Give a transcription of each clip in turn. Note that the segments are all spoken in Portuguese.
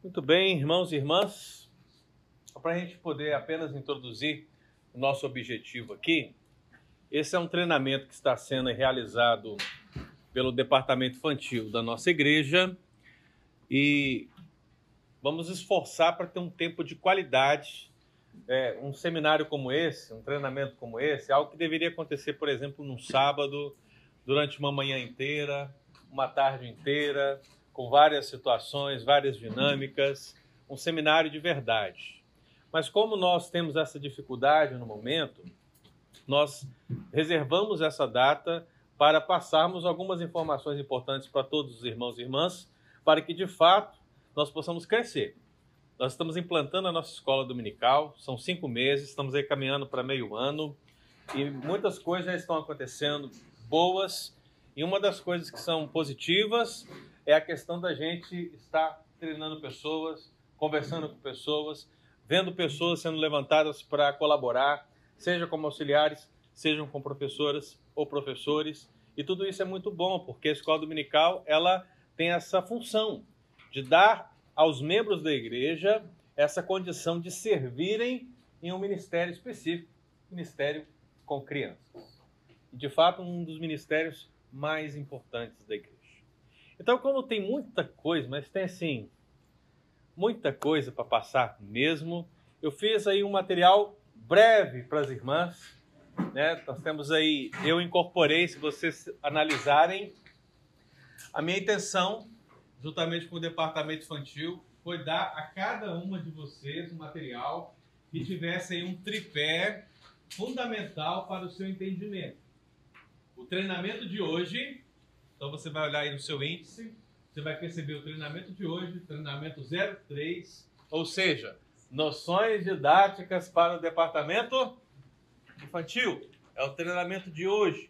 Muito bem, irmãos e irmãs, para a gente poder apenas introduzir o nosso objetivo aqui, esse é um treinamento que está sendo realizado pelo departamento infantil da nossa igreja e vamos esforçar para ter um tempo de qualidade. É, um seminário como esse, um treinamento como esse, algo que deveria acontecer, por exemplo, num sábado, durante uma manhã inteira, uma tarde inteira, com várias situações, várias dinâmicas, um seminário de verdade. Mas como nós temos essa dificuldade no momento, nós reservamos essa data para passarmos algumas informações importantes para todos os irmãos e irmãs, para que de fato nós possamos crescer. Nós estamos implantando a nossa escola dominical, são cinco meses, estamos aí caminhando para meio ano e muitas coisas já estão acontecendo boas. E uma das coisas que são positivas é a questão da gente estar treinando pessoas, conversando com pessoas, vendo pessoas sendo levantadas para colaborar, seja como auxiliares, sejam como professoras ou professores. E tudo isso é muito bom, porque a escola dominical ela tem essa função de dar aos membros da igreja essa condição de servirem em um ministério específico, ministério com crianças. De fato, um dos ministérios mais importantes da igreja. Então, como tem muita coisa, mas tem assim, muita coisa para passar mesmo, eu fiz aí um material breve para as irmãs. Né? Nós temos aí, eu incorporei, se vocês analisarem, a minha intenção, juntamente com o departamento infantil, foi dar a cada uma de vocês um material que tivesse aí um tripé fundamental para o seu entendimento. O treinamento de hoje então você vai olhar aí no seu índice, você vai perceber o treinamento de hoje, treinamento 03, ou seja, noções didáticas para o departamento infantil. É o treinamento de hoje.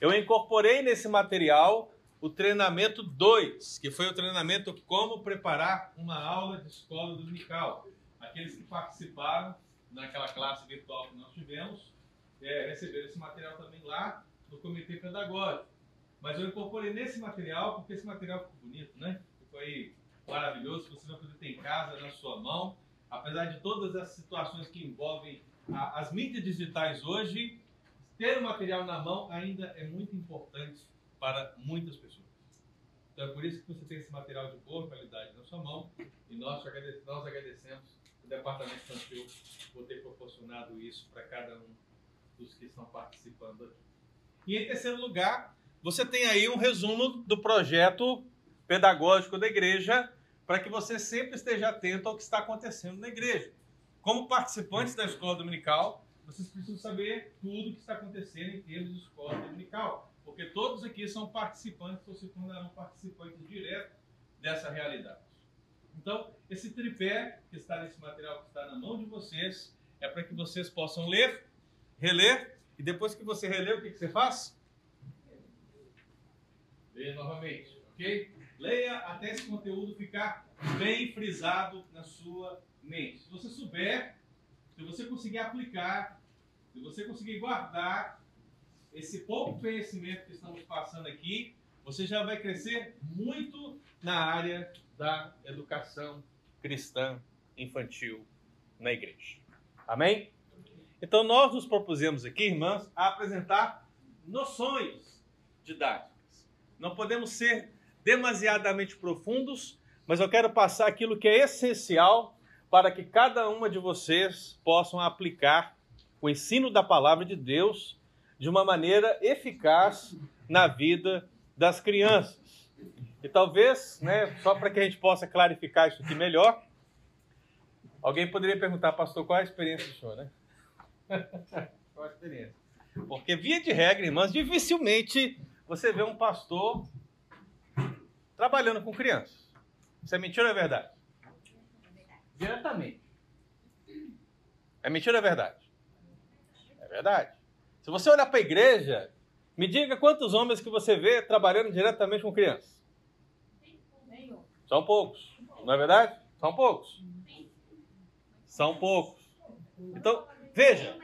Eu incorporei nesse material o treinamento 2, que foi o treinamento como preparar uma aula de escola dominical. Aqueles que participaram naquela classe virtual que nós tivemos, é, receberam esse material também lá no Comitê Pedagógico. Mas eu incorporei nesse material, porque esse material ficou bonito, né? Ficou aí maravilhoso, você vai poder ter em casa, na sua mão. Apesar de todas as situações que envolvem a, as mídias digitais hoje, ter o material na mão ainda é muito importante para muitas pessoas. Então é por isso que você tem esse material de boa qualidade na sua mão e nós, nós agradecemos o Departamento Infantil por ter proporcionado isso para cada um dos que estão participando aqui. E em terceiro lugar, você tem aí um resumo do projeto pedagógico da igreja para que você sempre esteja atento ao que está acontecendo na igreja. Como participantes da escola dominical, vocês precisam saber tudo o que está acontecendo em termos de escola dominical, porque todos aqui são participantes ou se tornarão participantes diretos dessa realidade. Então, esse tripé que está nesse material que está na mão de vocês é para que vocês possam ler, reler e depois que você reler, o que, que você faz? Novamente, ok? Leia até esse conteúdo ficar bem frisado na sua mente. Se você souber, se você conseguir aplicar, se você conseguir guardar esse pouco conhecimento que estamos passando aqui, você já vai crescer muito na área da educação cristã infantil na igreja. Amém? Então nós nos propusemos aqui, irmãs, a apresentar noções didáticas. Não podemos ser demasiadamente profundos, mas eu quero passar aquilo que é essencial para que cada uma de vocês possam aplicar o ensino da palavra de Deus de uma maneira eficaz na vida das crianças. E talvez, né, só para que a gente possa clarificar isso aqui melhor, alguém poderia perguntar, pastor, qual é a experiência do senhor, né? qual a experiência? Porque, via de regra, irmãs, dificilmente você vê um pastor trabalhando com crianças. Isso é mentira ou é verdade? Diretamente. É mentira ou é verdade? É verdade. Se você olhar para a igreja, me diga quantos homens que você vê trabalhando diretamente com crianças. São poucos. Não é verdade? São poucos. São poucos. Então, veja,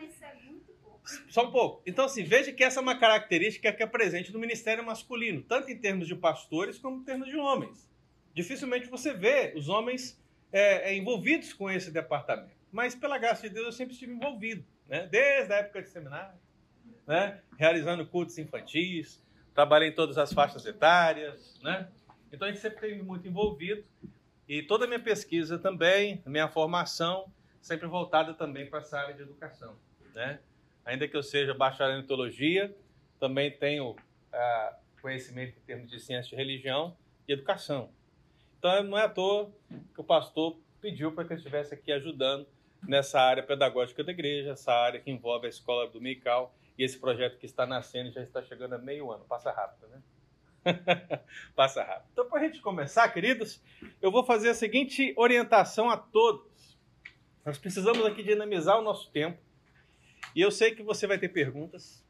só um pouco. Então, assim, veja que essa é uma característica que é presente no ministério masculino, tanto em termos de pastores como em termos de homens. Dificilmente você vê os homens é, é, envolvidos com esse departamento. Mas, pela graça de Deus, eu sempre estive envolvido, né? desde a época de seminário, né? realizando cultos infantis, trabalhei em todas as faixas etárias. Né? Então, a gente sempre esteve muito envolvido. E toda a minha pesquisa também, minha formação, sempre voltada também para essa área de educação. Né? Ainda que eu seja bacharel em teologia, também tenho ah, conhecimento em termos de ciência de religião e educação. Então não é à toa que o pastor pediu para que eu estivesse aqui ajudando nessa área pedagógica da igreja, essa área que envolve a escola dominical e esse projeto que está nascendo já está chegando a meio ano. Passa rápido, né? Passa rápido. Então, para a gente começar, queridos, eu vou fazer a seguinte orientação a todos. Nós precisamos aqui dinamizar o nosso tempo. E eu sei que você vai ter perguntas.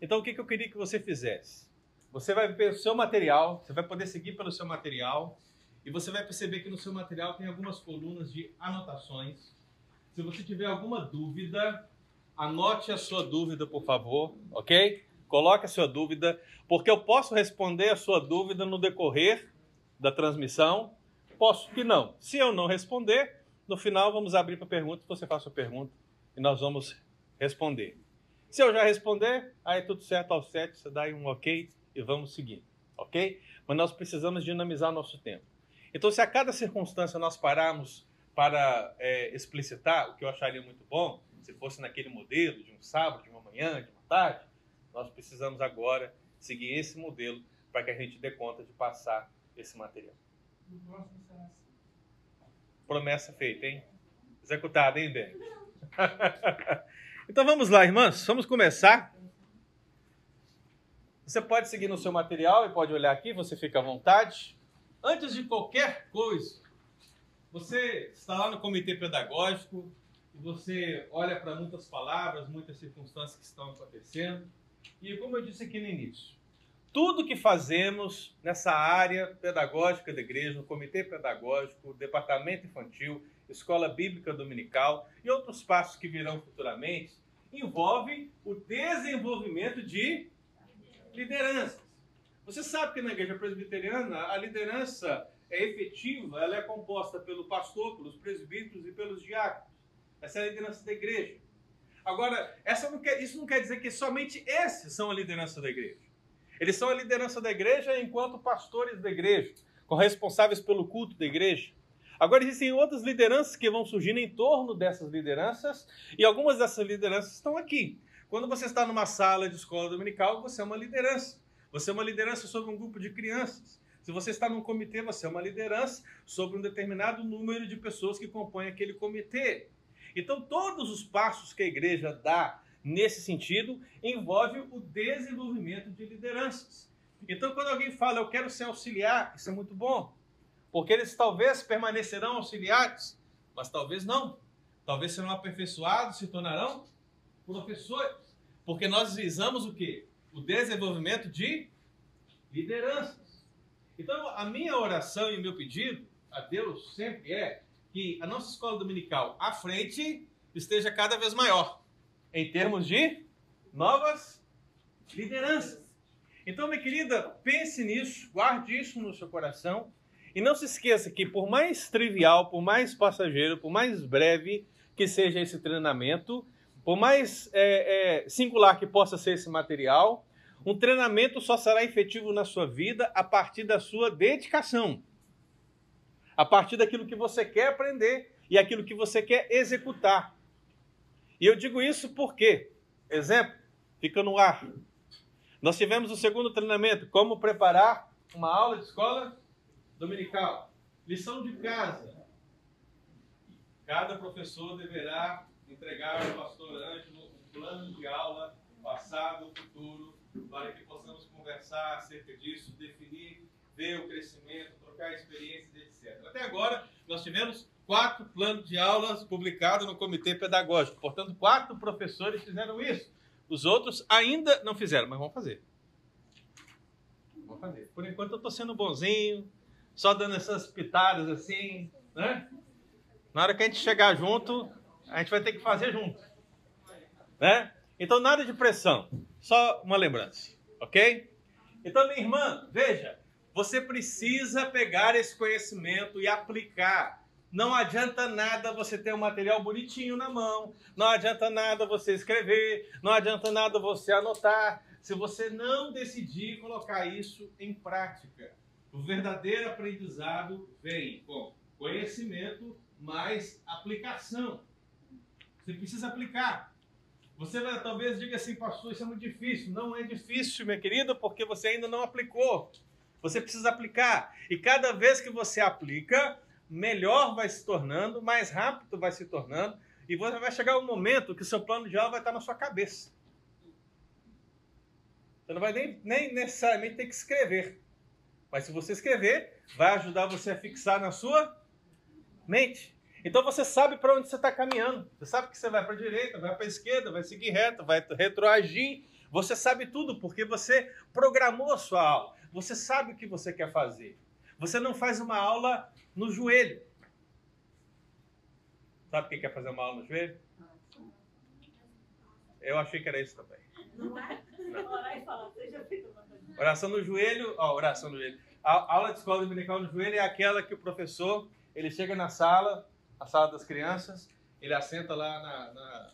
Então, o que, que eu queria que você fizesse? Você vai ver o seu material, você vai poder seguir pelo seu material. E você vai perceber que no seu material tem algumas colunas de anotações. Se você tiver alguma dúvida, anote a sua dúvida, por favor, ok? Coloque a sua dúvida, porque eu posso responder a sua dúvida no decorrer da transmissão. Posso que não. Se eu não responder, no final vamos abrir para perguntas, você faça a pergunta e nós vamos responder. Se eu já responder, aí tudo certo ao certo, você dá aí um ok e vamos seguir, ok? Mas nós precisamos dinamizar nosso tempo. Então, se a cada circunstância nós pararmos para é, explicitar, o que eu acharia muito bom, se fosse naquele modelo de um sábado, de uma manhã, de uma tarde, nós precisamos agora seguir esse modelo para que a gente dê conta de passar esse material. Promessa feita, hein? Executada, hein, Ben? então vamos lá, irmãs, vamos começar. Você pode seguir no seu material e pode olhar aqui, você fica à vontade. Antes de qualquer coisa, você está lá no comitê pedagógico e você olha para muitas palavras, muitas circunstâncias que estão acontecendo. E como eu disse aqui no início, tudo que fazemos nessa área pedagógica da igreja, no comitê pedagógico, departamento infantil, escola bíblica dominical e outros passos que virão futuramente, envolve o desenvolvimento de liderança. Você sabe que na igreja presbiteriana a liderança é efetiva, ela é composta pelo pastor, pelos presbíteros e pelos diáconos. Essa é a liderança da igreja. Agora, não quer, isso não quer dizer que somente esses são a liderança da igreja. Eles são a liderança da igreja enquanto pastores da igreja, responsáveis pelo culto da igreja. Agora, existem outras lideranças que vão surgindo em torno dessas lideranças, e algumas dessas lideranças estão aqui. Quando você está numa sala de escola dominical, você é uma liderança. Você é uma liderança sobre um grupo de crianças. Se você está num comitê, você é uma liderança sobre um determinado número de pessoas que compõem aquele comitê. Então, todos os passos que a igreja dá nesse sentido envolve o desenvolvimento de lideranças. Então, quando alguém fala, eu quero ser auxiliar, isso é muito bom, porque eles talvez permanecerão auxiliares, mas talvez não. Talvez serão aperfeiçoados, se tornarão professores, porque nós visamos o quê? o desenvolvimento de lideranças. Então, a minha oração e o meu pedido a Deus sempre é que a nossa escola dominical à frente esteja cada vez maior em termos de novas lideranças. Então, minha querida, pense nisso, guarde isso no seu coração e não se esqueça que, por mais trivial, por mais passageiro, por mais breve que seja esse treinamento, por mais é, é, singular que possa ser esse material, um treinamento só será efetivo na sua vida a partir da sua dedicação, a partir daquilo que você quer aprender e aquilo que você quer executar. E eu digo isso porque, exemplo, fica no ar. Nós tivemos o segundo treinamento, como preparar uma aula de escola dominical. Lição de casa. Cada professor deverá entregar ao pastor Ângelo um plano de aula, passado, futuro, para que possamos conversar acerca disso, definir, ver o crescimento, trocar experiências, etc. Até agora, nós tivemos quatro planos de aulas publicados no Comitê Pedagógico. Portanto, quatro professores fizeram isso. Os outros ainda não fizeram, mas vão fazer. Vão fazer. Por enquanto, eu estou sendo bonzinho, só dando essas pitadas assim, né? Na hora que a gente chegar junto, a gente vai ter que fazer junto. Né? Então, nada de pressão, só uma lembrança, ok? Então, minha irmã, veja, você precisa pegar esse conhecimento e aplicar Não adianta nada você ter um material bonitinho na mão, não adianta nada você escrever, não adianta nada você anotar, se você não decidir colocar isso em prática. O verdadeiro aprendizado vem com conhecimento mais aplicação. Você precisa aplicar. Você vai, talvez diga assim, pastor, isso é muito difícil. Não é difícil, minha querida, porque você ainda não aplicou. Você precisa aplicar. E cada vez que você aplica, melhor vai se tornando, mais rápido vai se tornando, e você vai chegar um momento que o seu plano de aula vai estar na sua cabeça. Você não vai nem, nem necessariamente ter que escrever. Mas se você escrever, vai ajudar você a fixar na sua mente. Então você sabe para onde você está caminhando. Você sabe que você vai para a direita, vai para a esquerda, vai seguir reto, vai retroagir. Você sabe tudo porque você programou a sua aula. Você sabe o que você quer fazer. Você não faz uma aula no joelho. Sabe quem quer fazer uma aula no joelho? Eu achei que era isso também. Não é? Oração no joelho, ó, oração no joelho. A aula de escola dominical no joelho é aquela que o professor, ele chega na sala, a sala das crianças, ele assenta lá na, na,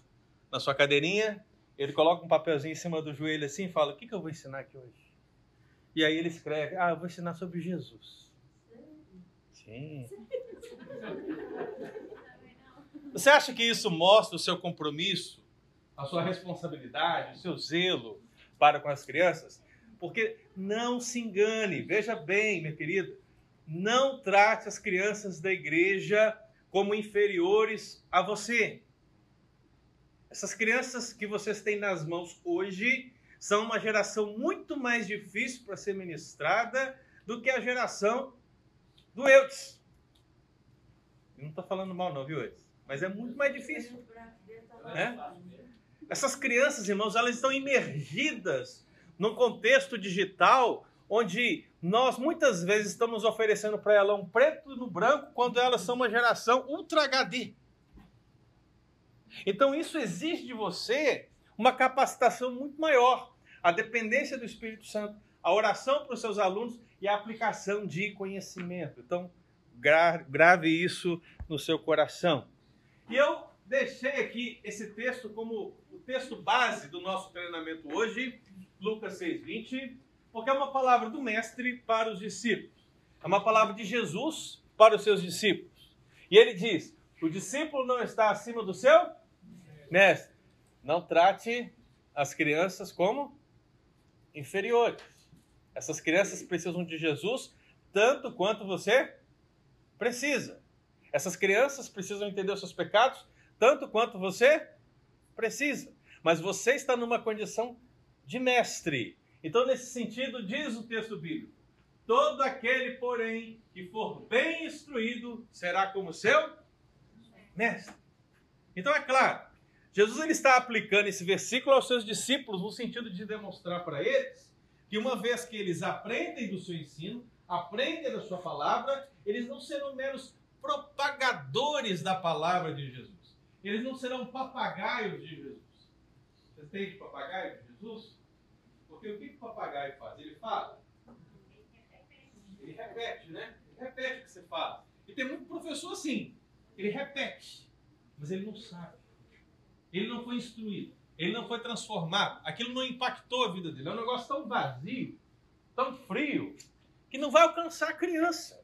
na sua cadeirinha, ele coloca um papelzinho em cima do joelho assim e fala, o que, que eu vou ensinar aqui hoje? E aí ele escreve, ah, eu vou ensinar sobre Jesus. Sim. Você acha que isso mostra o seu compromisso, a sua responsabilidade, o seu zelo para com as crianças? Porque não se engane, veja bem, minha querida, não trate as crianças da igreja como inferiores a você. Essas crianças que vocês têm nas mãos hoje são uma geração muito mais difícil para ser ministrada do que a geração do Eudes. Eu não estou falando mal, não, viu, Eudes? Mas é muito mais difícil. Né? Essas crianças, irmãos, elas estão imergidas num contexto digital onde nós muitas vezes estamos oferecendo para ela um preto no branco quando elas são uma geração Ultra HD. Então isso exige de você uma capacitação muito maior, a dependência do Espírito Santo, a oração para os seus alunos e a aplicação de conhecimento. Então, grave isso no seu coração. E eu deixei aqui esse texto como o texto base do nosso treinamento hoje, Lucas 6:20, porque é uma palavra do mestre para os discípulos. É uma palavra de Jesus para os seus discípulos. E ele diz: "O discípulo não está acima do seu mestre. Não trate as crianças como inferiores. Essas crianças precisam de Jesus tanto quanto você precisa. Essas crianças precisam entender os seus pecados tanto quanto você precisa. Mas você está numa condição de mestre. Então, nesse sentido, diz o texto bíblico: todo aquele, porém, que for bem instruído será como seu mestre. Então, é claro, Jesus ele está aplicando esse versículo aos seus discípulos no sentido de demonstrar para eles que uma vez que eles aprendem do seu ensino, aprendem da sua palavra, eles não serão meros propagadores da palavra de Jesus. Eles não serão papagaios de Jesus. Você tem papagaio de Jesus? Porque o que o papagaio faz? Ele fala. Ele repete, né? Ele repete o que você fala. E tem muito professor assim. Ele repete, mas ele não sabe. Ele não foi instruído. Ele não foi transformado. Aquilo não impactou a vida dele. É um negócio tão vazio, tão frio, que não vai alcançar a criança.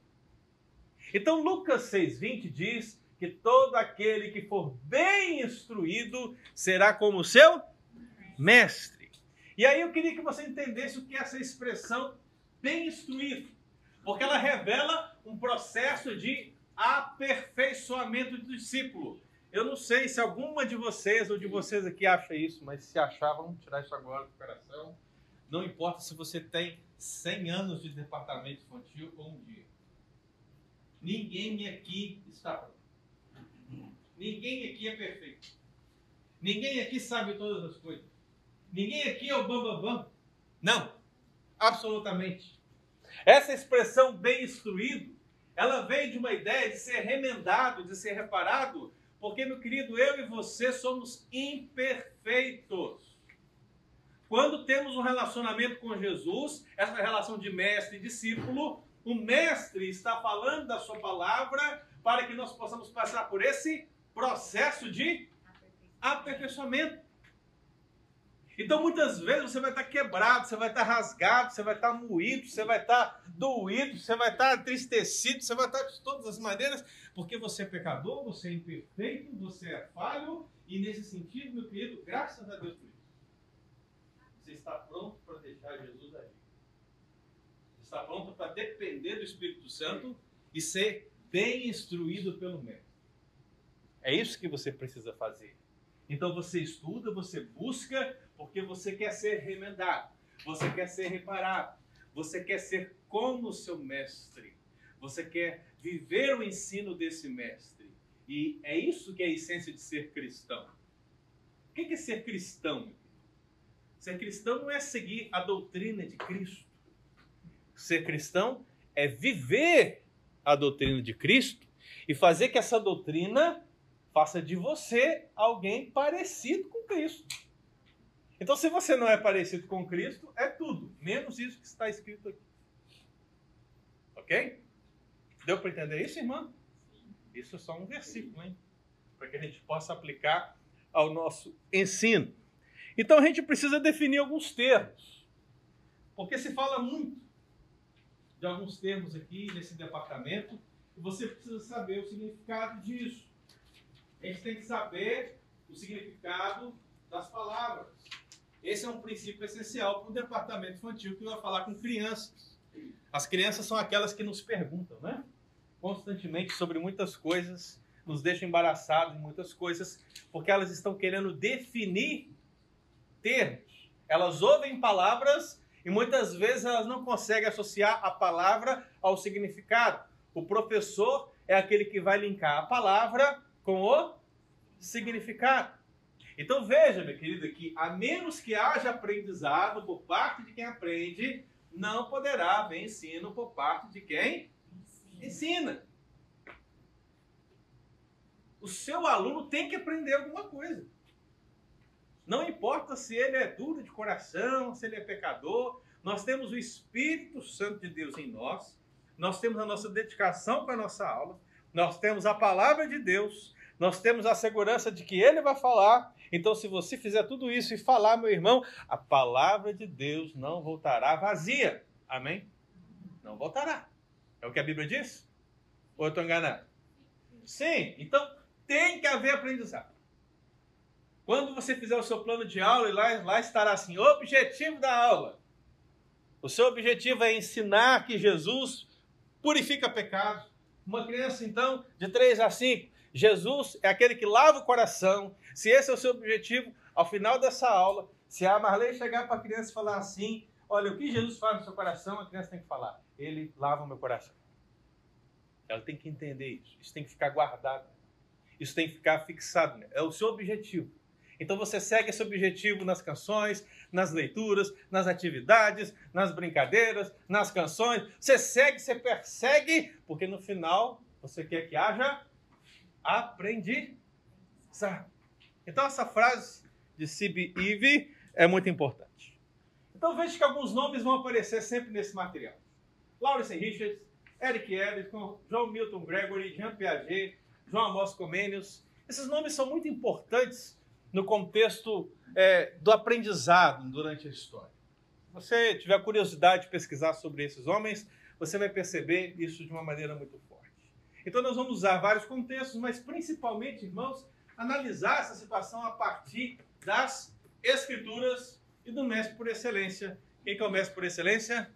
Então, Lucas 6,20 diz que todo aquele que for bem instruído será como seu mestre. E aí eu queria que você entendesse o que é essa expressão bem instruído, porque ela revela um processo de aperfeiçoamento do discípulo. Eu não sei se alguma de vocês ou de vocês aqui acha isso, mas se achar, vamos tirar isso agora do coração. Não importa se você tem 100 anos de departamento infantil ou um dia. Ninguém aqui está pronto. Ninguém aqui é perfeito. Ninguém aqui sabe todas as coisas. Ninguém aqui é o bambambam. Bam, bam. Não. Absolutamente. Essa expressão bem instruído, ela vem de uma ideia de ser remendado, de ser reparado porque, meu querido, eu e você somos imperfeitos. Quando temos um relacionamento com Jesus, essa relação de mestre e discípulo, O mestre está falando da sua palavra para que nós possamos passar por esse processo de aperfeiçoamento. Então, muitas vezes você vai estar quebrado, você vai estar rasgado, você vai estar moído, você vai estar doído, você vai estar entristecido, você vai estar de todas as maneiras, porque você é pecador, você é imperfeito, você é falho, e nesse sentido, meu querido, graças a Deus por isso. Você está pronto para deixar Jesus agir. Você está pronto para depender do Espírito Santo e ser bem instruído pelo Mestre. É isso que você precisa fazer. Então você estuda, você busca, porque você quer ser remendado, você quer ser reparado, você quer ser como o seu mestre, você quer viver o ensino desse mestre. E é isso que é a essência de ser cristão. O que é ser cristão? Ser cristão não é seguir a doutrina de Cristo. Ser cristão é viver a doutrina de Cristo e fazer que essa doutrina faça de você alguém parecido com Cristo. Então, se você não é parecido com Cristo, é tudo, menos isso que está escrito aqui. Ok? Deu para entender isso, irmã? Isso é só um versículo, hein? Para que a gente possa aplicar ao nosso ensino. Então, a gente precisa definir alguns termos. Porque se fala muito de alguns termos aqui nesse departamento, e você precisa saber o significado disso a gente tem que saber o significado das palavras. Esse é um princípio essencial para o departamento infantil que vai falar com crianças. As crianças são aquelas que nos perguntam, né? Constantemente sobre muitas coisas, nos deixam embaraçados em muitas coisas, porque elas estão querendo definir termos. Elas ouvem palavras e muitas vezes elas não conseguem associar a palavra ao significado. O professor é aquele que vai linkar a palavra com o significado. Então veja, meu querido, que a menos que haja aprendizado por parte de quem aprende, não poderá haver ensino por parte de quem ensina. O seu aluno tem que aprender alguma coisa. Não importa se ele é duro de coração, se ele é pecador, nós temos o Espírito Santo de Deus em nós, nós temos a nossa dedicação para a nossa aula, nós temos a palavra de Deus, nós temos a segurança de que ele vai falar. Então, se você fizer tudo isso e falar, meu irmão, a palavra de Deus não voltará vazia. Amém? Não voltará. É o que a Bíblia diz? Ou eu estou enganado? Sim. Então, tem que haver aprendizado. Quando você fizer o seu plano de aula, e lá, lá estará assim: objetivo da aula. O seu objetivo é ensinar que Jesus purifica pecados. Uma criança, então, de 3 a 5, Jesus é aquele que lava o coração. Se esse é o seu objetivo, ao final dessa aula, se a Marley chegar para a criança e falar assim: Olha, o que Jesus faz no seu coração, a criança tem que falar: Ele lava o meu coração. Ela tem que entender isso. Isso tem que ficar guardado. Isso tem que ficar fixado. É o seu objetivo. Então você segue esse objetivo nas canções, nas leituras, nas atividades, nas brincadeiras, nas canções. Você segue, você persegue, porque no final você quer que haja aprendizado. Então essa frase de C.B. Eve é muito importante. Então veja que alguns nomes vão aparecer sempre nesse material. Lawrence Richards, Eric Erickson, João Milton Gregory, Jean Piaget, João Amos Comenius. Esses nomes são muito importantes no contexto é, do aprendizado durante a história. Se você tiver curiosidade de pesquisar sobre esses homens, você vai perceber isso de uma maneira muito forte. Então nós vamos usar vários contextos, mas principalmente, irmãos, analisar essa situação a partir das escrituras e do mestre por excelência. Quem que é o mestre por excelência?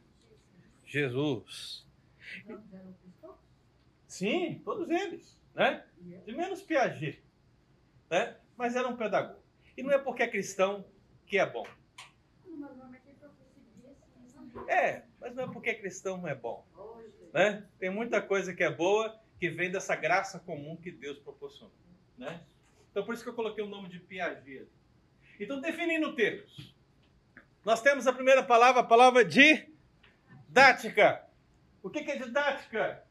Jesus. Sim, todos eles, né? De menos Piaget, né? Mas era um pedagogo. E não é porque é cristão que é bom. É, mas não é porque é cristão não é bom. Né? Tem muita coisa que é boa que vem dessa graça comum que Deus proporcionou. Né? Então, por isso que eu coloquei o nome de Piaget. Então, definindo termos. Nós temos a primeira palavra, a palavra didática. O que é didática?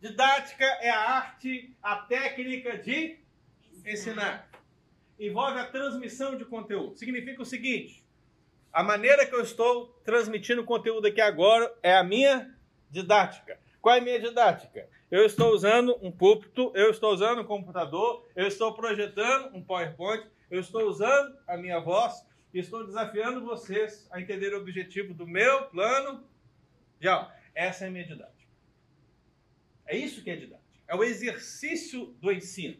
Didática é a arte, a técnica de ensinar. Envolve a transmissão de conteúdo. Significa o seguinte: a maneira que eu estou transmitindo conteúdo aqui agora é a minha didática. Qual é a minha didática? Eu estou usando um púlpito, eu estou usando um computador, eu estou projetando um PowerPoint, eu estou usando a minha voz e estou desafiando vocês a entender o objetivo do meu plano Já, Essa é a minha didática. É isso que é didática. É o exercício do ensino.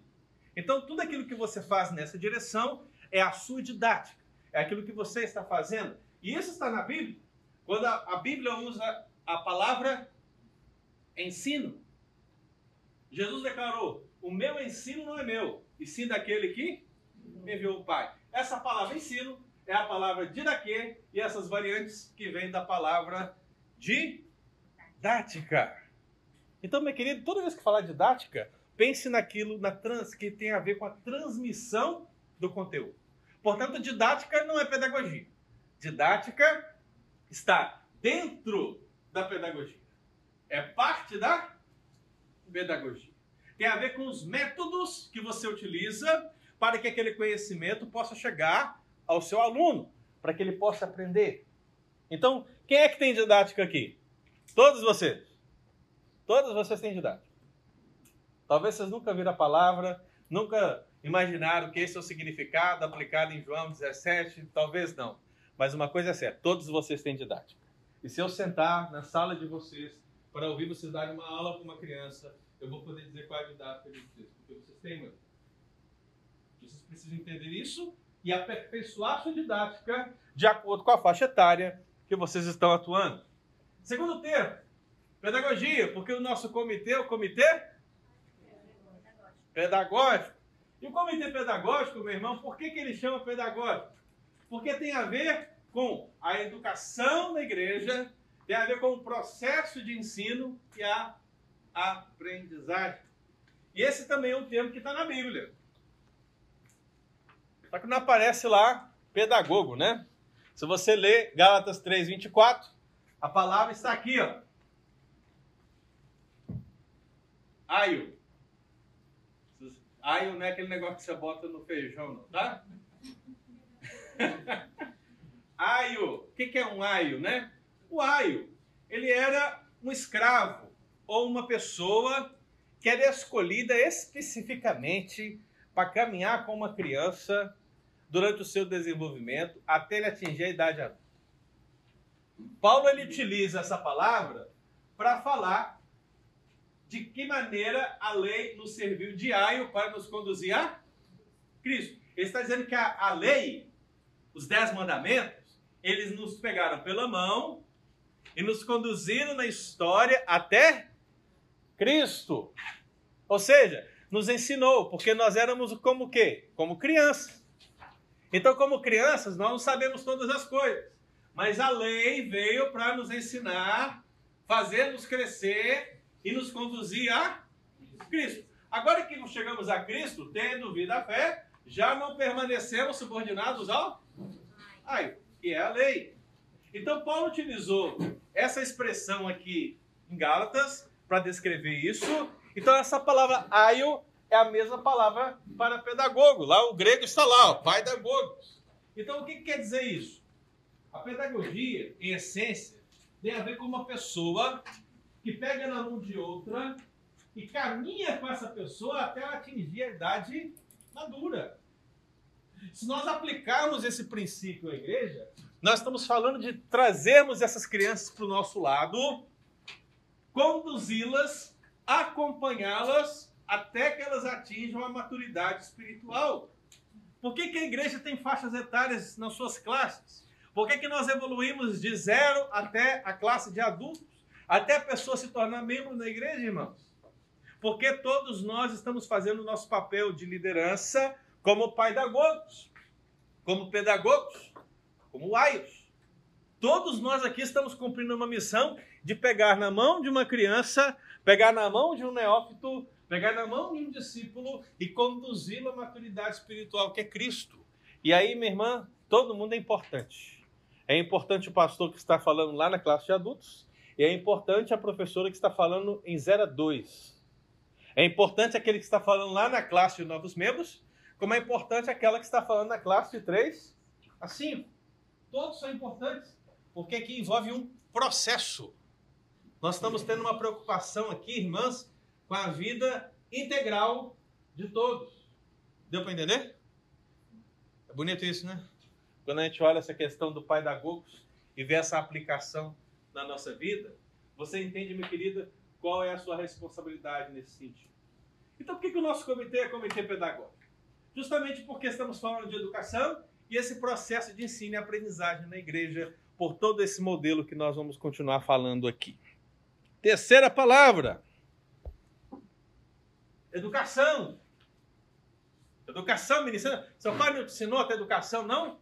Então, tudo aquilo que você faz nessa direção é a sua didática. É aquilo que você está fazendo. E isso está na Bíblia. Quando a Bíblia usa a palavra ensino, Jesus declarou: O meu ensino não é meu, e sim daquele que me enviou o Pai. Essa palavra ensino é a palavra didaquê e essas variantes que vêm da palavra didática. Então, meu querido, toda vez que falar didática, pense naquilo na trans, que tem a ver com a transmissão do conteúdo. Portanto, didática não é pedagogia. Didática está dentro da pedagogia. É parte da pedagogia. Tem a ver com os métodos que você utiliza para que aquele conhecimento possa chegar ao seu aluno, para que ele possa aprender. Então, quem é que tem didática aqui? Todos vocês. Todos vocês têm didática. Talvez vocês nunca viram a palavra, nunca imaginaram que esse é o significado aplicado em João 17, talvez não. Mas uma coisa é certa, todos vocês têm didática. E se eu sentar na sala de vocês para ouvir vocês darem uma aula para uma criança, eu vou poder dizer qual é a didática de vocês, porque vocês têm, mano. Vocês precisam entender isso e aperfeiçoar sua didática de acordo com a faixa etária que vocês estão atuando. Segundo termo, pedagogia, porque o nosso comitê o comitê pedagógico. E o comitê pedagógico, meu irmão, por que, que ele chama pedagógico? Porque tem a ver com a educação da igreja, tem a ver com o processo de ensino e a aprendizagem. E esse também é um termo que está na Bíblia. Só que não aparece lá pedagogo, né? Se você ler Gálatas 3, 24, a palavra está aqui, ó. Aio. Aio não é aquele negócio que você bota no feijão, não, tá? aio. O que é um aio, né? O aio, ele era um escravo ou uma pessoa que era escolhida especificamente para caminhar com uma criança durante o seu desenvolvimento até ele atingir a idade adulta. Paulo ele utiliza essa palavra para falar de que maneira a lei nos serviu de aio para nos conduzir a Cristo. Ele está dizendo que a, a lei, os dez mandamentos, eles nos pegaram pela mão e nos conduziram na história até Cristo. Ou seja, nos ensinou, porque nós éramos como quê? Como crianças. Então, como crianças, nós não sabemos todas as coisas. Mas a lei veio para nos ensinar, fazer-nos crescer e nos conduzir a Cristo. Agora que chegamos a Cristo, tendo vida a fé, já não permanecemos subordinados ao ai, que é a lei. Então Paulo utilizou essa expressão aqui em Gálatas para descrever isso. Então essa palavra aio é a mesma palavra para pedagogo. Lá o grego está lá, pai da pedagogos. Então o que, que quer dizer isso? A pedagogia, em essência, tem a ver com uma pessoa que pega na mão de outra e caminha com essa pessoa até ela atingir a idade madura. Se nós aplicarmos esse princípio à igreja, nós estamos falando de trazermos essas crianças para o nosso lado, conduzi-las, acompanhá-las até que elas atinjam a maturidade espiritual. Por que, que a igreja tem faixas etárias nas suas classes? Por que, que nós evoluímos de zero até a classe de adultos? Até a pessoa se tornar membro da igreja, irmãos? Porque todos nós estamos fazendo o nosso papel de liderança como pedagogos, como pedagogos, como aios. Todos nós aqui estamos cumprindo uma missão de pegar na mão de uma criança, pegar na mão de um neófito, pegar na mão de um discípulo e conduzi-lo à maturidade espiritual, que é Cristo. E aí, minha irmã, todo mundo é importante. É importante o pastor que está falando lá na classe de adultos, e é importante a professora que está falando em 0 a 2. É importante aquele que está falando lá na classe de novos membros, como é importante aquela que está falando na classe de 3 a 5. Todos são importantes, porque aqui envolve um processo. Nós estamos tendo uma preocupação aqui, irmãs, com a vida integral de todos. Deu para entender? É bonito isso, né? Quando a gente olha essa questão do pai da Gogos e vê essa aplicação na nossa vida, você entende, minha querida, qual é a sua responsabilidade nesse sentido. Então, por que, que o nosso comitê é comitê pedagógico? Justamente porque estamos falando de educação e esse processo de ensino e aprendizagem na igreja, por todo esse modelo que nós vamos continuar falando aqui. Terceira palavra: educação. Educação, ministro. Seu pai não ensinou até educação, não?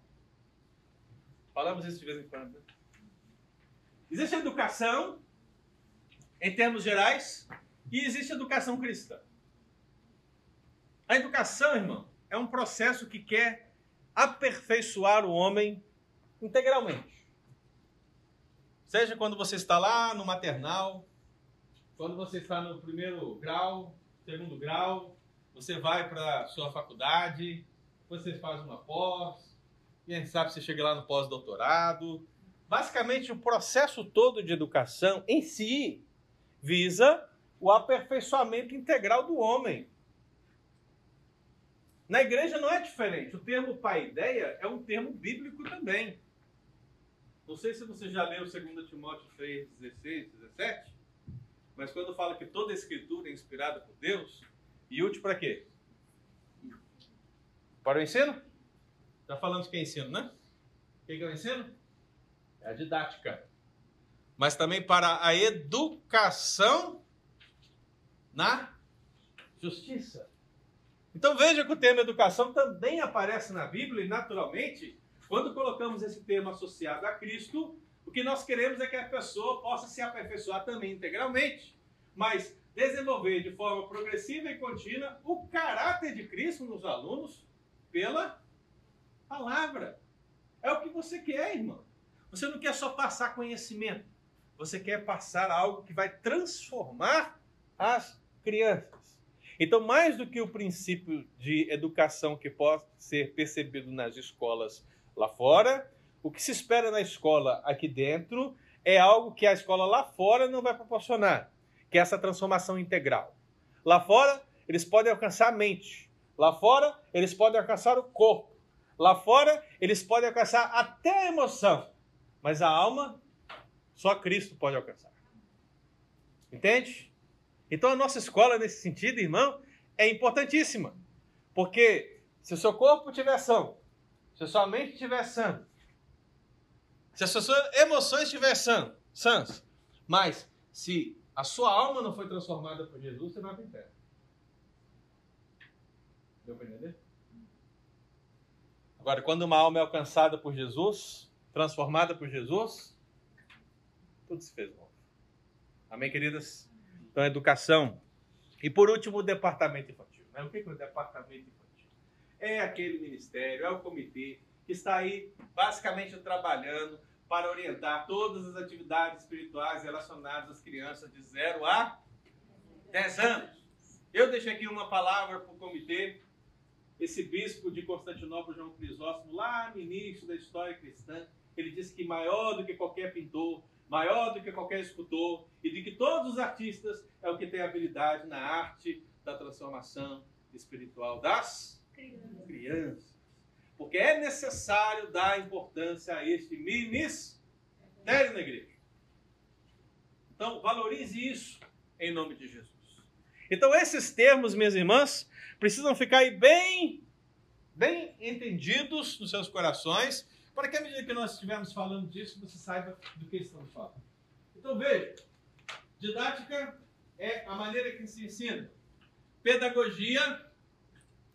Falamos isso de vez em quando. Né? Existe educação, em termos gerais, e existe educação cristã. A educação, irmão, é um processo que quer aperfeiçoar o homem integralmente. Seja quando você está lá no maternal, quando você está no primeiro grau, segundo grau, você vai para a sua faculdade, você faz uma pós, quem sabe você chega lá no pós-doutorado. Basicamente, o processo todo de educação em si visa o aperfeiçoamento integral do homem. Na igreja não é diferente. O termo pai-ideia é um termo bíblico também. Não sei se você já leu 2 Timóteo 3, 16, 17, mas quando fala que toda escritura é inspirada por Deus, e útil para quê? Para o ensino? Já falamos que é ensino, né? O que é o ensino? É a didática. Mas também para a educação na justiça. Então veja que o termo educação também aparece na Bíblia e, naturalmente, quando colocamos esse termo associado a Cristo, o que nós queremos é que a pessoa possa se aperfeiçoar também integralmente, mas desenvolver de forma progressiva e contínua o caráter de Cristo nos alunos pela palavra. É o que você quer, irmão. Você não quer só passar conhecimento. Você quer passar algo que vai transformar as crianças. Então, mais do que o princípio de educação que pode ser percebido nas escolas lá fora, o que se espera na escola aqui dentro é algo que a escola lá fora não vai proporcionar, que é essa transformação integral. Lá fora, eles podem alcançar a mente. Lá fora, eles podem alcançar o corpo. Lá fora, eles podem alcançar até a emoção. Mas a alma, só Cristo pode alcançar. Entende? Então a nossa escola, nesse sentido, irmão, é importantíssima. Porque se o seu corpo tiver são, se a sua mente estiver sã, se as suas emoções estiverem sã, sãs, mas se a sua alma não foi transformada por Jesus, você vai para o inferno. Deu para entender? Agora, quando uma alma é alcançada por Jesus, transformada por Jesus, tudo se fez novo. Amém, queridas? Então, educação. E por último, o departamento infantil. Né? O que é o departamento infantil? é aquele ministério, é o comitê que está aí basicamente trabalhando para orientar todas as atividades espirituais relacionadas às crianças de 0 a 10 anos. Eu deixei aqui uma palavra para o comitê. Esse bispo de Constantinopla, João Crisóstomo, lá no início da história cristã, ele disse que maior do que qualquer pintor, maior do que qualquer escultor e de que todos os artistas é o que tem habilidade na arte da transformação espiritual das crianças. Porque é necessário dar importância a este ministério na igreja. Então, valorize isso em nome de Jesus. Então, esses termos, minhas irmãs, precisam ficar aí bem, bem entendidos nos seus corações, para que à medida que nós estivermos falando disso, você saiba do que estamos falando. Então, veja: didática é a maneira que se ensina, pedagogia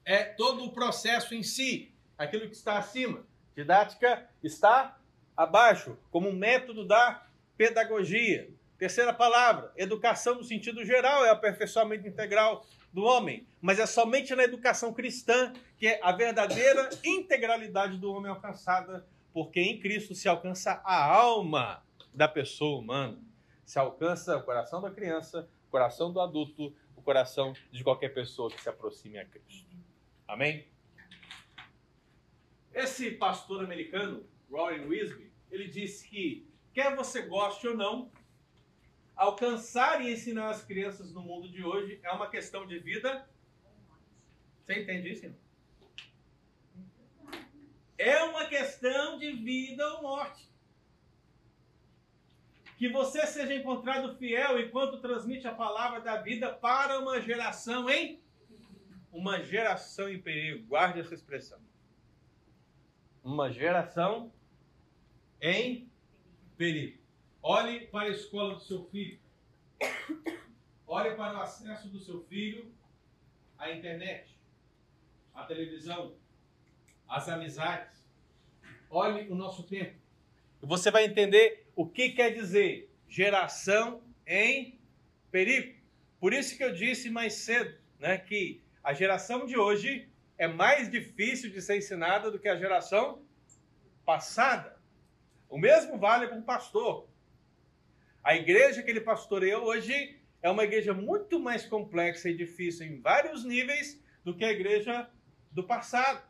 é todo o processo em si, aquilo que está acima. Didática está abaixo, como um método da pedagogia. Terceira palavra, educação no sentido geral, é o aperfeiçoamento integral do homem. Mas é somente na educação cristã que é a verdadeira integralidade do homem alcançada, porque em Cristo se alcança a alma da pessoa humana. Se alcança o coração da criança, o coração do adulto, o coração de qualquer pessoa que se aproxime a Cristo. Amém? Esse pastor americano, Warren Wisby, ele disse que quer você goste ou não, alcançar e ensinar as crianças no mundo de hoje é uma questão de vida. Você entende isso? É uma questão de vida ou morte. Que você seja encontrado fiel enquanto transmite a palavra da vida para uma geração em uma geração em perigo. Guarde essa expressão. Uma geração em perigo. Olhe para a escola do seu filho. Olhe para o acesso do seu filho à internet, à televisão, às amizades. Olhe o nosso tempo. Você vai entender o que quer dizer geração em perigo. Por isso que eu disse mais cedo, né, que a geração de hoje é mais difícil de ser ensinada do que a geração passada. O mesmo vale para um pastor. A igreja que ele pastoreia hoje é uma igreja muito mais complexa e difícil em vários níveis do que a igreja do passado.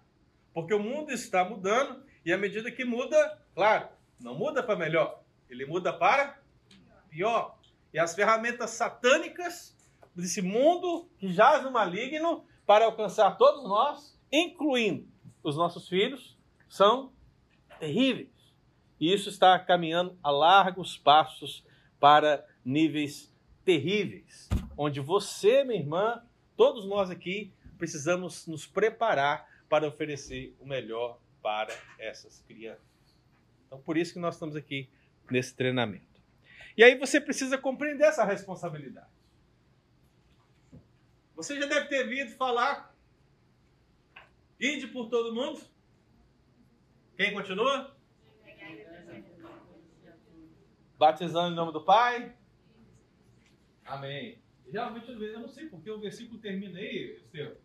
Porque o mundo está mudando e à medida que muda, claro, não muda para melhor, ele muda para pior. E as ferramentas satânicas desse mundo que jaz no maligno para alcançar todos nós, incluindo os nossos filhos, são terríveis. E isso está caminhando a largos passos para níveis terríveis, onde você, minha irmã, todos nós aqui precisamos nos preparar para oferecer o melhor para essas crianças. Então, por isso que nós estamos aqui nesse treinamento. E aí você precisa compreender essa responsabilidade. Você já deve ter vindo falar ide por todo mundo. Quem continua? Batizando em nome do Pai. Amém. Geralmente, eu não sei porque o versículo termina aí, Estevam.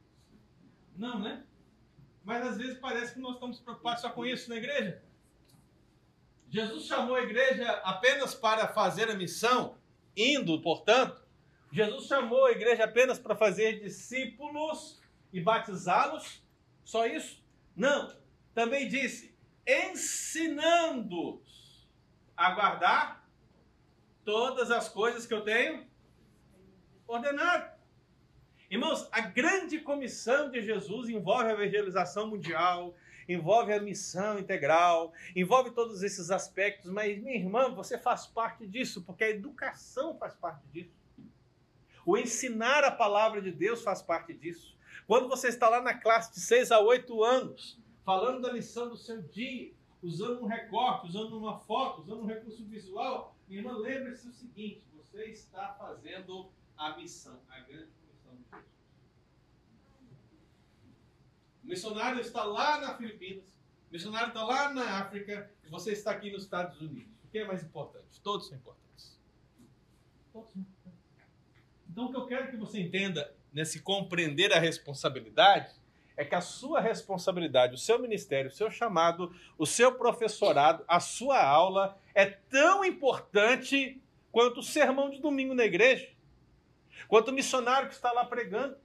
Não, né? Mas às vezes parece que nós estamos preocupados só com isso na igreja. Jesus chamou a igreja apenas para fazer a missão, indo, portanto. Jesus chamou a igreja apenas para fazer discípulos e batizá-los. Só isso? Não. Também disse: ensinando-os a guardar todas as coisas que eu tenho ordenado. Irmãos, a grande comissão de Jesus envolve a evangelização mundial, envolve a missão integral, envolve todos esses aspectos, mas minha irmã, você faz parte disso, porque a educação faz parte disso. O ensinar a palavra de Deus faz parte disso. Quando você está lá na classe de 6 a 8 anos, falando da lição do seu dia, usando um recorte, usando uma foto, usando um recurso visual, minha irmã, lembre-se o seguinte: você está fazendo a missão, a grande comissão de Jesus. O missionário está lá na Filipinas, o missionário está lá na África, e você está aqui nos Estados Unidos. O que é mais importante? Todos são importantes. Todos são importantes. Então, o que eu quero que você entenda nesse compreender a responsabilidade é que a sua responsabilidade, o seu ministério, o seu chamado, o seu professorado, a sua aula é tão importante quanto o sermão de domingo na igreja, quanto o missionário que está lá pregando.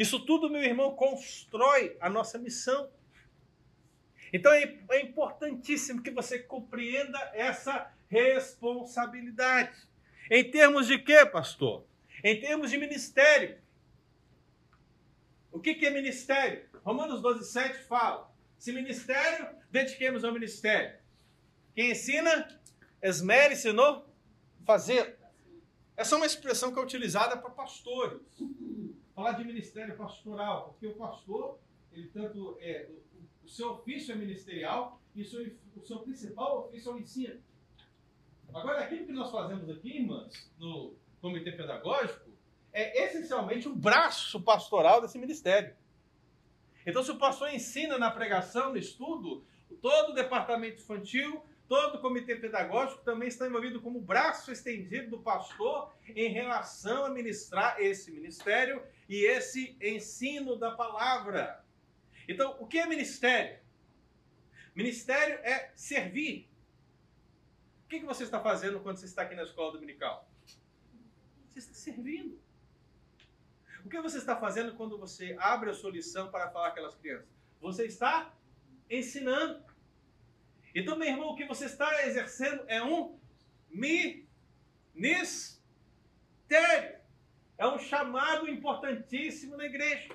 Isso tudo, meu irmão, constrói a nossa missão. Então é, é importantíssimo que você compreenda essa responsabilidade. Em termos de quê, pastor? Em termos de ministério. O que, que é ministério? Romanos 12, 7 fala: se ministério, dediquemos ao ministério. Quem ensina, esmere-se no fazer. Essa é uma expressão que é utilizada para pastores. Falar de ministério pastoral, porque o pastor, ele tanto é, o, o seu ofício é ministerial e o seu, o seu principal ofício é o ensino. Agora, aquilo que nós fazemos aqui, irmãs, no comitê pedagógico, é essencialmente o braço pastoral desse ministério. Então, se o pastor ensina na pregação, no estudo, todo o departamento infantil, todo o comitê pedagógico também está envolvido como braço estendido do pastor em relação a ministrar esse ministério e esse ensino da palavra. Então, o que é ministério? Ministério é servir. O que você está fazendo quando você está aqui na escola dominical? Você está servindo. O que você está fazendo quando você abre a sua lição para falar com aquelas crianças? Você está ensinando. Então, meu irmão, o que você está exercendo é um ministério. É um chamado importantíssimo na igreja.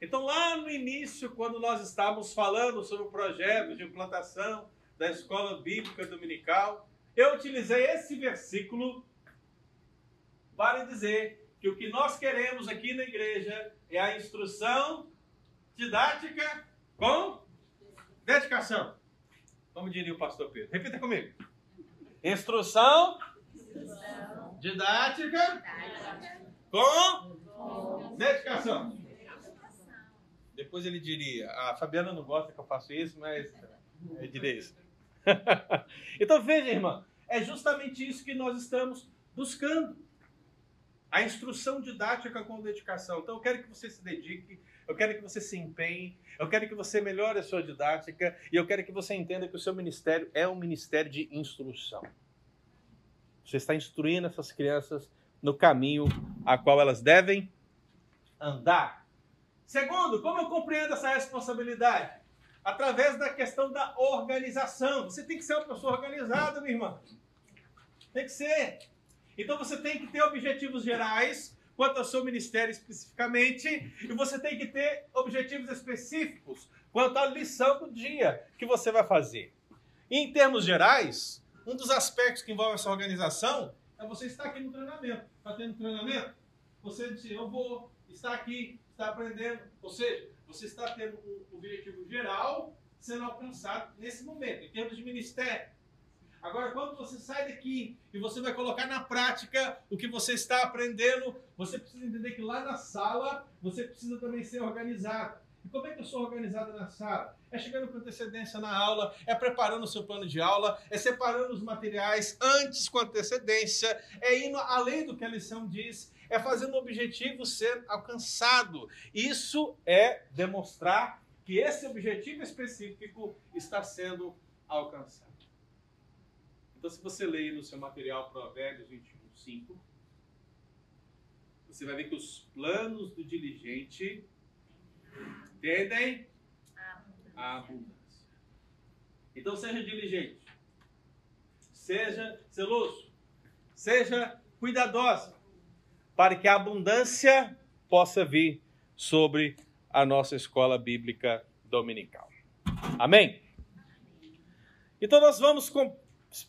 Então, lá no início, quando nós estávamos falando sobre o projeto de implantação da escola bíblica dominical, eu utilizei esse versículo para dizer que o que nós queremos aqui na igreja é a instrução didática com dedicação. Como diria o pastor Pedro. Repita comigo. Instrução, didática com dedicação. Depois ele diria, a Fabiana não gosta que eu faça isso, mas eu diria isso. então veja, irmã, é justamente isso que nós estamos buscando. A instrução didática com dedicação. Então eu quero que você se dedique, eu quero que você se empenhe, eu quero que você melhore a sua didática e eu quero que você entenda que o seu ministério é um ministério de instrução. Você está instruindo essas crianças no caminho a qual elas devem andar. Segundo, como eu compreendo essa responsabilidade? Através da questão da organização. Você tem que ser uma pessoa organizada, minha irmã. Tem que ser. Então você tem que ter objetivos gerais quanto ao seu ministério especificamente, e você tem que ter objetivos específicos quanto à lição do dia que você vai fazer. E em termos gerais, um dos aspectos que envolve essa organização é você estar aqui no treinamento. Está tendo treinamento? Você diz, eu vou estar aqui, está aprendendo. Ou seja, você está tendo um objetivo geral sendo alcançado nesse momento, em termos de ministério. Agora, quando você sai daqui e você vai colocar na prática o que você está aprendendo, você precisa entender que lá na sala você precisa também ser organizado. E como é que eu sou organizado na sala? É chegando com antecedência na aula, é preparando o seu plano de aula, é separando os materiais antes com antecedência, é indo além do que a lição diz, é fazendo o objetivo ser alcançado. Isso é demonstrar que esse objetivo específico está sendo alcançado. Então, se você ler no seu material Provérbios 21, 5, você vai ver que os planos do diligente tendem à abundância. Então, seja diligente, seja zeloso, seja cuidadosa, para que a abundância possa vir sobre a nossa escola bíblica dominical. Amém? Então, nós vamos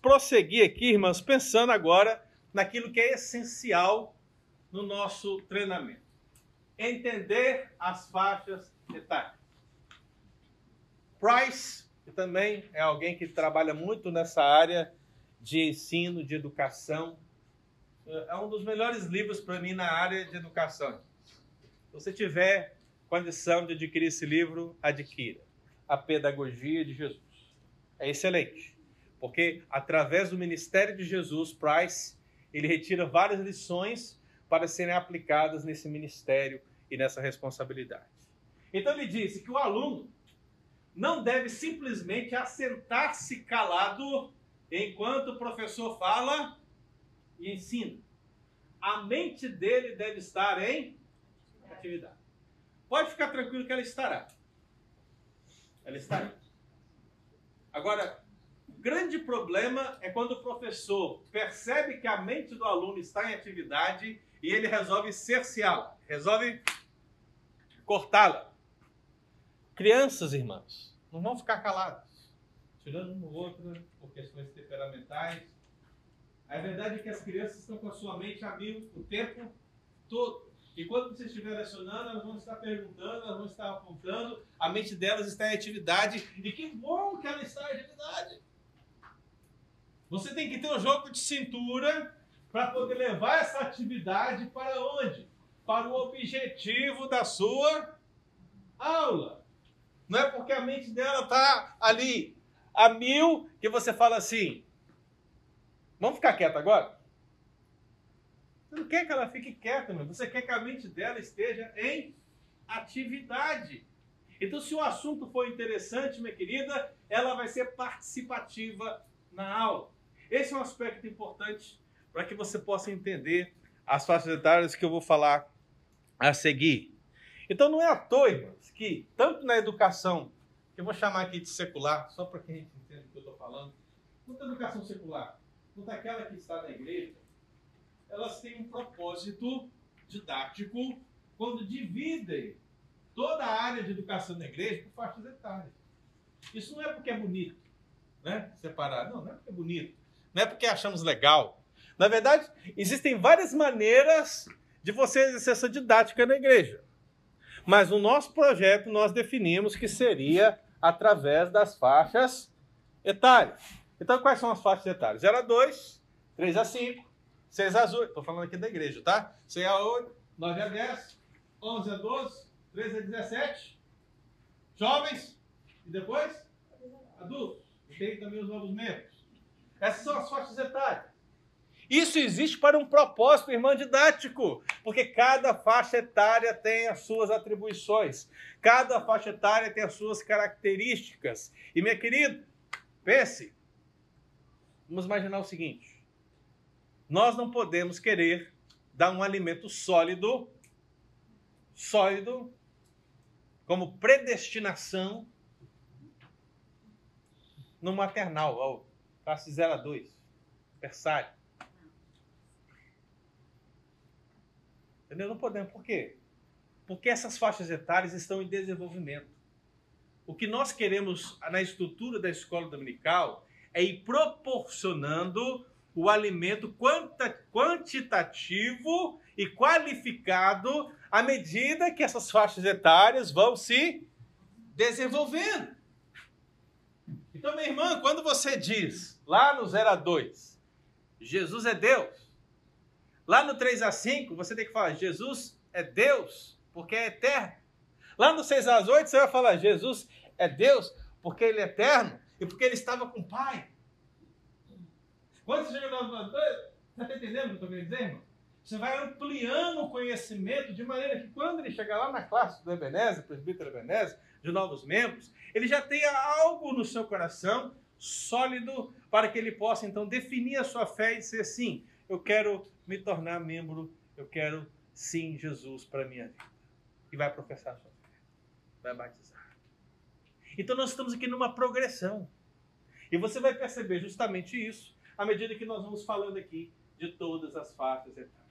prosseguir aqui, irmãs, pensando agora naquilo que é essencial no nosso treinamento. Entender as faixas etárias. Price, que também é alguém que trabalha muito nessa área de ensino, de educação, é um dos melhores livros para mim na área de educação. Se você tiver condição de adquirir esse livro, adquira. A Pedagogia de Jesus. É excelente porque através do ministério de Jesus, Price, ele retira várias lições para serem aplicadas nesse ministério e nessa responsabilidade. Então ele disse que o aluno não deve simplesmente assentar-se calado enquanto o professor fala e ensina. A mente dele deve estar em atividade. Pode ficar tranquilo que ela estará. Ela estará. Agora, grande problema é quando o professor percebe que a mente do aluno está em atividade e ele resolve cerceá-la, resolve cortá-la. Crianças, irmãos, não vão ficar caladas, tirando uma ou outra por questões temperamentais. A verdade é que as crianças estão com a sua mente a mil o tempo todo. E quando você estiver lecionando, elas vão estar perguntando, elas vão estar apontando, a mente delas está em atividade. E que bom que ela está em atividade. Você tem que ter um jogo de cintura para poder levar essa atividade para onde? Para o objetivo da sua aula. Não é porque a mente dela está ali a mil que você fala assim: vamos ficar quieto agora? Você não quer que ela fique quieta, meu. você quer que a mente dela esteja em atividade. Então, se o assunto for interessante, minha querida, ela vai ser participativa na aula. Esse é um aspecto importante para que você possa entender as etárias que eu vou falar a seguir. Então não é à toa, irmãos, que tanto na educação, que eu vou chamar aqui de secular, só para que a gente entenda o que eu estou falando, tanto na educação secular quanto aquela que está na igreja, elas têm um propósito didático quando dividem toda a área de educação da igreja por faixas etárias. Isso não é porque é bonito, né? Separar. Não, não é porque é bonito. Não é porque achamos legal. Na verdade, existem várias maneiras de você exercer essa didática na igreja. Mas no nosso projeto nós definimos que seria através das faixas etárias. Então, quais são as faixas etárias? 0 a 2, 3 a 5, 6 a 8. Estou falando aqui da igreja, tá? 6 a 8, 9 a 10, 11 a 12, 13 a 17. Jovens. E depois? Adultos. E tem também os novos membros. Essas são as faixas etárias. Isso existe para um propósito, irmão didático, porque cada faixa etária tem as suas atribuições, cada faixa etária tem as suas características. E, minha querida, pense, vamos imaginar o seguinte: nós não podemos querer dar um alimento sólido, sólido, como predestinação no maternal, ao classe 0 a 2, versário. Entendeu? Não podemos. Por quê? Porque essas faixas etárias estão em desenvolvimento. O que nós queremos na estrutura da escola dominical é ir proporcionando o alimento quantitativo e qualificado à medida que essas faixas etárias vão se desenvolvendo. Então, minha irmã, quando você diz lá no 0 a 2, Jesus é Deus, lá no 3 a 5, você tem que falar, Jesus é Deus, porque é eterno. Lá no 6 a 8, você vai falar, Jesus é Deus, porque ele é eterno e porque ele estava com o Pai. Quando você chega no 2, você está entendendo o que eu estou querendo dizer, irmão? Você vai ampliando o conhecimento de maneira que quando ele chegar lá na classe do Ebenezer, presbítero Ebenezer, de novos membros, ele já tenha algo no seu coração sólido para que ele possa então definir a sua fé e dizer assim: eu quero me tornar membro, eu quero sim Jesus para minha vida. E vai professar a sua fé, vai batizar. Então nós estamos aqui numa progressão. E você vai perceber justamente isso à medida que nós vamos falando aqui de todas as faixas etárias.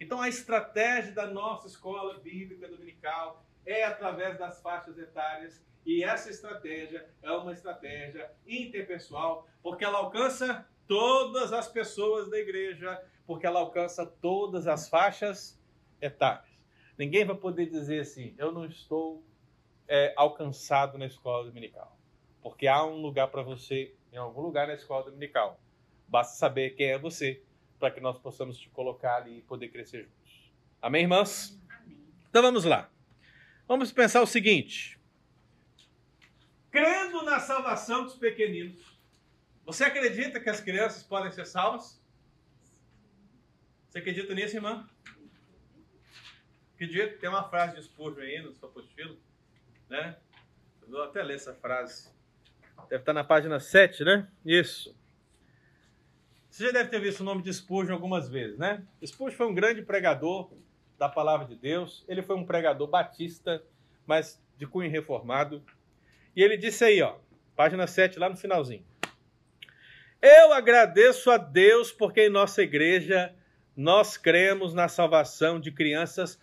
Então, a estratégia da nossa escola bíblica dominical é através das faixas etárias, e essa estratégia é uma estratégia interpessoal, porque ela alcança todas as pessoas da igreja, porque ela alcança todas as faixas etárias. Ninguém vai poder dizer assim: eu não estou é, alcançado na escola dominical, porque há um lugar para você em algum lugar na escola dominical. Basta saber quem é você para que nós possamos te colocar ali e poder crescer juntos. Amém, irmãs? Amém. Então vamos lá. Vamos pensar o seguinte: crendo na salvação dos pequeninos, você acredita que as crianças podem ser salvas? Você acredita nisso, irmã? Acredito. Tem uma frase de Spurgeon aí no seu apostilo, né? Eu vou até ler essa frase. Deve estar na página 7, né? Isso. Você já deve ter visto o nome de Spurgeon algumas vezes, né? Spurgeon foi um grande pregador da palavra de Deus. Ele foi um pregador batista, mas de cunho reformado. E ele disse aí, ó, página 7, lá no finalzinho. Eu agradeço a Deus porque em nossa igreja nós cremos na salvação de crianças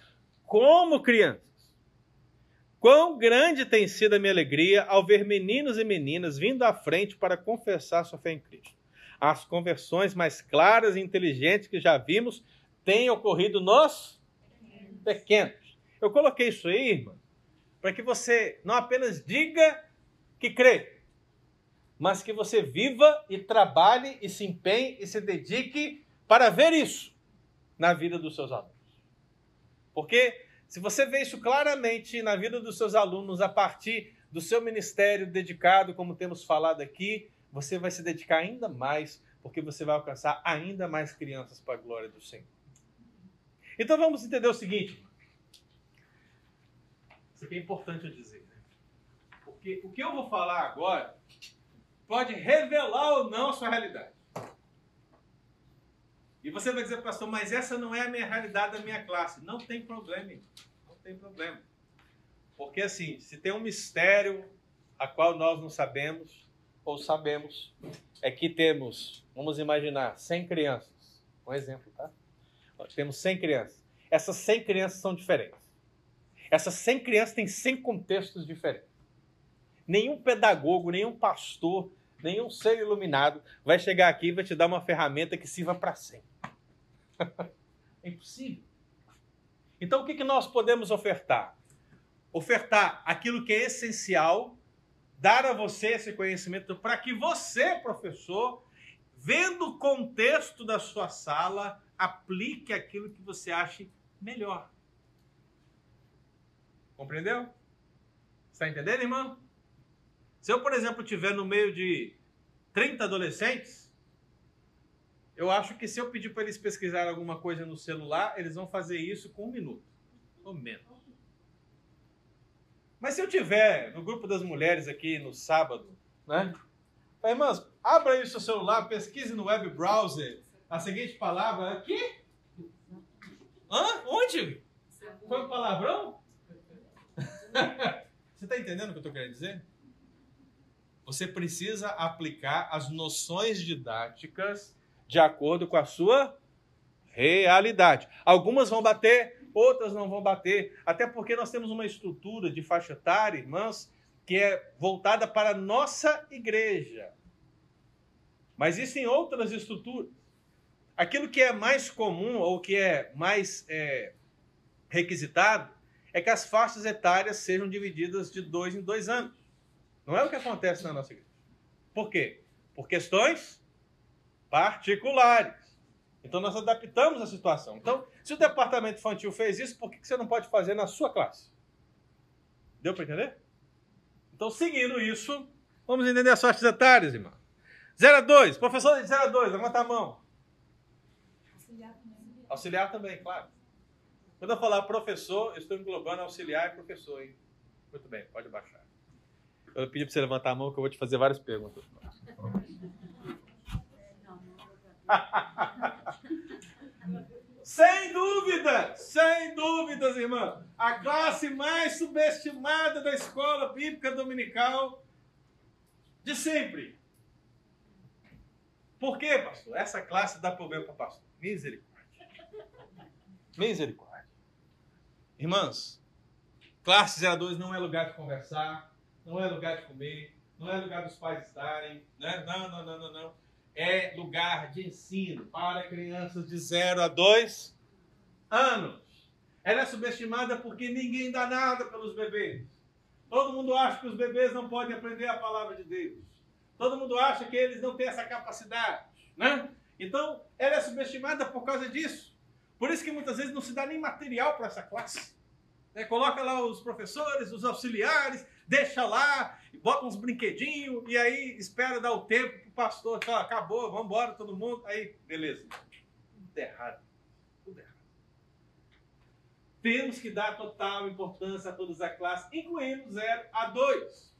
como crianças. Quão grande tem sido a minha alegria ao ver meninos e meninas vindo à frente para confessar sua fé em Cristo as conversões mais claras e inteligentes que já vimos têm ocorrido nos pequenos. Eu coloquei isso aí, irmão, para que você não apenas diga que crê, mas que você viva e trabalhe e se empenhe e se dedique para ver isso na vida dos seus alunos. Porque se você vê isso claramente na vida dos seus alunos a partir do seu ministério dedicado, como temos falado aqui, você vai se dedicar ainda mais, porque você vai alcançar ainda mais crianças para a glória do Senhor. Então vamos entender o seguinte. Isso aqui é importante eu dizer. Né? Porque o que eu vou falar agora pode revelar ou não a sua realidade. E você vai dizer, pastor, mas essa não é a minha realidade da minha classe. Não tem problema, não tem problema. Porque assim, se tem um mistério a qual nós não sabemos, ou sabemos, é que temos, vamos imaginar, 100 crianças. Um exemplo, tá? Temos 100 crianças. Essas 100 crianças são diferentes. Essas 100 crianças têm 100 contextos diferentes. Nenhum pedagogo, nenhum pastor, nenhum ser iluminado vai chegar aqui e vai te dar uma ferramenta que sirva para 100. é impossível. Então, o que, que nós podemos ofertar? Ofertar aquilo que é essencial dar a você esse conhecimento para que você, professor, vendo o contexto da sua sala, aplique aquilo que você ache melhor. Compreendeu? Está entendendo, irmão? Se eu, por exemplo, estiver no meio de 30 adolescentes, eu acho que se eu pedir para eles pesquisar alguma coisa no celular, eles vão fazer isso com um minuto, ou menos. Mas se eu tiver no grupo das mulheres aqui no sábado, né? Irmãs, abra aí o seu celular, pesquise no web browser a seguinte palavra aqui. Hã? Onde? Foi um palavrão? Você está entendendo o que eu estou querendo dizer? Você precisa aplicar as noções didáticas de acordo com a sua realidade. Algumas vão bater outras não vão bater. Até porque nós temos uma estrutura de faixa etária, irmãs, que é voltada para a nossa igreja. Mas existem outras estruturas. Aquilo que é mais comum ou que é mais é, requisitado é que as faixas etárias sejam divididas de dois em dois anos. Não é o que acontece na nossa igreja. Por quê? Por questões particulares. Então nós adaptamos a situação. Então, se o departamento infantil fez isso, por que você não pode fazer na sua classe? Deu para entender? Então, seguindo isso, vamos entender as faixas etárias, irmão. 0 a 2, professor de 0 a 2, levanta a mão. Auxiliar também. Auxiliar também, claro. Quando eu falar professor, eu estou englobando auxiliar e professor, hein? Muito bem, pode baixar. Eu pedi para você levantar a mão que eu vou te fazer várias perguntas. sem dúvida, sem dúvidas, irmã. A classe mais subestimada da escola bíblica dominical de sempre. Por quê, pastor? Essa classe dá problema para pastor. Misericórdia. Misericórdia. Irmãs, classe 02 não é lugar de conversar, não é lugar de comer, não é lugar dos pais estarem, né? Não, não, não, não, não é lugar de ensino para crianças de 0 a 2 anos. Ela é subestimada porque ninguém dá nada pelos bebês. Todo mundo acha que os bebês não podem aprender a palavra de Deus. Todo mundo acha que eles não têm essa capacidade, né? Então, ela é subestimada por causa disso. Por isso que muitas vezes não se dá nem material para essa classe. É, coloca lá os professores, os auxiliares, deixa lá, bota uns brinquedinhos e aí espera dar o tempo para o pastor, fala, acabou, vamos embora todo mundo. Aí, beleza. Tudo errado. Tudo errado. Temos que dar total importância a todas as classes, incluindo 0 a 2.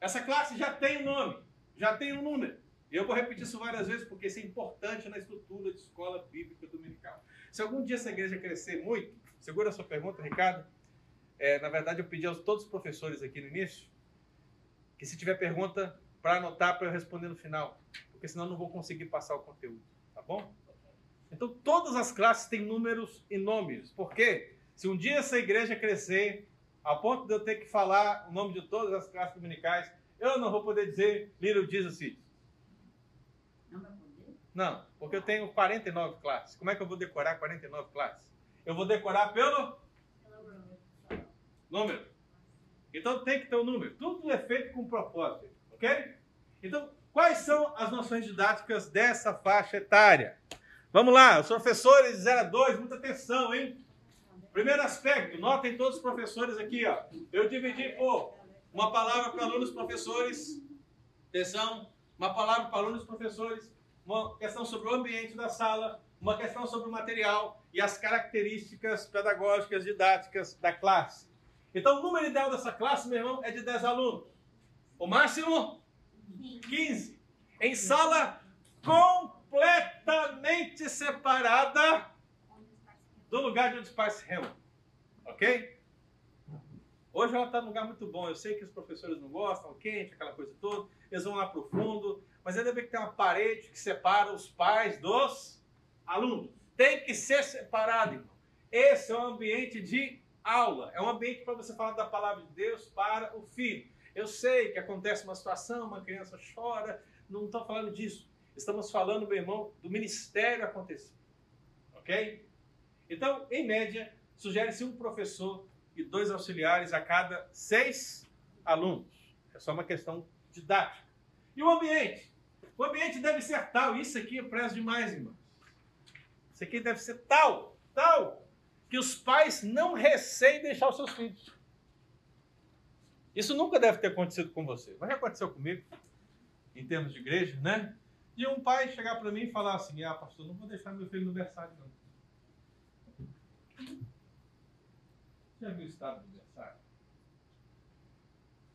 Essa classe já tem um nome, já tem um número. Eu vou repetir isso várias vezes porque isso é importante na estrutura de escola bíblica dominical. Se algum dia essa igreja crescer muito, segura a sua pergunta, Ricardo. É, na verdade, eu pedi a todos os professores aqui no início que se tiver pergunta, para anotar para eu responder no final, porque senão eu não vou conseguir passar o conteúdo, tá bom? Então, todas as classes têm números e nomes. Por quê? Se um dia essa igreja crescer, a ponto de eu ter que falar o nome de todas as classes dominicais, eu não vou poder dizer Little Jesus City. Não vai poder? Não, porque eu tenho 49 classes. Como é que eu vou decorar 49 classes? Eu vou decorar pelo número. Então tem que ter um número. Tudo é feito com propósito, ok? Então, quais são as noções didáticas dessa faixa etária? Vamos lá, os professores de 0 a 2, muita atenção, hein? Primeiro aspecto, notem todos os professores aqui, ó. Eu dividi por uma palavra para alunos professores, atenção, uma palavra para alunos professores, uma questão sobre o ambiente da sala, uma questão sobre o material e as características pedagógicas didáticas da classe. Então, o número ideal dessa classe, meu irmão, é de 10 alunos. O máximo? 15. Em sala completamente separada do lugar de onde os pais se reúnem. Ok? Hoje ela está num lugar muito bom. Eu sei que os professores não gostam, quente, aquela coisa toda. Eles vão lá para o fundo. Mas ainda bem que tem uma parede que separa os pais dos alunos. Tem que ser separado, irmão. Esse é um ambiente de aula. É um ambiente para você falar da palavra de Deus para o filho. Eu sei que acontece uma situação, uma criança chora. Não estou falando disso. Estamos falando, meu irmão, do ministério acontecer. Ok? Então, em média, sugere-se um professor e dois auxiliares a cada seis alunos. É só uma questão didática. E o ambiente? O ambiente deve ser tal. Isso aqui eu prezo demais, irmãos. Isso aqui deve ser tal, tal, que os pais não receem deixar os seus filhos. Isso nunca deve ter acontecido com você. Mas já aconteceu comigo, em termos de igreja, né? De um pai chegar para mim e falar assim: Ah, pastor, não vou deixar meu filho no berçário, não. Já viu o estado do berçário?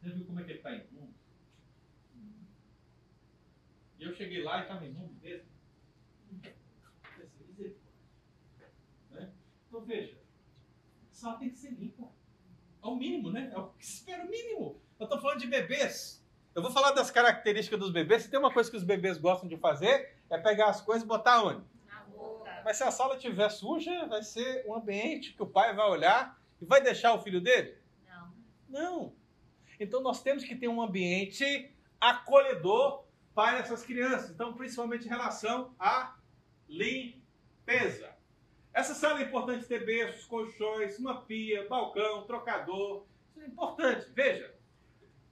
Já viu como é que ele está imundo? E eu cheguei lá e estava imundo mesmo. Né? Então veja, só tem que ser limpo. É o mínimo, né? É o que se espera o mínimo. Eu estou falando de bebês. Eu vou falar das características dos bebês. Se tem uma coisa que os bebês gostam de fazer, é pegar as coisas e botar onde? Na boca. Mas se a sala estiver suja, vai ser um ambiente que o pai vai olhar e vai deixar o filho dele? Não. Não. Então nós temos que ter um ambiente acolhedor para essas crianças. Então, principalmente em relação à limpeza. Essa sala é importante ter berços, colchões, uma pia, balcão, trocador. Isso é importante. Veja,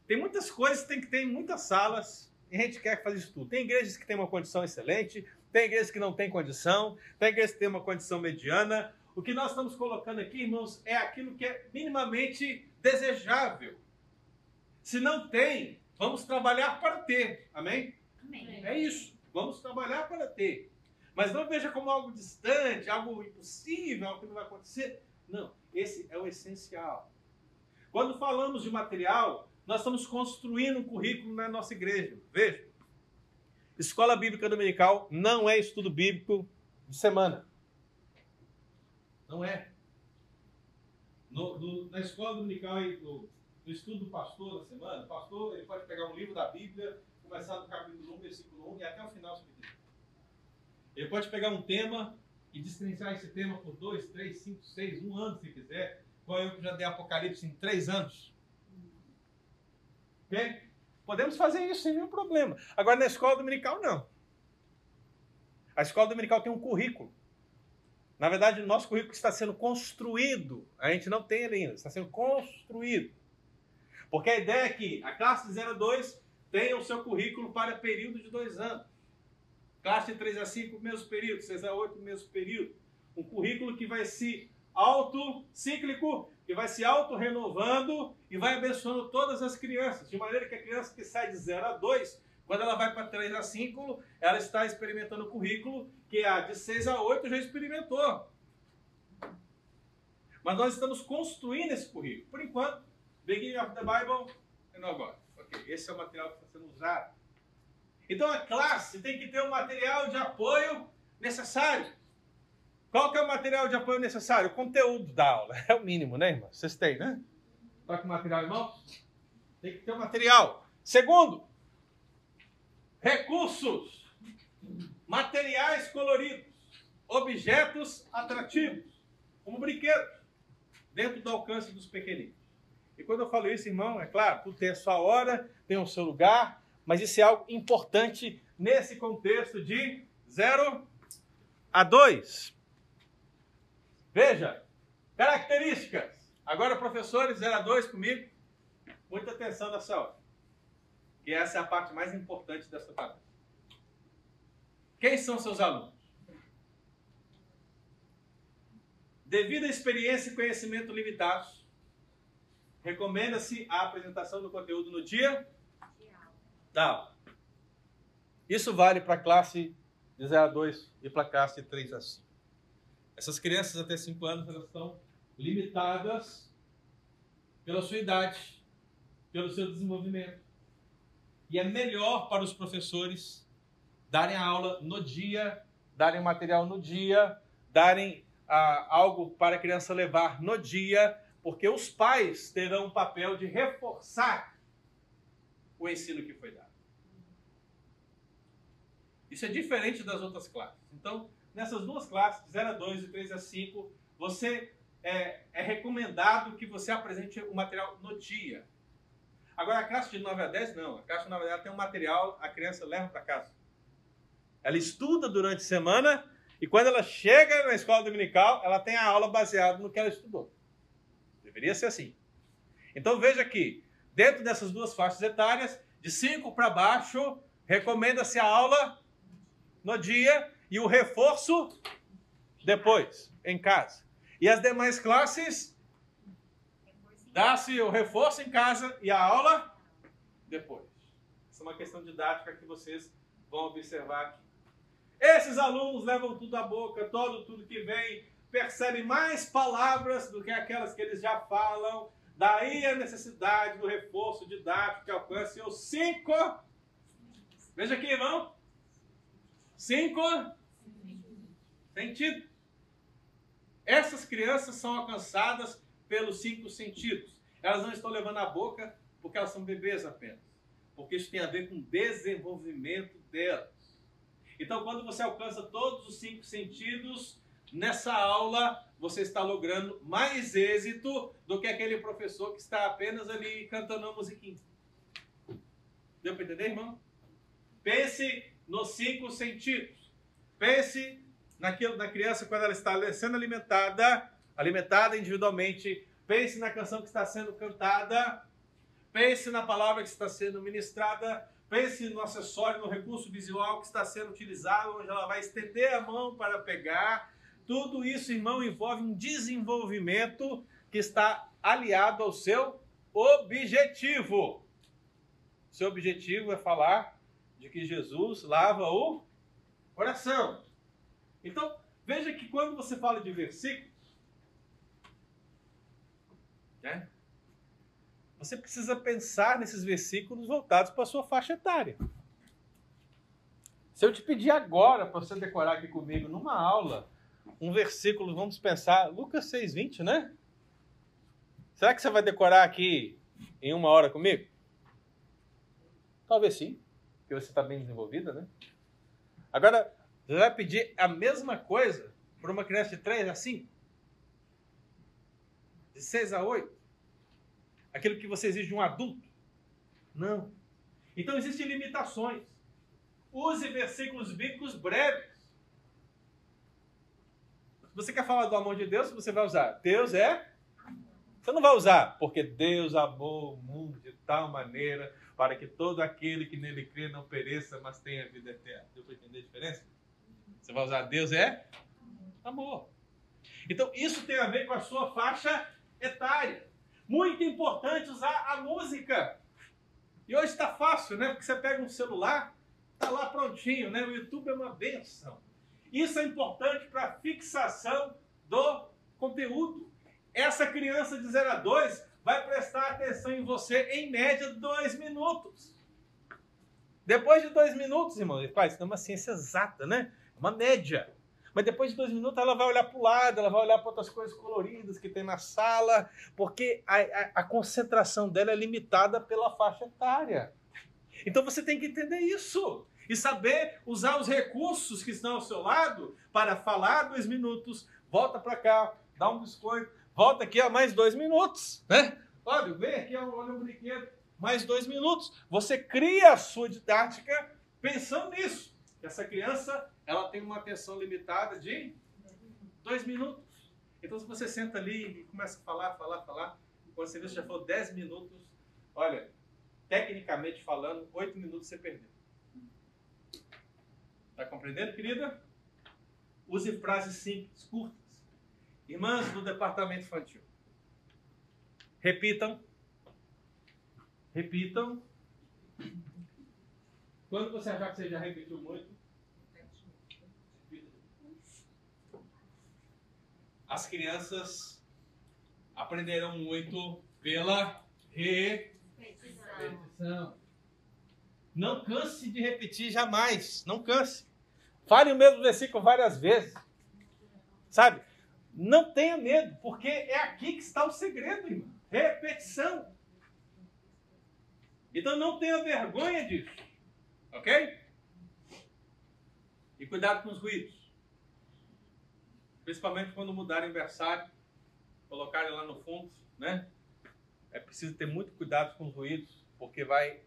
tem muitas coisas que tem que ter em muitas salas e a gente quer fazer isso tudo. Tem igrejas que têm uma condição excelente, tem igrejas que não têm condição, tem igrejas que têm uma condição mediana. O que nós estamos colocando aqui, irmãos, é aquilo que é minimamente desejável. Se não tem, vamos trabalhar para ter. Amém? Amém. É isso. Vamos trabalhar para ter. Mas não veja como algo distante, algo impossível, algo que não vai acontecer. Não, esse é o essencial. Quando falamos de material, nós estamos construindo um currículo na nossa igreja. Veja, escola bíblica dominical não é estudo bíblico de semana. Não é. No- no- na escola dominical, no, no estudo do pastor da semana, o pastor ele pode pegar um livro da Bíblia, começar do capítulo 1, versículo 1 e até o final, se ele pode pegar um tema e destrinçar esse tema por dois, três, cinco, seis, um ano, se quiser. Igual eu que já dei Apocalipse em três anos. Ok? Podemos fazer isso sem nenhum problema. Agora, na escola dominical, não. A escola dominical tem um currículo. Na verdade, o nosso currículo está sendo construído. A gente não tem ele ainda, está sendo construído. Porque a ideia é que a classe de 0 a 2 tenha o seu currículo para período de dois anos. Classe de 3 a 5, mesmo período. 6 a 8, mesmo período. Um currículo que vai se auto-cíclico, que vai se auto-renovando e vai abençoando todas as crianças. De maneira que a criança que sai de 0 a 2, quando ela vai para 3 a 5, ela está experimentando o currículo que a de 6 a 8 já experimentou. Mas nós estamos construindo esse currículo. Por enquanto, Beginning of the Bible and all God. Ok, esse é o material que está sendo usado. Então a classe tem que ter o material de apoio necessário. Qual que é o material de apoio necessário? O conteúdo da aula. É o mínimo, né, irmão? Vocês têm, né? Está com material, irmão? Tem que ter o material. Segundo, recursos, materiais coloridos, objetos atrativos, como brinquedos, dentro do alcance dos pequeninos. E quando eu falo isso, irmão, é claro, tudo tem a sua hora, tem o seu lugar, mas isso é algo importante nesse contexto de 0 a 2. Veja, características. Agora, professores, 0 a 2 comigo. Muita atenção nessa hora. Que essa é a parte mais importante dessa tabela. Quem são seus alunos? Devido à experiência e conhecimento limitados, recomenda-se a apresentação do conteúdo no dia aula. Isso vale para a classe de 0 a 2 e para a classe de 3 a 5. Essas crianças até 5 anos elas estão limitadas pela sua idade, pelo seu desenvolvimento. E é melhor para os professores darem a aula no dia, darem material no dia, darem ah, algo para a criança levar no dia, Porque os pais terão o papel de reforçar o ensino que foi dado. Isso é diferente das outras classes. Então, nessas duas classes, de 0 a 2 e 3 a 5, você é, é, recomendado que você apresente o material no dia. Agora, a classe de 9 a 10, não. A classe de 9 a 10 tem um material, a criança leva para casa. Ela estuda durante a semana e quando ela chega na escola dominical, ela tem a aula baseada no que ela estudou. Deveria ser assim. Então veja que, dentro dessas duas faixas etárias, de 5 para baixo, recomenda-se a aula no dia e o reforço depois, em casa. E as demais classes, dá-se o reforço em casa e a aula depois. Essa é uma questão didática que vocês vão observar aqui. Esses alunos levam tudo à boca, todo tudo que vem, percebem mais palavras do que aquelas que eles já falam. Daí a necessidade do reforço didático que alcance os cinco. Veja aqui, irmão. Cinco sentidos. Essas crianças são alcançadas pelos cinco sentidos. Elas não estão levando a boca porque elas são bebês apenas. Porque isso tem a ver com o desenvolvimento delas. Então, quando você alcança todos os cinco sentidos, nessa aula você está logrando mais êxito do que aquele professor que está apenas ali cantando uma musiquinha. Deu para entender, irmão? Pense nos cinco sentidos. Pense naquilo, na criança quando ela está sendo alimentada, alimentada individualmente. Pense na canção que está sendo cantada. Pense na palavra que está sendo ministrada. Pense no acessório, no recurso visual que está sendo utilizado, onde ela vai estender a mão para pegar. Tudo isso, irmão, envolve um desenvolvimento que está aliado ao seu objetivo. Seu objetivo é falar de que Jesus lava o coração. Então, veja que quando você fala de versículos, né, você precisa pensar nesses versículos voltados para a sua faixa etária. Se eu te pedir agora para você decorar aqui comigo numa aula um versículo, vamos pensar, Lucas 6,20, né? Será que você vai decorar aqui em uma hora comigo? Talvez sim, porque você está bem desenvolvida, né? Agora, você vai pedir a mesma coisa para uma criança de 3 a 5? De 6 a 8? aquilo que você exige de um adulto? Não. Então existem limitações. Use versículos bíblicos breves. Você quer falar do amor de Deus, você vai usar. Deus é. Você não vai usar, porque Deus amou o mundo de tal maneira para que todo aquele que nele crê não pereça, mas tenha vida eterna. Deu para entender a diferença? Você vai usar Deus é amor. Então, isso tem a ver com a sua faixa etária. Muito importante usar a música. E hoje está fácil, né? Porque você pega um celular, está lá prontinho, né? O YouTube é uma benção. Isso é importante para a fixação do conteúdo. Essa criança de 0 a 2 vai prestar atenção em você em média dois minutos. Depois de dois minutos, irmão, pai, isso é uma ciência exata, né? É uma média. Mas depois de dois minutos ela vai olhar para o lado, ela vai olhar para outras coisas coloridas que tem na sala, porque a, a, a, concentração dela é limitada pela faixa etária. Então você tem que entender isso e saber usar os recursos que estão ao seu lado para falar dois minutos, volta para cá, dá um biscoito, volta aqui a mais dois minutos, né? Olha, vem aqui, olha o brinquedo, mais dois minutos. Você cria a sua didática pensando nisso. Essa criança ela tem uma atenção limitada de dois minutos. Então, se você senta ali e começa a falar, falar, falar, quando você vê que já falou dez minutos, olha, tecnicamente falando, oito minutos você perdeu. Está compreendendo, querida? Use frases simples, curtas. Irmãs do departamento infantil, repitam. Repitam. Quando você achar que você já repetiu muito, as crianças aprenderão muito pela repetição. Não canse de repetir jamais, não canse. Fale o mesmo versículo várias vezes. Sabe? Não tenha medo, porque é aqui que está o segredo, irmão. Repetição. Então não tenha vergonha disso. Ok? E cuidado com os ruídos. Principalmente quando mudarem versário, colocarem lá no fundo, né? É preciso ter muito cuidado com os ruídos, porque vai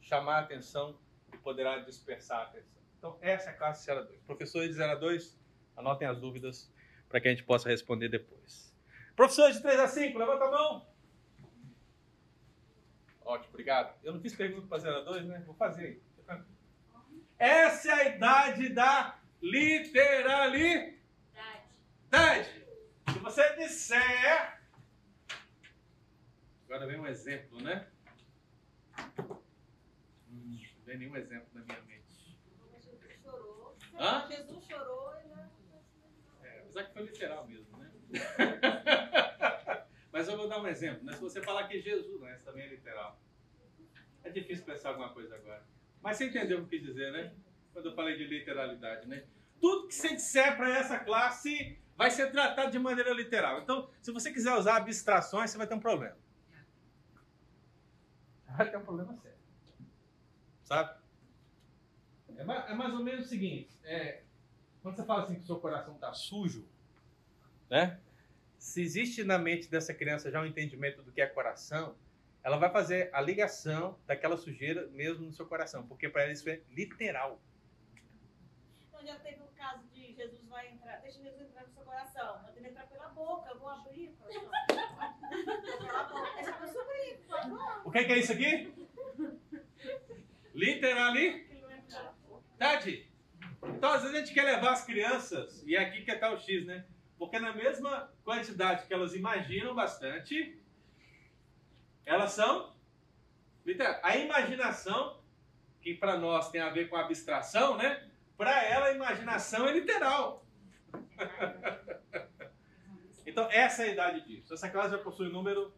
chamar a atenção e poderá dispersar a atenção. Então, essa é a classe 0 a 2. Professores de 0 a 2, anotem as dúvidas para que a gente possa responder depois. Professores de 3 a 5, levanta a mão. Ótimo, obrigado. Eu não fiz pergunta para 0 a 2, né? Vou fazer. Essa é a idade da literalidade. Se você disser. Agora vem um exemplo, né? Hum, não vem nenhum exemplo na minha mente. Jesus chorou. Hã? Jesus chorou e já. É, apesar que foi literal mesmo, né? Mas eu vou dar um exemplo, né? Se você falar que Jesus, né? Isso também é literal. É difícil pensar alguma coisa agora. Mas você entendeu o que eu quis dizer, né? Quando eu falei de literalidade, né? Tudo que você disser para essa classe vai ser tratado de maneira literal. Então, se você quiser usar abstrações, você vai ter um problema. Vai ter um problema sério. Sabe? É ma- é mais ou menos o seguinte: é, quando você fala assim que o seu coração está sujo, né? Se existe na mente dessa criança já um entendimento do que é coração, ela vai fazer a ligação daquela sujeira mesmo no seu coração, porque para ela isso é literal. Então já teve o caso de Jesus vai entrar, deixa Jesus entrar no seu coração. Manda ele entrar pela boca, eu vou abrir. pela boca. Deixa a pessoa abrir, por favor. O que, que é isso aqui? Literalidade. Boca. Então, às vezes a gente quer levar as crianças, e é aqui que está o X, né? Porque na mesma quantidade que elas imaginam bastante, elas são. A imaginação, que para nós tem a ver com a abstração, né? Para ela a imaginação é literal. então essa é a idade disso. Essa classe já possui o número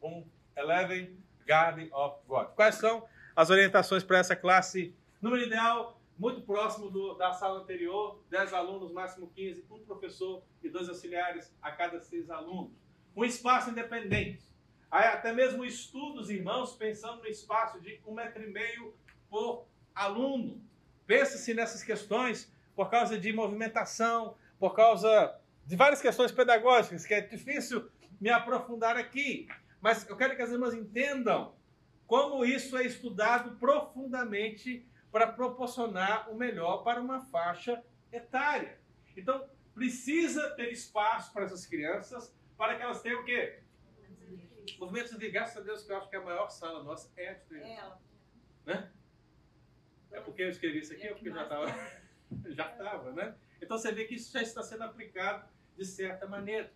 1, 11, Garden of God. Quais são as orientações para essa classe? Número ideal, muito próximo do- da sala anterior, 10 alunos, máximo 15, um professor e dois auxiliares a cada seis alunos. Um espaço independente. Aí até mesmo estudos, irmãos, pensando no espaço de um metro e meio por aluno. Pensa-se nessas questões por causa de movimentação, por causa de várias questões pedagógicas, que é difícil me aprofundar aqui. Mas eu quero que as irmãs entendam como isso é estudado profundamente para proporcionar o melhor para uma faixa etária. Então, precisa ter espaço para essas crianças, para que elas tenham o quê? Movimentos de graças a Deus, que eu acho que a maior sala nossa é a de. Ela. Né? É porque eu escrevi isso aqui, é porque já estava, já estava, né? Então você vê que isso já está sendo aplicado de certa maneira.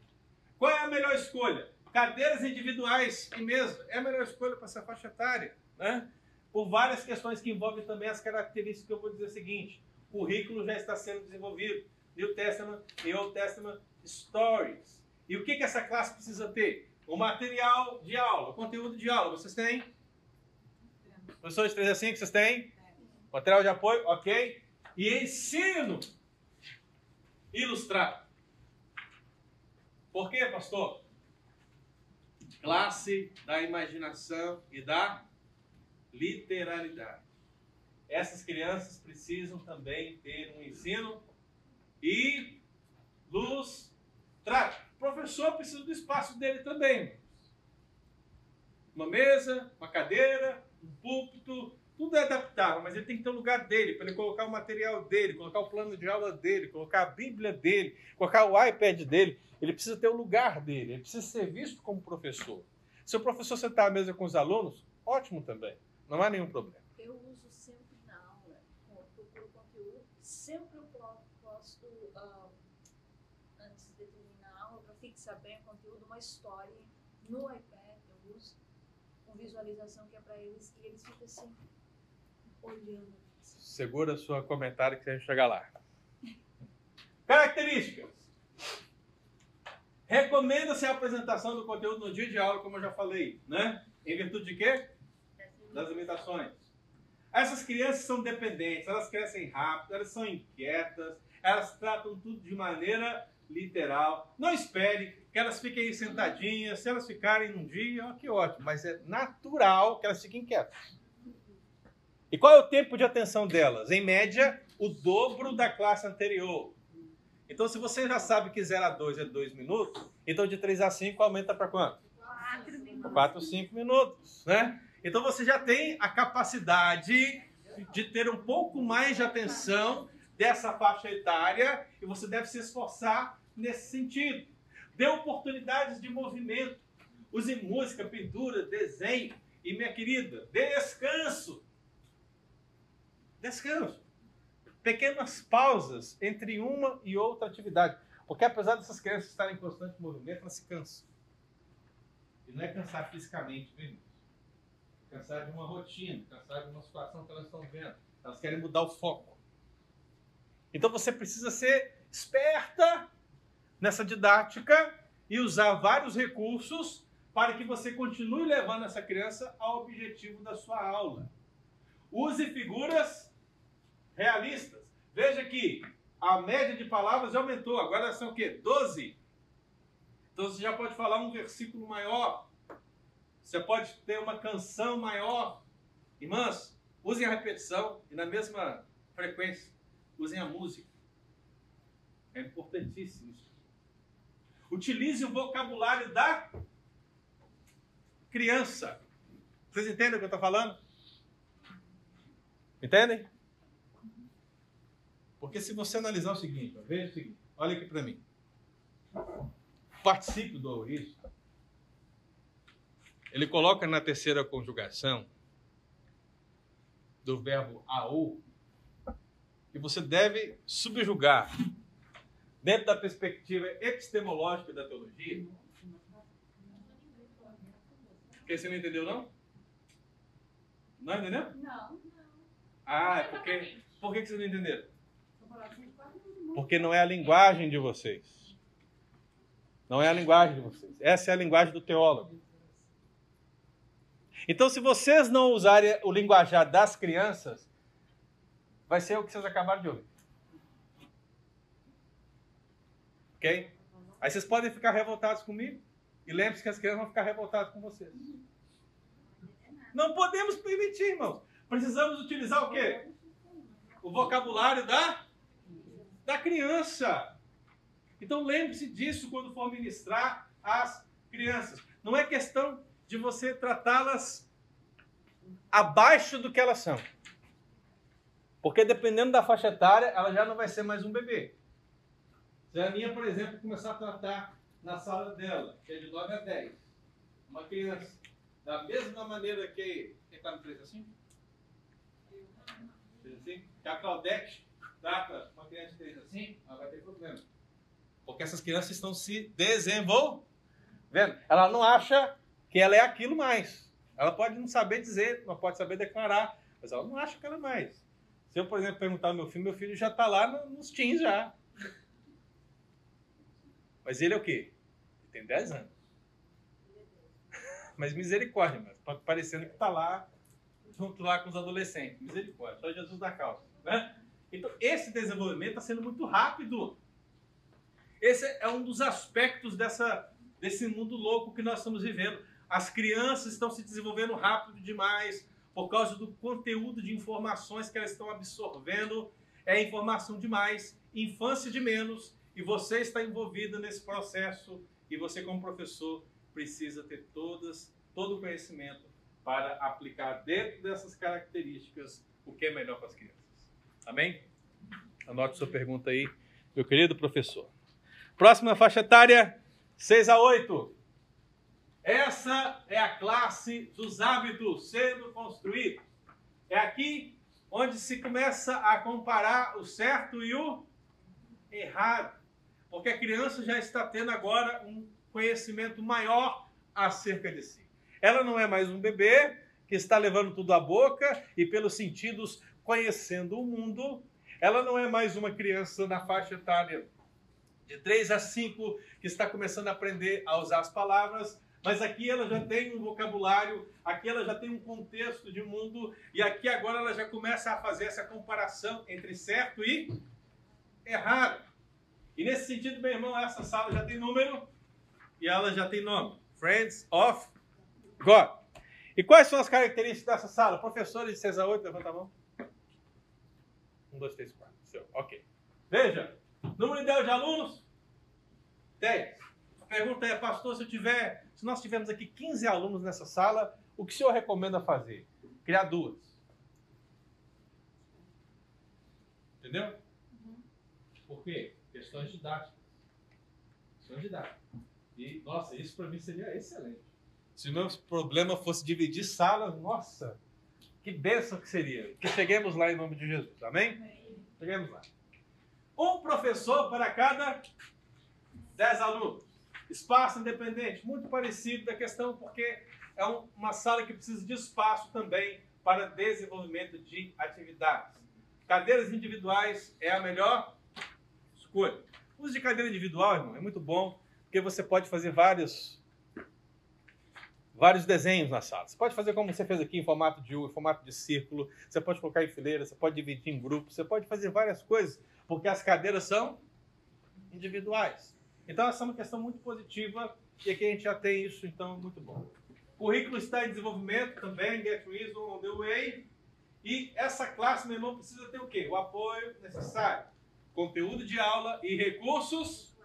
Qual é a melhor escolha? Cadeiras individuais e mesa é a melhor escolha para essa faixa etária, né? Por várias questões que envolvem também as características que eu vou dizer o seguinte: o currículo já está sendo desenvolvido, New Testament e Old Testament Stories. E o que, que essa classe precisa ter? O material de aula, o conteúdo de aula. Vocês têm? Professores 3 a 5, vocês têm? Material de apoio, ok. E ensino ilustrado. Por quê, pastor? Classe da imaginação e da literalidade. Essas crianças precisam também ter um ensino ilustrado. O professor precisa do espaço dele também. Uma mesa, uma cadeira, um púlpito, tudo é adaptável, mas ele tem que ter o lugar dele, para ele colocar o material dele, colocar o plano de aula dele, colocar a Bíblia dele, colocar o iPad dele. Ele precisa ter o lugar dele, ele precisa ser visto como professor. Se o professor sentar à mesa com os alunos, ótimo também, não há nenhum problema. Eu uso sempre na aula, quando procuro conteúdo, sempre eu po- posto, ah, antes de terminar a aula, para fixar bem o conteúdo, uma história no iPad, eu uso, com visualização que é para eles, e eles ficam assim, olhando. Segura seu comentário que a gente chegar lá. Características. Recomenda-se a apresentação do conteúdo no dia de aula, como eu já falei, né? Em virtude de quê? Das limitações. Essas crianças são dependentes, elas crescem rápido, elas são inquietas, elas tratam tudo de maneira literal. Não espere que elas fiquem aí sentadinhas. Se elas ficarem num dia, ó, que ótimo. Mas é natural que elas fiquem quietas. E qual é o tempo de atenção delas? Em média, o dobro da classe anterior. Então, se você já sabe que 0 a 2 é 2 minutos, então de 3 a 5 aumenta para quanto? 4 minutos. 4, 5 minutos, né? Então você já tem a capacidade de ter um pouco mais de atenção dessa faixa etária e você deve se esforçar nesse sentido. Dê oportunidades de movimento. Use música, pintura, desenho. E minha querida, descanso. Descanso. Pequenas pausas entre uma e outra atividade. Porque apesar dessas crianças estarem em constante movimento, elas se cansam. E não é cansar fisicamente, viu, Cansar de uma rotina, cansar de uma situação que elas estão vendo. Elas querem mudar o foco. Então você precisa ser esperta nessa didática e usar vários recursos para que você continue levando essa criança ao objetivo da sua aula. Use figuras realistas. Veja que a média de palavras já aumentou. Agora são o quê? 12. Então você já pode falar um versículo maior. Você pode ter uma canção maior. Irmãs, usem a repetição e na mesma frequência, usem a música. É importantíssimo isso. Utilize o vocabulário da criança. Vocês entendem o que eu estou falando? Entendem? Porque se você analisar o seguinte, veja o seguinte, olha aqui para mim. Participe do aorista. Ele coloca na terceira conjugação do verbo aou que você deve subjugar dentro da perspectiva epistemológica da teologia. Porque você não entendeu, não? Não entendeu? Não. Ah, é porque. Por que vocês não entenderam? Porque não é a linguagem de vocês. Não é a linguagem de vocês. Essa é a linguagem do teólogo. Então, se vocês não usarem o linguajar das crianças, vai ser o que vocês acabaram de ouvir. Ok? Aí vocês podem ficar revoltados comigo. E lembre-se que as crianças vão ficar revoltadas com vocês. Não podemos permitir, irmãos. Precisamos utilizar o quê? O vocabulário da, da criança. Então lembre-se disso quando for ministrar as crianças. Não é questão de você tratá-las abaixo do que elas são. Porque dependendo da faixa etária, ela já não vai ser mais um bebê. Se a minha, por exemplo, começar a tratar na sala dela, que é de 9 a 10, uma criança, da mesma maneira que. Quem está no 3 assim? Fez assim? Que a Claudete trata uma criança de 3 assim, ela vai ter problema. Porque essas crianças estão se desenvolvendo. Ela não acha que ela é aquilo mais. Ela pode não saber dizer, não pode saber declarar, mas ela não acha que ela é mais. Se eu, por exemplo, perguntar ao meu filho, meu filho já está lá nos teens já. Mas ele é o quê? Ele tem 10 anos. Mas misericórdia, mas parecendo que está lá, junto lá com os adolescentes. Misericórdia, só Jesus da causa. Né? Então, esse desenvolvimento está sendo muito rápido. Esse é um dos aspectos dessa, desse mundo louco que nós estamos vivendo. As crianças estão se desenvolvendo rápido demais por causa do conteúdo de informações que elas estão absorvendo. É informação demais, infância de menos, e você está envolvido nesse processo e você como professor precisa ter todas, todo o conhecimento para aplicar dentro dessas características o que é melhor para as crianças. Amém? Anote sua pergunta aí, meu querido professor. Próxima faixa etária, 6 a 8. Essa é a classe dos hábitos sendo construídos. É aqui onde se começa a comparar o certo e o errado. Porque a criança já está tendo agora um conhecimento maior acerca de si. Ela não é mais um bebê que está levando tudo à boca e pelos sentidos conhecendo o mundo. Ela não é mais uma criança na faixa etária de 3 a 5 que está começando a aprender a usar as palavras, mas aqui ela já tem um vocabulário, aqui ela já tem um contexto de mundo e aqui agora ela já começa a fazer essa comparação entre certo e errado. E nesse sentido, meu irmão, essa sala já tem número e ela já tem nome. Friends of God. E quais são as características dessa sala? Professores de 6 a 8, levanta a mão. 1, 2, 3, 4. Ok. Veja, número ideal de alunos? 10. A pergunta é, pastor, se eu tiver, se nós tivermos aqui 15 alunos nessa sala, o que o senhor recomenda fazer? Criar duas. Entendeu? Por quê? Questões didáticas. Questões didáticas. E, nossa, isso para mim seria excelente. Se o meu problema fosse dividir salas, nossa, que bênção que seria. Que cheguemos lá em nome de Jesus. Amém? Cheguemos lá. Um professor para cada dez alunos. Espaço independente, muito parecido da questão, porque é uma sala que precisa de espaço também para desenvolvimento de atividades. Cadeiras individuais é a melhor escolha. O uso de cadeira individual, irmão, é muito bom, porque você pode fazer vários vários desenhos na sala. Você pode fazer como você fez aqui, em formato de U, em formato de círculo, você pode colocar em fileira, você pode dividir em grupos, você pode fazer várias coisas, porque as cadeiras são individuais. Então, essa é uma questão muito positiva e aqui a gente já tem isso, então, muito bom. O currículo está em desenvolvimento também, Get Reason on the Way. E essa classe, meu irmão, precisa ter o quê? O apoio necessário. Conteúdo de aula e recursos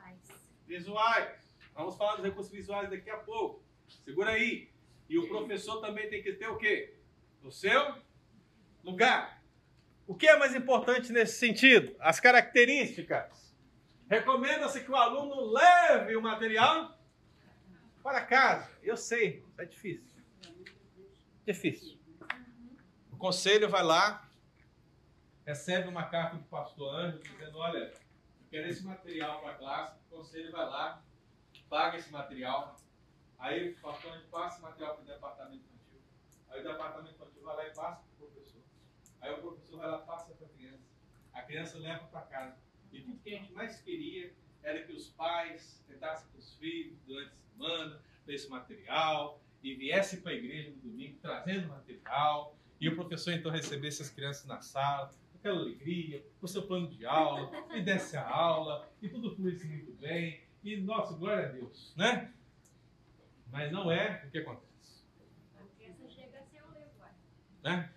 visuais. Vamos falar dos recursos visuais daqui a pouco. Segura aí. E o professor também tem que ter o quê? No seu lugar. O que é mais importante nesse sentido? As características. Recomenda-se que o aluno leve o material para casa. Eu sei, é difícil. Difícil conselho vai lá, recebe uma carta do pastor Anjo dizendo: Olha, eu quero esse material para a classe. O conselho vai lá, paga esse material. Aí o pastor Anjo passa esse material para o departamento infantil. Aí o departamento infantil vai lá e passa para o professor. Aí o professor vai lá e passa para a criança. A criança leva para casa. E tudo que a gente mais queria era que os pais tentassem com os filhos durante a semana, esse material, e viessem para a igreja no domingo trazendo material, e o professor então recebesse as crianças na sala, aquela alegria, o seu plano de aula, e desse a aula, e tudo fluísse muito bem, e nossa, glória a Deus, né? Mas não é o que acontece. A criança chega a ser o né?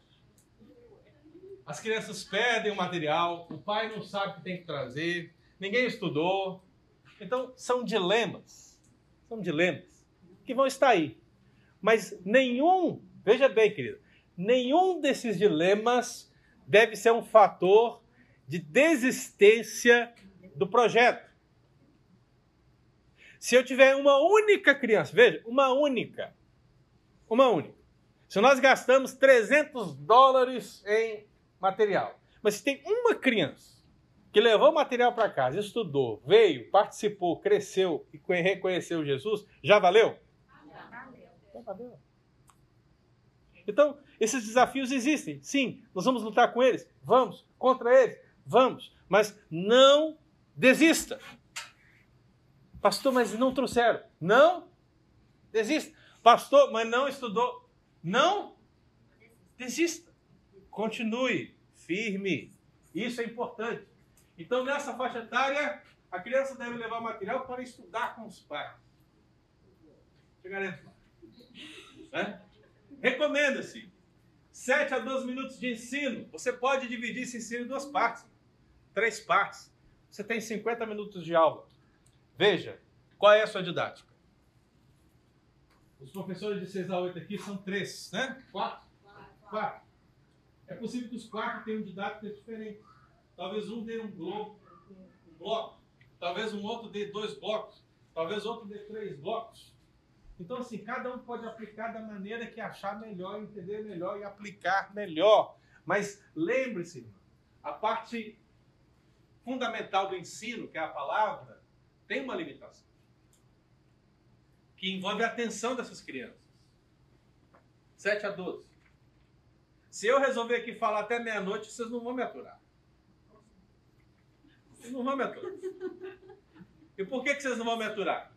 As crianças perdem o material, o pai não sabe o que tem que trazer, ninguém estudou. Então, são dilemas. São dilemas que vão estar aí. Mas nenhum, veja bem, querido, nenhum desses dilemas deve ser um fator de desistência do projeto. Se eu tiver uma única criança, veja, uma única, uma única. Se nós gastamos 300 dólares em material, mas se tem uma criança que levou o material para casa, estudou, veio, participou, cresceu e reconheceu Jesus, já valeu? Já valeu. Já valeu. Então, esses desafios existem. Sim, nós vamos lutar com eles. Vamos. Contra eles. Vamos. Mas não desista. Pastor, mas não trouxeram. Não desista. Pastor, mas não estudou. Não desista. Continue firme. Isso é importante. Então, nessa faixa etária, a criança deve levar material para estudar com os pais. Chegaremos lá. É? Recomenda-se 7 a 12 minutos de ensino. Você pode dividir esse ensino em duas partes, três partes. Você tem 50 minutos de aula. Veja, qual é a sua didática? Os professores de 6 a 8 aqui são três, né? Quatro? Quatro. É possível que os quatro tenham didáticas diferentes. Talvez um dê um bloco, um bloco. Talvez um outro dê dois blocos. Talvez outro dê três blocos. Então, assim, cada um pode aplicar da maneira que achar melhor, entender melhor e aplicar melhor. Mas lembre-se, a parte fundamental do ensino, que é a palavra, tem uma limitação. Que envolve a atenção dessas crianças. 7 a 12. Se eu resolver aqui falar até meia-noite, vocês não vão me aturar. Vocês não vão me aturar. E por que, que vocês não vão me aturar?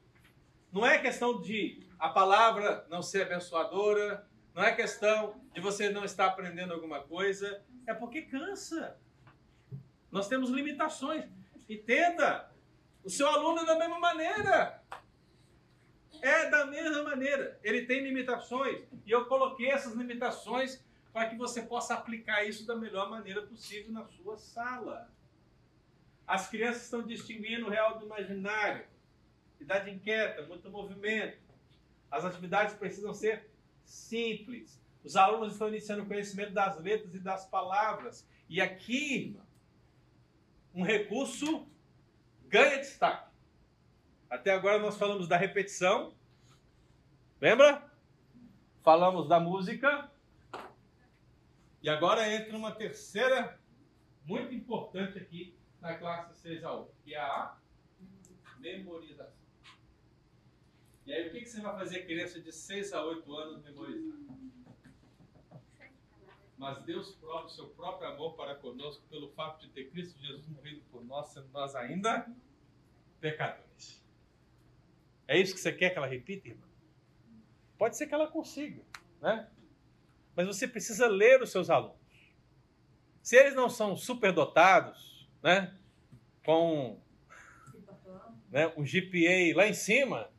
Não é questão de a palavra não ser abençoadora, não é questão de você não estar aprendendo alguma coisa, é porque cansa. Nós temos limitações. Entenda, O seu aluno é da mesma maneira. É da mesma maneira. Ele tem limitações. E eu coloquei essas limitações para que você possa aplicar isso da melhor maneira possível na sua sala. As crianças estão distinguindo o real do imaginário. Idade inquieta, muito movimento. As atividades precisam ser simples. Os alunos estão iniciando o conhecimento das letras e das palavras. E aqui, irmã, um recurso ganha destaque. Até agora nós falamos da repetição. Lembra? Falamos da música. E agora entra uma terceira muito importante aqui na classe 6 a 8, que é a memorização. E aí, o que, que você vai fazer criança de 6 a 8 anos memorizar? Mas Deus prova o seu próprio amor para conosco pelo fato de ter Cristo Jesus morrido por nós, sendo nós ainda pecadores. É isso que você quer que ela repita, irmã? Pode ser que ela consiga, né? Mas você precisa ler os seus alunos. Se eles não são superdotados, né? Com né, um GPA lá em cima,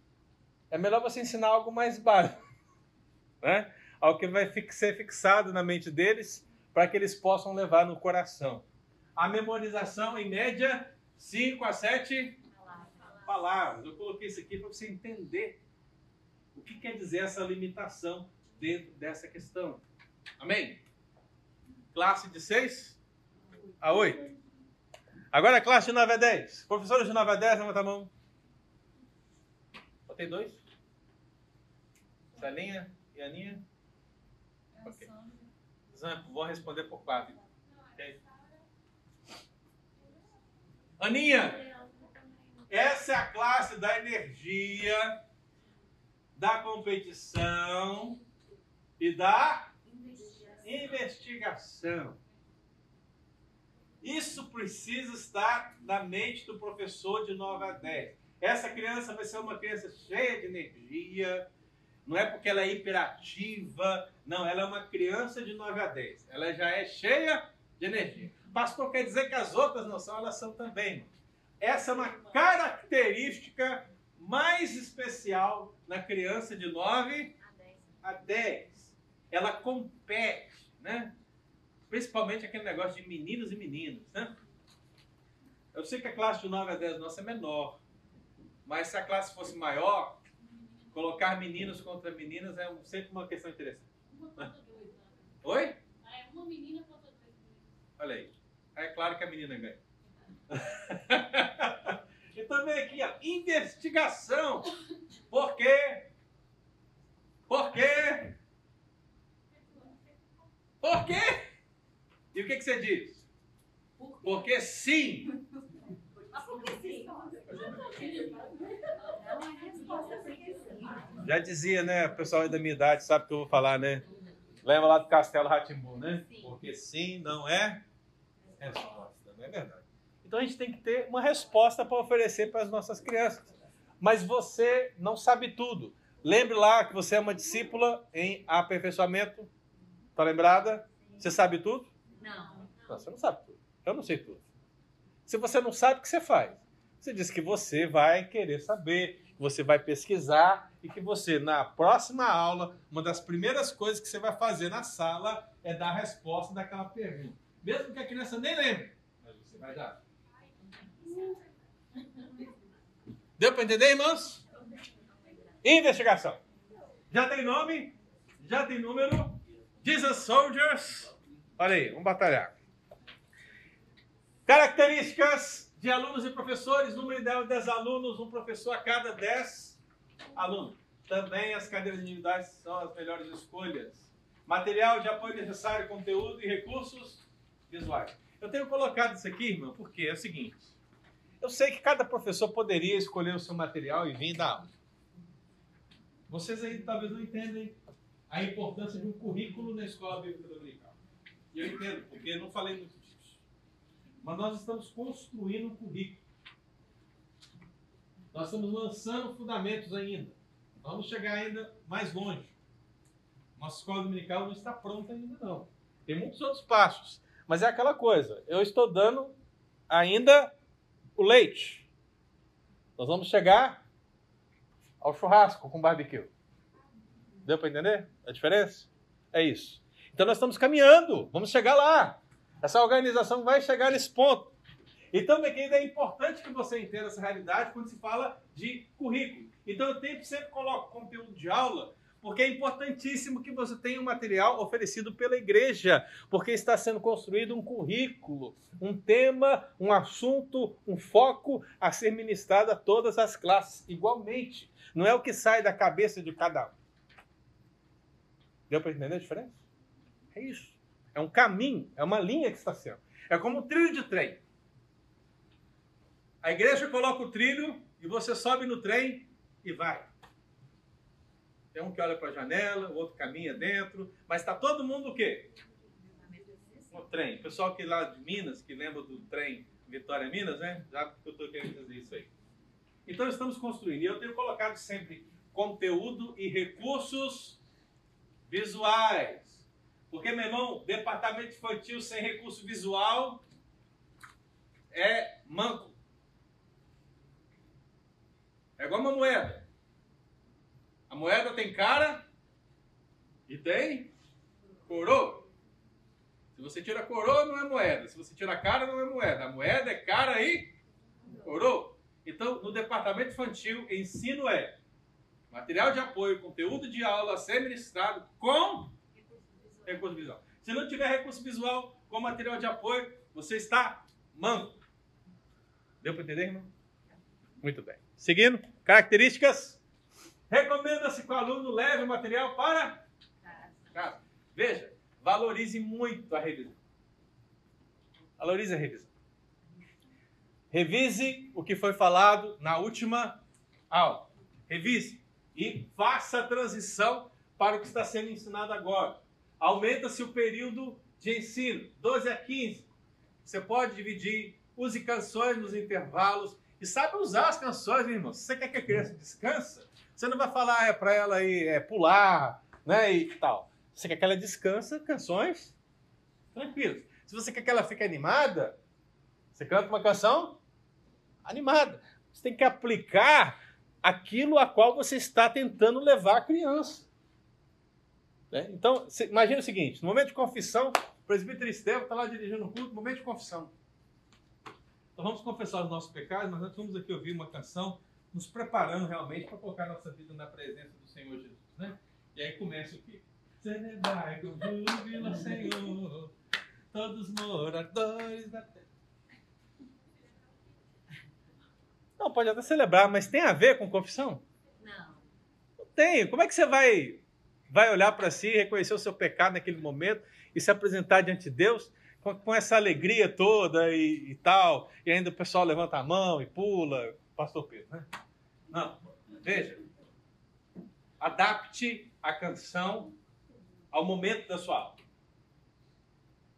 é melhor você ensinar algo mais básico, né? Algo que vai ser fixado na mente deles para que eles possam levar no coração. A memorização, em média, 5 a 7 palavras. Eu coloquei isso aqui para você entender o que quer dizer essa limitação dentro dessa questão. Amém? Classe de 6 a 8. Agora a classe de 9 a 10. Professores de 9 a 10, levanta a mão. Botei dois? Celinha e Aninha? Ok. Vou responder por quatro. Okay. Aninha, essa é a classe da energia, da competição e da investigação. Isso precisa estar na mente do professor de 9 a 10. Essa criança vai ser uma criança cheia de energia, não é porque ela é hiperativa, não, ela é uma criança de 9 a 10. Ela já é cheia de energia. Pastor, quer dizer que as outras não são, elas são também. Essa é uma característica mais especial na criança de 9 a 10. Ela compete, né? Principalmente aquele negócio de meninos e meninas, né? Eu sei que a classe de 9 a 10 nossa é menor, mas se a classe fosse maior, colocar meninos contra meninas é sempre uma questão interessante. Uma contra dois, né? Oi? Ah, é uma menina contra dois meninos. Olha aí. É claro que a menina ganha. e também aqui, ó, investigação. Por quê? Por quê? Por quê? E o que, que você diz? Porque sim. Mas por que sim? Já dizia, né? O pessoal da minha idade sabe o que eu vou falar, né? Lembra lá do Castelo Ratimbu, né? Porque sim não é resposta, não é verdade? Então a gente tem que ter uma resposta para oferecer para as nossas crianças. Mas você não sabe tudo. Lembre lá que você é uma discípula em aperfeiçoamento. Tá lembrada? Você sabe tudo? Não. Não, você não sabe tudo. Eu não sei tudo. Se você não sabe, o que você faz? Você diz que você vai querer saber, você vai pesquisar e que você, na próxima aula, uma das primeiras coisas que você vai fazer na sala é dar a resposta daquela pergunta. Mesmo que a criança nem lembre, mas você vai dar. Deu para entender, irmãos? Investigação. Já tem nome? Já tem número? Jesus Soldiers. Olha aí, vamos batalhar. Características de alunos e professores: número ideal de 10 alunos, um professor a cada 10 alunos. Também as cadeiras individuais são as melhores escolhas. Material de apoio necessário, conteúdo e recursos visuais. Eu tenho colocado isso aqui, irmão, porque é o seguinte. Eu sei que cada professor poderia escolher o seu material e vir dar aula. Vocês aí talvez não entendem a importância de um currículo na escola bíblica dominical. E eu entendo, porque eu não falei muito disso. Mas nós estamos construindo um currículo. Nós estamos lançando fundamentos ainda. Vamos chegar ainda mais longe. Nossa escola dominical não está pronta ainda não. Tem muitos outros passos. Mas é aquela coisa, eu estou dando ainda o leite. Nós vamos chegar ao churrasco com barbecue. Deu para entender a diferença? É isso. Então nós estamos caminhando, vamos chegar lá. Essa organização vai chegar nesse ponto. Então, querido, é importante que você entenda essa realidade quando se fala de currículo. Então, eu sempre, sempre coloco conteúdo de aula, porque é importantíssimo que você tenha um material oferecido pela igreja, porque está sendo construído um currículo, um tema, um assunto, um foco a ser ministrado a todas as classes, igualmente. Não é o que sai da cabeça de cada um. Deu para entender a diferença? É isso. É um caminho, é uma linha que está sendo. É como um trilho de trem. A igreja coloca o trilho e você sobe no trem e vai. Tem um que olha para a janela, o outro caminha dentro, mas está todo mundo o quê? No trem. O pessoal que lá de Minas, que lembra do trem Vitória Minas, né? Já que eu estou querendo fazer isso aí. Então estamos construindo. E eu tenho colocado sempre conteúdo e recursos visuais. Porque, meu irmão, departamento infantil sem recurso visual é manco. É igual uma moeda. A moeda tem cara e tem coroa. Se você tira coroa, não é moeda. Se você tira cara, não é moeda. A moeda é cara e coroa. Então, no departamento infantil, ensino é material de apoio, conteúdo de aula ser ministrado com recurso visual. Se não tiver recurso visual com material de apoio, você está manco. Deu para entender, irmão? Muito bem. Seguindo, características. Recomenda-se que o aluno leve o material para casa. Veja, valorize muito a revisão. Valorize a revisão. Revise o que foi falado na última aula. Revise e faça a transição para o que está sendo ensinado agora. Aumenta-se o período de ensino, 12 a 15. Você pode dividir, use canções nos intervalos e sabe usar as canções, meu irmão. Se você quer que a criança descanse, você não vai falar é, para ela ir, é, pular, né, e tal. Você quer que ela descanse, canções tranquilas. Se você quer que ela fique animada, você canta uma canção animada. Você tem que aplicar aquilo a qual você está tentando levar a criança. Né? Então, imagine o seguinte: no momento de confissão, o presbítero Estevão está lá dirigindo o culto, momento de confissão. Então vamos confessar os nossos pecados, mas nós vamos aqui ouvir uma canção, nos preparando realmente para colocar nossa vida na presença do Senhor Jesus. Né? E aí começa o quê? Celebrai com júbilo, Senhor, todos moradores da terra. Não, pode até celebrar, mas tem a ver com confissão? Não. Não tem. Como é que você vai, vai olhar para si, reconhecer o seu pecado naquele momento e se apresentar diante de Deus com, com essa alegria toda e, e, tal? E ainda o pessoal levanta a mão e pula. Pastor Pedro, né? Não. Veja. Adapte a canção ao momento da sua aula.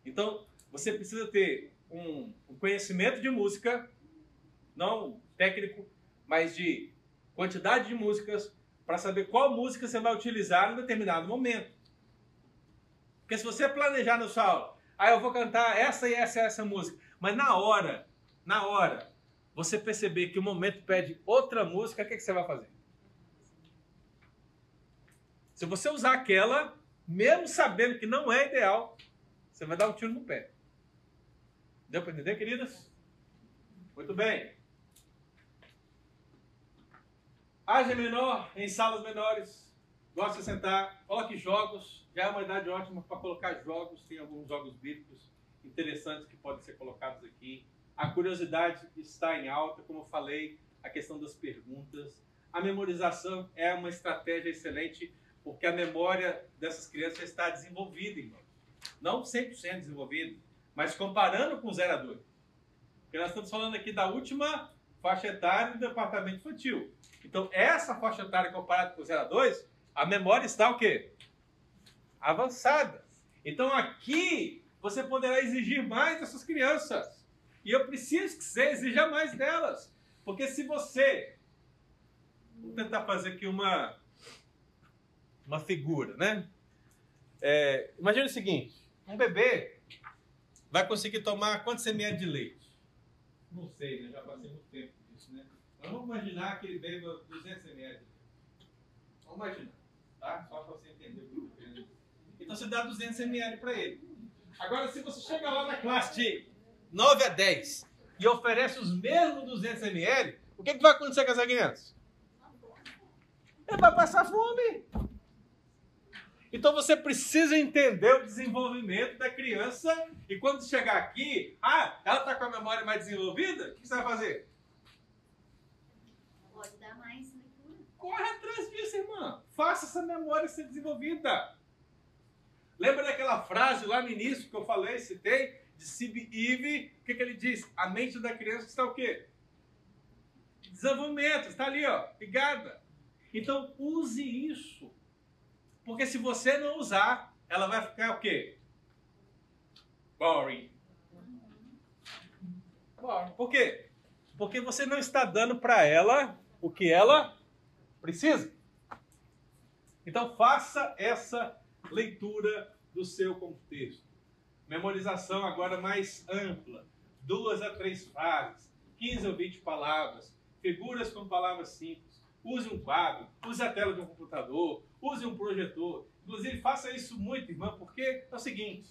Então, você precisa ter um, um conhecimento de música, não técnico, mas de quantidade de músicas para saber qual música você vai utilizar em determinado momento. Porque se você planejar na sua aula, ah, eu vou cantar essa e essa e essa música, mas na hora, na hora, você perceber que o momento pede outra música, o que, que você vai fazer? Se você usar aquela, mesmo sabendo que não é ideal, você vai dar um tiro no pé. Deu para entender, queridas? Muito bem. Haja menor em salas menores. Gosta de sentar. Coloque jogos. Já é uma idade ótima para colocar jogos. Tem alguns jogos bíblicos interessantes que podem ser colocados aqui. A curiosidade está em alta, como eu falei, a questão das perguntas. A memorização é uma estratégia excelente, porque a memória dessas crianças está desenvolvida, irmão. Não 100% desenvolvida, mas comparando com o 0 a 2. Porque nós estamos falando aqui da última faixa etária do departamento infantil. Então, essa faixa etária comparada com o 0 a 2, a memória está o quê? Avançada. Então, aqui, você poderá exigir mais dessas crianças. E eu preciso que você exija mais delas. Porque se você... Vou tentar fazer aqui uma, uma figura, né? É, imagina o seguinte. Um bebê vai conseguir tomar quantos ml de leite? Não sei, né? Já passei muito tempo? Vamos imaginar que ele beba 200 ml. Vamos imaginar, tá? Só para você entender o que eu estou querendo. Então você dá 200 ml para ele. Agora, se você chega lá na classe de 9 a 10 e oferece os mesmos 200 ml, o que, que vai acontecer com essa criança? Ele vai passar fome. Então você precisa entender o desenvolvimento da criança e quando chegar aqui, ah, ela está com a memória mais desenvolvida, o que você vai fazer? Pode dar mais leitura. Corre atrás disso, irmã. Faça essa memória ser desenvolvida. Lembra daquela frase lá no início que eu falei, citei, de Sib Eve? O que, que ele diz? A mente da criança está o quê? Desenvolvimento, está ali, ó, ligada. Então use isso. Porque se você não usar, ela vai ficar o quê? Boring. Boring. Por quê? Porque você não está dando para ela o que ela precisa. Então faça essa leitura do seu contexto. Memorização agora mais ampla, duas a três frases, 15 ou 20 palavras, figuras com palavras simples. Use um quadro, use a tela de um computador, use um projetor. Inclusive, faça isso muito, irmã, porque é o seguinte.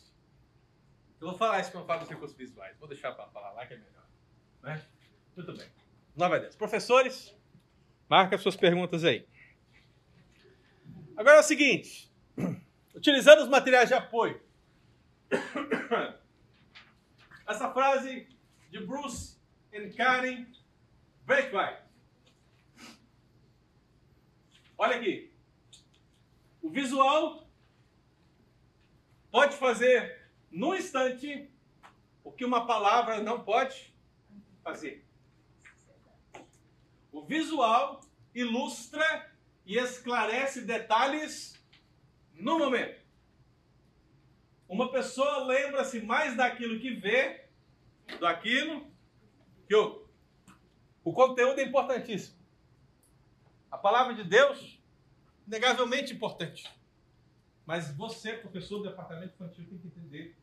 Eu vou falar isso quando eu falo dos recursos visuais. Vou deixar para falar lá que é melhor. Né? Muito bem. 9 a 10. Professores, marca suas perguntas aí. Agora é o seguinte. Utilizando os materiais de apoio. Essa frase de Bruce e Karen Breakwright. Olha aqui. O visual pode fazer num instante o que uma palavra não pode fazer. O visual ilustra e esclarece detalhes no momento. Uma pessoa lembra-se mais daquilo que vê, daquilo que ouve. O conteúdo é importantíssimo. A palavra de Deus, negavelmente importante. Mas você, professor do departamento infantil, tem que entender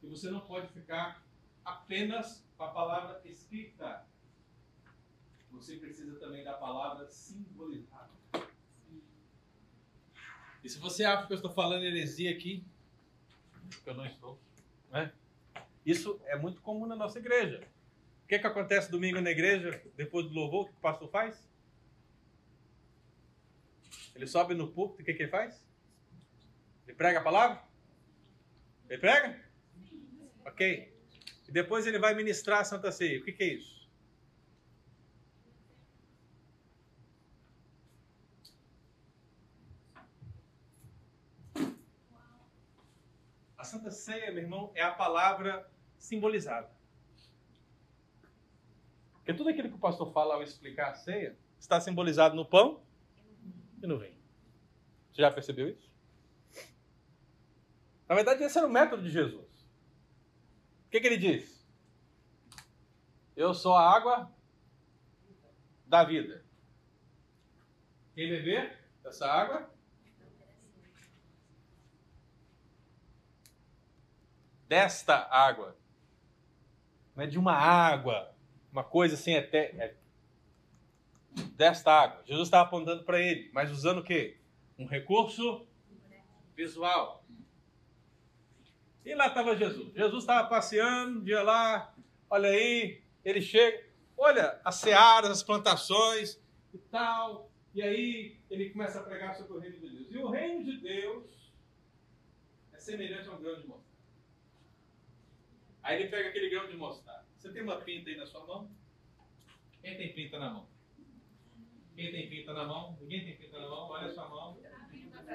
que você não pode ficar apenas com a palavra escrita. Você precisa também da palavra simbolizada. E se você acha que eu estou falando heresia aqui, que eu não estou, né? Isso é muito comum na nossa igreja. O que, que acontece domingo na igreja, depois do louvor, o que o pastor faz? Ele sobe no púlpito, e o que, que ele faz? Ele prega a palavra? Ele prega? Ok. E depois ele vai ministrar a Santa Ceia. O que, que é isso? A Santa Ceia, meu irmão, é a palavra simbolizada. Porque tudo aquilo que o pastor fala ao explicar a ceia está simbolizado no pão e no vinho. Você já percebeu isso? Na verdade, esse era o método de Jesus. O que, que ele diz? Eu sou a água da vida. Quem beber essa água desta água. Não é de uma água, uma coisa assim até é desta água. Jesus estava apontando para ele, mas usando o quê? Um recurso visual. E lá estava Jesus. Jesus estava passeando, dia lá, olha aí, ele chega, olha as searas, as plantações e tal. E aí ele começa a pregar sobre o reino de Deus. E o reino de Deus é semelhante a um grão de mostarda. Aí ele pega aquele grão de mostarda. Você tem uma pinta aí na sua mão? Quem tem pinta na mão? Quem tem pinta na mão? Ninguém tem pinta na mão? Olha a sua mão.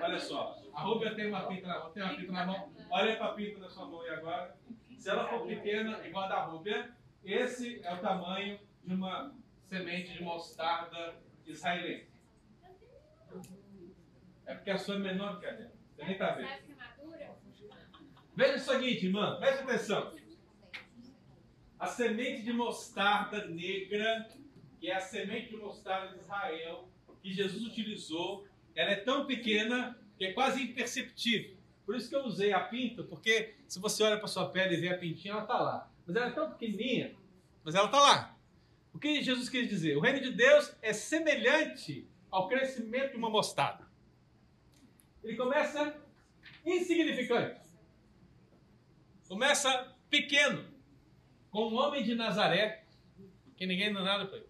Olha só. A Rúbia tem uma pinta na mão. Tem uma pinta na mão? Olha para a pinta na sua mão e agora. Se ela for pequena, igual a da Rúbia, esse é o tamanho de uma semente de mostarda israelense. É porque a sua é menor que a dela. Você nem está vendo. Veja o seguinte, irmã. Preste atenção. A semente de mostarda negra, que é a semente de mostarda de Israel, que Jesus utilizou, ela é tão pequena que é quase imperceptível. Por isso que eu usei a pinta, porque se você olha para sua pele e vê a pintinha, ela está lá. Mas ela é tão pequenininha, mas ela está lá. O que Jesus quis dizer? O reino de Deus é semelhante ao crescimento de uma mostarda. Ele começa insignificante. Começa pequeno, com um homem de Nazaré, que ninguém dá nada para ele.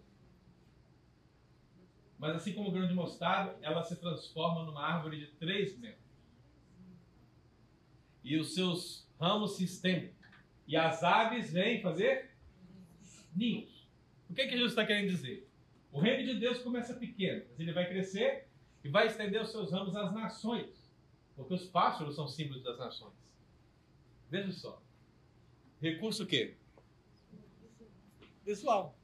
Mas assim como o grão de mostarda, ela se transforma numa árvore de três metros. E os seus ramos se estendem. E as aves vêm fazer ninhos. O que, é que Jesus está querendo dizer? O reino de Deus começa pequeno, mas ele vai crescer e vai estender os seus ramos às nações. Porque os pássaros são símbolos das nações. Veja só. Recurso o quê? Visual.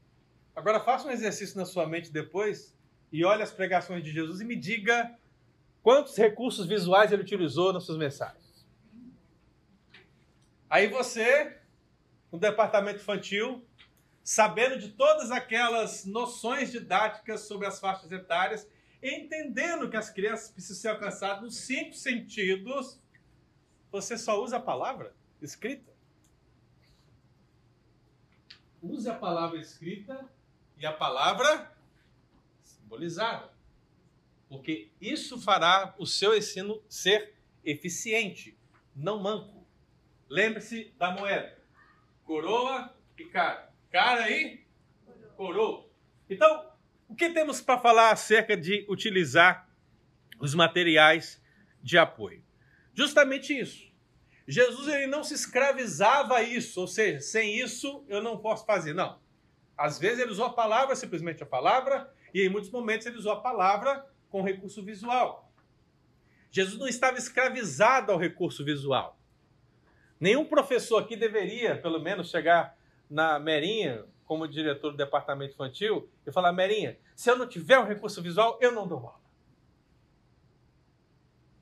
Agora faça um exercício na sua mente depois e olhe as pregações de Jesus e me diga quantos recursos visuais ele utilizou nas suas mensagens. Aí você, no departamento infantil, sabendo de todas aquelas noções didáticas sobre as faixas etárias, entendendo que as crianças precisam ser alcançadas nos cinco sentidos, você só usa a palavra escrita. Use a palavra escrita e a palavra simbolizada. Porque isso fará o seu ensino ser eficiente, não manco. Lembre-se da moeda: coroa e cara. Cara e coroa. Então, o que temos para falar acerca de utilizar os materiais de apoio? Justamente isso. Jesus ele não se escravizava a isso, ou seja, sem isso eu não posso fazer. Não. Às vezes ele usou a palavra, simplesmente a palavra, e em muitos momentos ele usou a palavra com recurso visual. Jesus não estava escravizado ao recurso visual. Nenhum professor aqui deveria, pelo menos, chegar na Merinha, como diretor do departamento infantil, e falar: Merinha, se eu não tiver um recurso visual, eu não dou aula.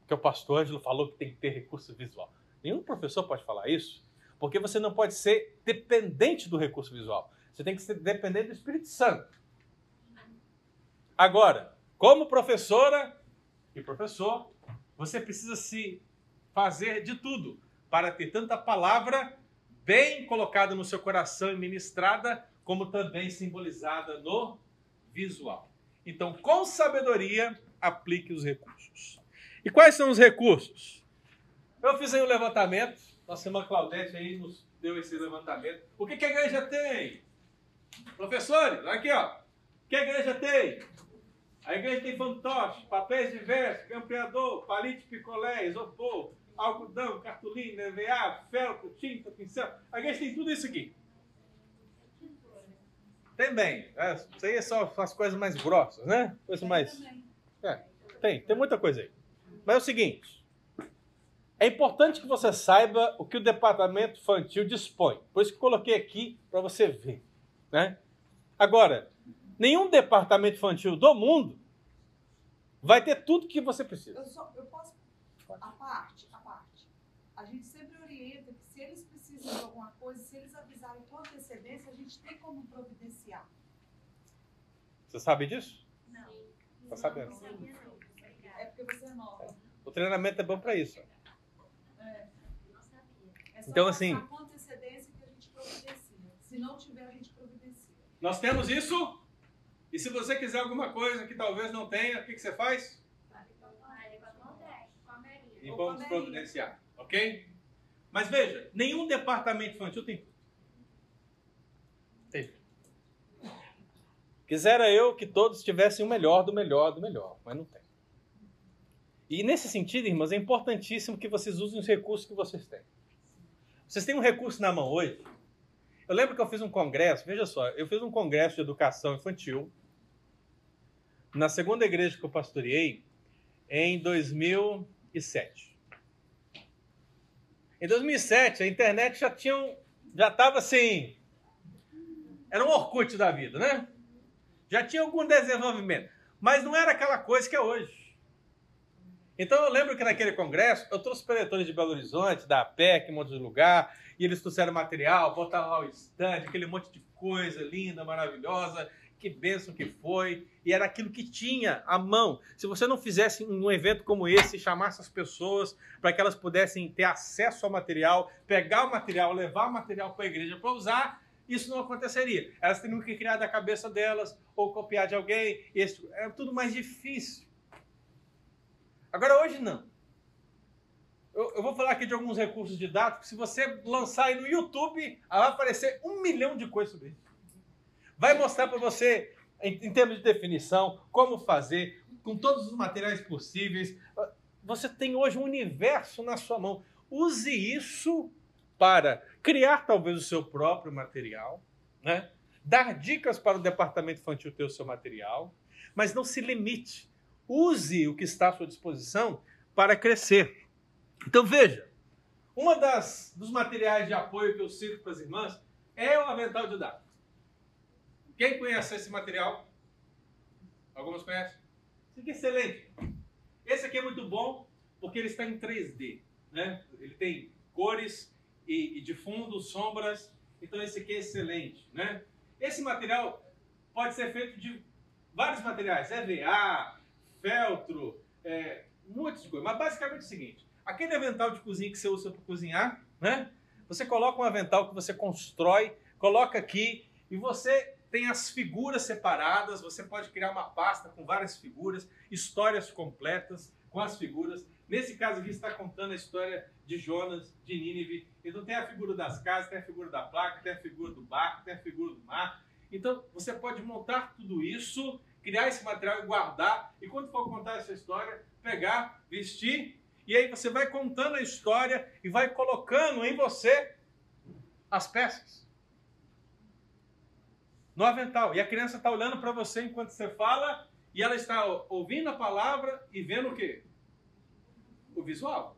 Porque o pastor Ângelo falou que tem que ter recurso visual. Nenhum professor pode falar isso, porque você não pode ser dependente do recurso visual. Você tem que ser dependente do Espírito Santo. Agora, como professora e professor, você precisa se fazer de tudo para ter tanta palavra bem colocada no seu coração e ministrada, como também simbolizada no visual. Então, com sabedoria, aplique os recursos. E quais são os recursos? Eu fiz aí um levantamento, nossa irmã Claudete aí nos deu esse levantamento. O que, que a igreja tem? Professores, aqui ó. O que a igreja tem? A igreja tem fantoche, papéis diversos, campeador, palite, picolé, isopor, algodão, cartolina, EVA, feltro, tinta, pincel. A igreja tem tudo isso aqui. Tem bem. É, isso aí é só as coisas mais grossas, né? Coisa mais. É, tem, tem muita coisa aí. Mas é o seguinte: é importante que você saiba o que o departamento infantil dispõe. Por isso que coloquei aqui para você ver. Né? Agora, nenhum departamento infantil do mundo vai ter tudo que você precisa. Eu, só, eu posso. A parte, a parte. A gente sempre orienta que se eles precisam de alguma coisa, se eles avisarem com antecedência, a gente tem como providenciar. Você sabe disso? Não. Tá sabendo? Não não. É porque você é nova. O treinamento é bom para isso. É. Então, assim- com antecedência que a gente providencia. Se não tiver, a gente providencia. Nós temos isso. E se você quiser alguma coisa que talvez não tenha, o que, que você faz? E vamos providenciar, ok? Mas veja, nenhum departamento infantil tem tudo. Tem. Quisera eu que todos tivessem o melhor do melhor do melhor, mas não tem. E nesse sentido, irmãos, é importantíssimo que vocês usem os recursos que vocês têm. Vocês têm um recurso na mão hoje. Eu lembro que eu fiz um congresso, veja só, eu fiz um congresso de educação infantil na segunda igreja que eu pastoreei em 2007. Em 2007, a internet já tinha um, já estava assim, era um Orkut da vida, né? Já tinha algum desenvolvimento, mas não era aquela coisa que é hoje. Então eu lembro que naquele congresso eu trouxe preletores de Belo Horizonte, da APEC, um monte de lugar, e eles trouxeram material, botaram lá o stand, aquele monte de coisa linda, maravilhosa, que bênção que foi, e era aquilo que tinha à mão. Se você não fizesse um evento como esse, chamasse as pessoas para que elas pudessem ter acesso ao material, pegar o material, levar o material para a igreja para usar, isso não aconteceria. Elas teriam que criar da cabeça delas ou copiar de alguém. Isso é tudo mais difícil. Agora, hoje não. Eu, eu, vou falar aqui de alguns recursos didáticos. Se você lançar aí no YouTube, vai aparecer um milhão de coisas sobre isso. Vai mostrar para você, em, em termos de definição, como fazer, com todos os materiais possíveis. Você tem hoje um universo na sua mão. Use isso para criar talvez o seu próprio material, né? dar dicas para o departamento infantil ter o seu material, mas não se limite. Use o que está à sua disposição para crescer. Então veja, uma das dos materiais de apoio que eu cito para as irmãs é o avental didático. Quem conhece esse material? Algumas conhecem? Esse aqui é excelente. Esse aqui é muito bom porque ele está em 3D, né? Ele tem cores e, e de fundo, sombras. Então esse aqui é excelente, né? Esse material pode ser feito de vários materiais, EVA, feltro, é, coisas. Mas basicamente é o seguinte: aquele avental de cozinha que você usa para cozinhar, né? Você coloca um avental que você constrói, coloca aqui e você tem as figuras separadas. Você pode criar uma pasta com várias figuras, histórias completas com as figuras. Nesse caso aqui está contando a história de Jonas, de Nínive. Então tem a figura das casas, tem a figura da placa, tem a figura do barco, tem a figura do mar. Então você pode montar tudo isso, criar esse material e guardar. E quando for contar essa história, pegar, vestir e aí você vai contando a história e vai colocando em você as peças. No avental. E a criança está olhando para você enquanto você fala e ela está ouvindo a palavra e vendo o quê? O visual.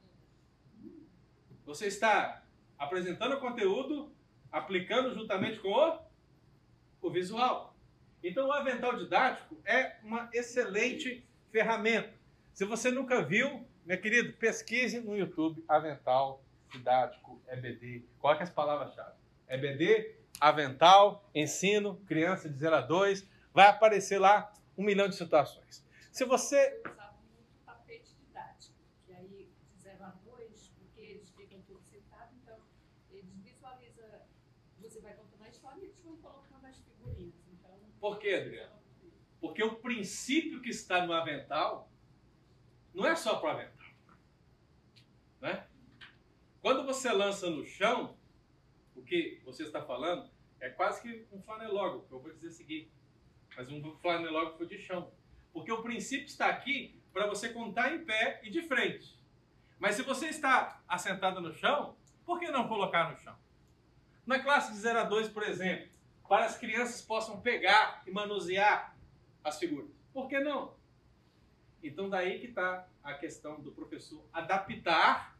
Você está apresentando o conteúdo, aplicando juntamente com o, o visual. Então, o avental didático é uma excelente ferramenta. Se você nunca viu, meu querido, pesquise no YouTube avental didático, EBD. Coloque as palavras-chave. EBD, avental, ensino, criança de 0 a 2. Vai aparecer lá um milhão de situações. Se você. Eu usava muito tapete didático, que aí de 0 a 2, porque eles ficam todos sentados, então eles visualizam. Você vai contando a história e eles vão colocando as figurinhas. Então, Por quê, Adriano? Porque o princípio que está no avental não é só para o avental. Né? Quando você lança no chão, o que você está falando é quase que um flanelógrafo, eu vou dizer o seguinte, mas um flanelógrafo de chão. Porque o princípio está aqui para você contar em pé e de frente. Mas se você está assentado no chão, por que não colocar no chão? Na classe de 0 a 2, por exemplo, para as crianças possam pegar e manusear as figuras. Por que não? Então daí que está a questão do professor adaptar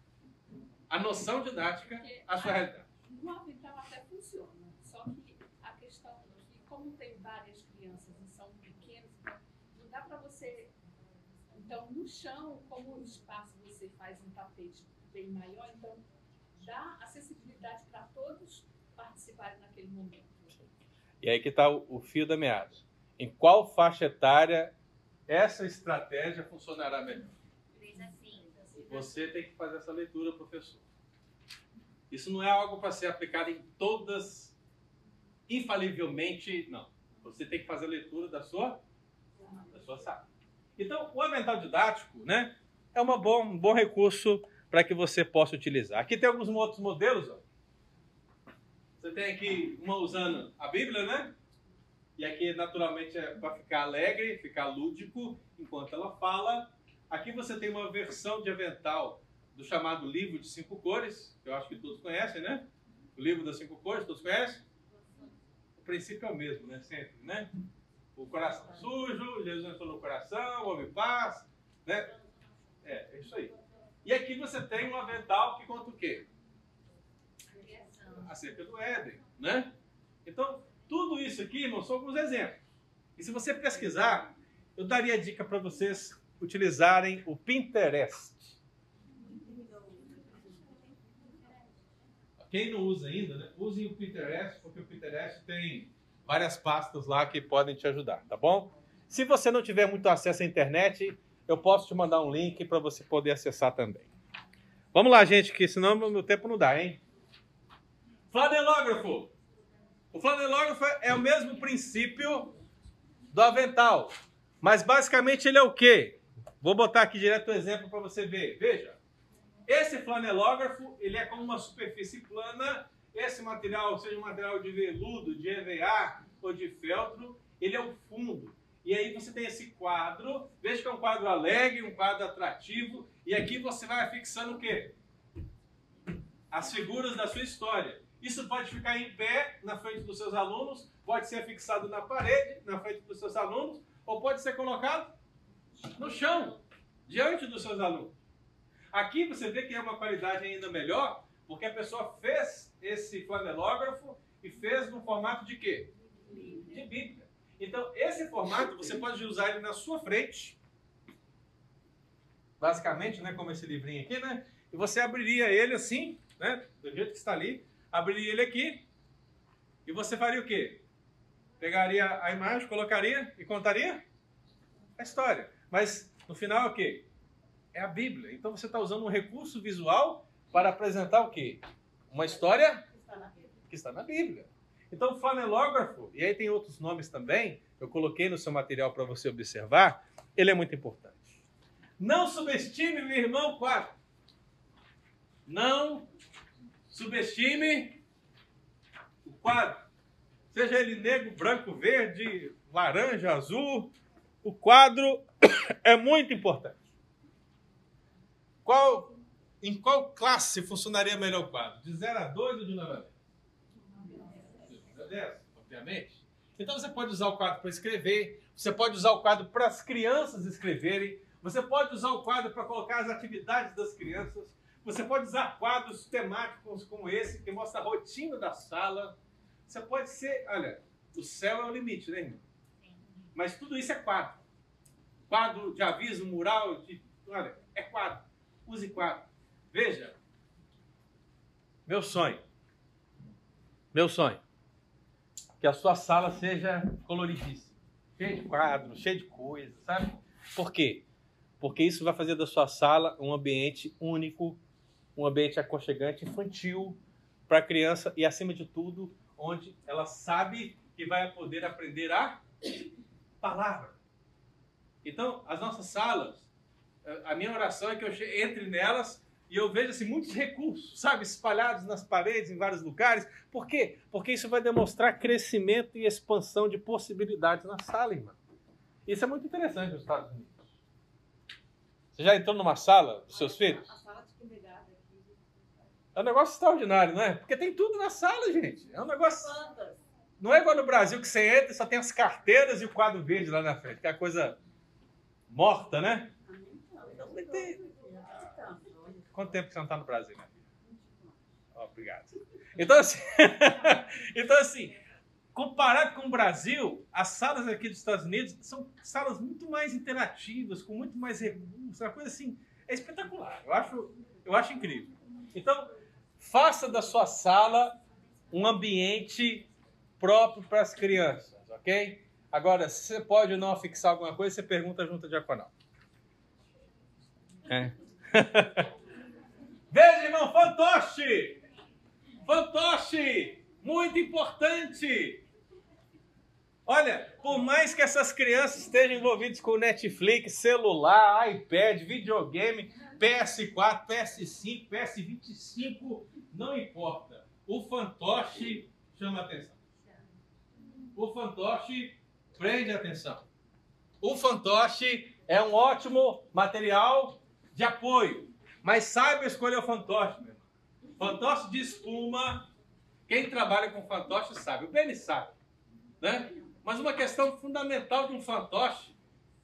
a noção didática à sua realidade. no avental até funciona, só que a questão é que, como tem várias crianças e são pequenos, então não dá para você. Então, no chão, como o espaço você faz um tapete bem maior, então dá acessibilidade para todos participarem naquele momento. E aí que está o fio da meada. Em qual faixa etária essa estratégia funcionará melhor? Você tem que fazer essa leitura, professor. Isso não é algo para ser aplicado em todas, infalivelmente, não. Você tem que fazer a leitura da sua, da sua sala. Então, o avental didático, né, é uma bom, um bom recurso para que você possa utilizar. Aqui tem alguns outros modelos. Ó. Você tem aqui uma usando a Bíblia, né? E aqui, naturalmente, é para ficar alegre, ficar lúdico enquanto ela fala. Aqui você tem uma versão de avental do chamado livro de cinco cores, que eu acho que todos conhecem, né? O livro das cinco cores, todos conhecem? O princípio é o mesmo, né? Sempre, né? O coração sujo, Jesus entrou no coração, houve paz, né? É, é isso aí. E aqui você tem um avental que conta o quê? Acerca do Éden, né? Então, tudo isso aqui, irmãos, são alguns exemplos. E se você pesquisar, eu daria dica para vocês utilizarem o Pinterest. Quem não usa ainda, né? usem o Pinterest, porque o Pinterest tem várias pastas lá que podem te ajudar, tá bom? Se você não tiver muito acesso à internet, eu posso te mandar um link para você poder acessar também. Vamos lá, gente, que senão meu tempo não dá, hein? Flanelógrafo. O flanelógrafo é o mesmo princípio do avental. Mas basicamente ele é o quê? Vou botar aqui direto o exemplo para você ver. Veja. Esse flanelógrafo, ele é como uma superfície plana. Esse material, seja um material de veludo, de EVA ou de feltro, ele é o fundo. E aí você tem esse quadro, veja que é um quadro alegre, um quadro atrativo, e aqui você vai fixando o quê? As figuras da sua história. Isso pode ficar em pé na frente dos seus alunos, pode ser fixado na parede, na frente dos seus alunos, ou pode ser colocado no chão, diante dos seus alunos. Aqui você vê que é uma qualidade ainda melhor, porque a pessoa fez esse flanelógrafo e fez no formato de quê? De Bíblia. Então, esse formato você pode usar ele na sua frente, basicamente, né, como esse livrinho aqui, né? E você abriria ele assim, né, do jeito que está ali, abriria ele aqui, e você faria o quê? Pegaria a imagem, colocaria e contaria a história. Mas no final é o quê? É a Bíblia. Então você está usando um recurso visual para apresentar o quê? Uma história que está na Bíblia. Então, flanelógrafo, e aí tem outros nomes também, eu coloquei no seu material para você observar, ele é muito importante. Não subestime, meu irmão, quadro. Não subestime o quadro. Seja ele negro, branco, verde, laranja, azul, o quadro é muito importante. Qual, em qual classe funcionaria melhor o quadro? De 0 a 2 ou de 9 a 10? De 10, obviamente. Então você pode usar o quadro para escrever, você pode usar o quadro para as crianças escreverem, você pode usar o quadro para colocar as atividades das crianças, você pode usar quadros temáticos como esse, que mostra a rotina da sala. Você pode ser, olha, o céu é o limite, né, irmão? Mas tudo isso é quadro. Quadro de aviso, mural, de, olha, é quadro. Use quadro. Veja, meu sonho, meu sonho, que a sua sala seja coloridíssima, cheia de quadros, cheia de coisas, sabe? Por quê? Porque isso vai fazer da sua sala um ambiente único, um ambiente aconchegante, infantil para a criança e, acima de tudo, onde ela sabe que vai poder aprender a palavra. Então, as nossas salas, a minha oração é que eu entre nelas e eu vejo assim, muitos recursos, sabe, espalhados nas paredes, em vários lugares. Por quê? Porque isso vai demonstrar crescimento e expansão de possibilidades na sala, irmão. Isso é muito interessante nos Estados Unidos. Você já entrou numa sala dos seus filhos? A sala de kindergarten aqui. É um negócio extraordinário, não é? Porque tem tudo na sala, gente. É um negócio. Não é igual no Brasil que você entra e só tem as carteiras e o quadro verde lá na frente, que é a coisa morta, né? Mas tem- Quanto tempo que você não está no Brasil, né? Ó, obrigado. Então assim, então, assim, comparado com o Brasil, as salas aqui dos Estados Unidos são salas muito mais interativas, com muito mais recursos, uma coisa assim, é espetacular. Eu acho, eu acho incrível. Então, faça da sua sala um ambiente próprio para as crianças, ok? Agora, se você pode ou não fixar alguma coisa, você pergunta junto à diaconal. É. Veja, irmão, fantoche! Fantoche! Muito importante! Olha, por mais que essas crianças estejam envolvidas com Netflix, celular, iPad, videogame, PS4, PS5, PS25, não importa. O fantoche chama atenção. O fantoche prende atenção. O fantoche é um ótimo material de apoio. Mas saiba escolher o fantoche, meu irmão. Fantoche de espuma. Quem trabalha com fantoche sabe. O Beni sabe. Né? Mas uma questão fundamental de um fantoche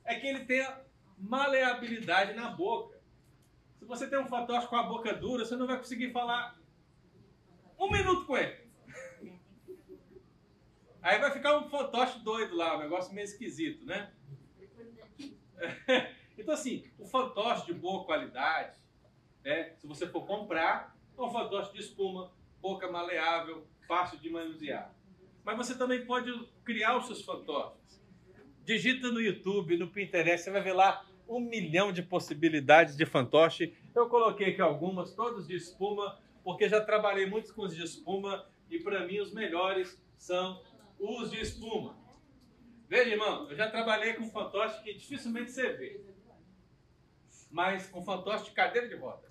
é que ele tenha maleabilidade na boca. Se você tem um fantoche com a boca dura, você não vai conseguir falar um minuto com ele. Aí vai ficar um fantoche doido lá, um negócio meio esquisito, né? Então, assim, o fantoche de boa qualidade, né, se você for comprar, é um fantoche de espuma, boca maleável, fácil de manusear. Mas você também pode criar os seus fantoches. Digita no YouTube, no Pinterest, você vai ver lá um milhão de possibilidades de fantoche. Eu coloquei aqui algumas, todos de espuma, porque já trabalhei muitos com os de espuma e para mim os melhores são os de espuma. Veja, irmão, eu já trabalhei com fantoche que dificilmente você vê. Mas com fantoche de cadeira de roda.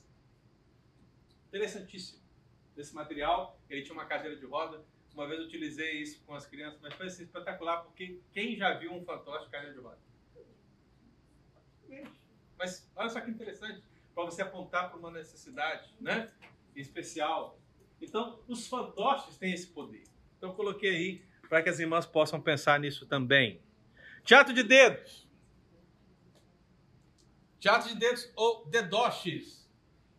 Interessantíssimo. Desse material, ele tinha uma cadeira de roda. Uma vez utilizei isso com as crianças, mas foi assim, espetacular, porque quem já viu um fantoche de cadeira de roda? Mas olha só que interessante, para você apontar para uma necessidade né, especial. Então, os fantoches têm esse poder. Então, eu coloquei aí para que as irmãs possam pensar nisso também. Teatro de dedos. Teatro de dedos ou dedoches.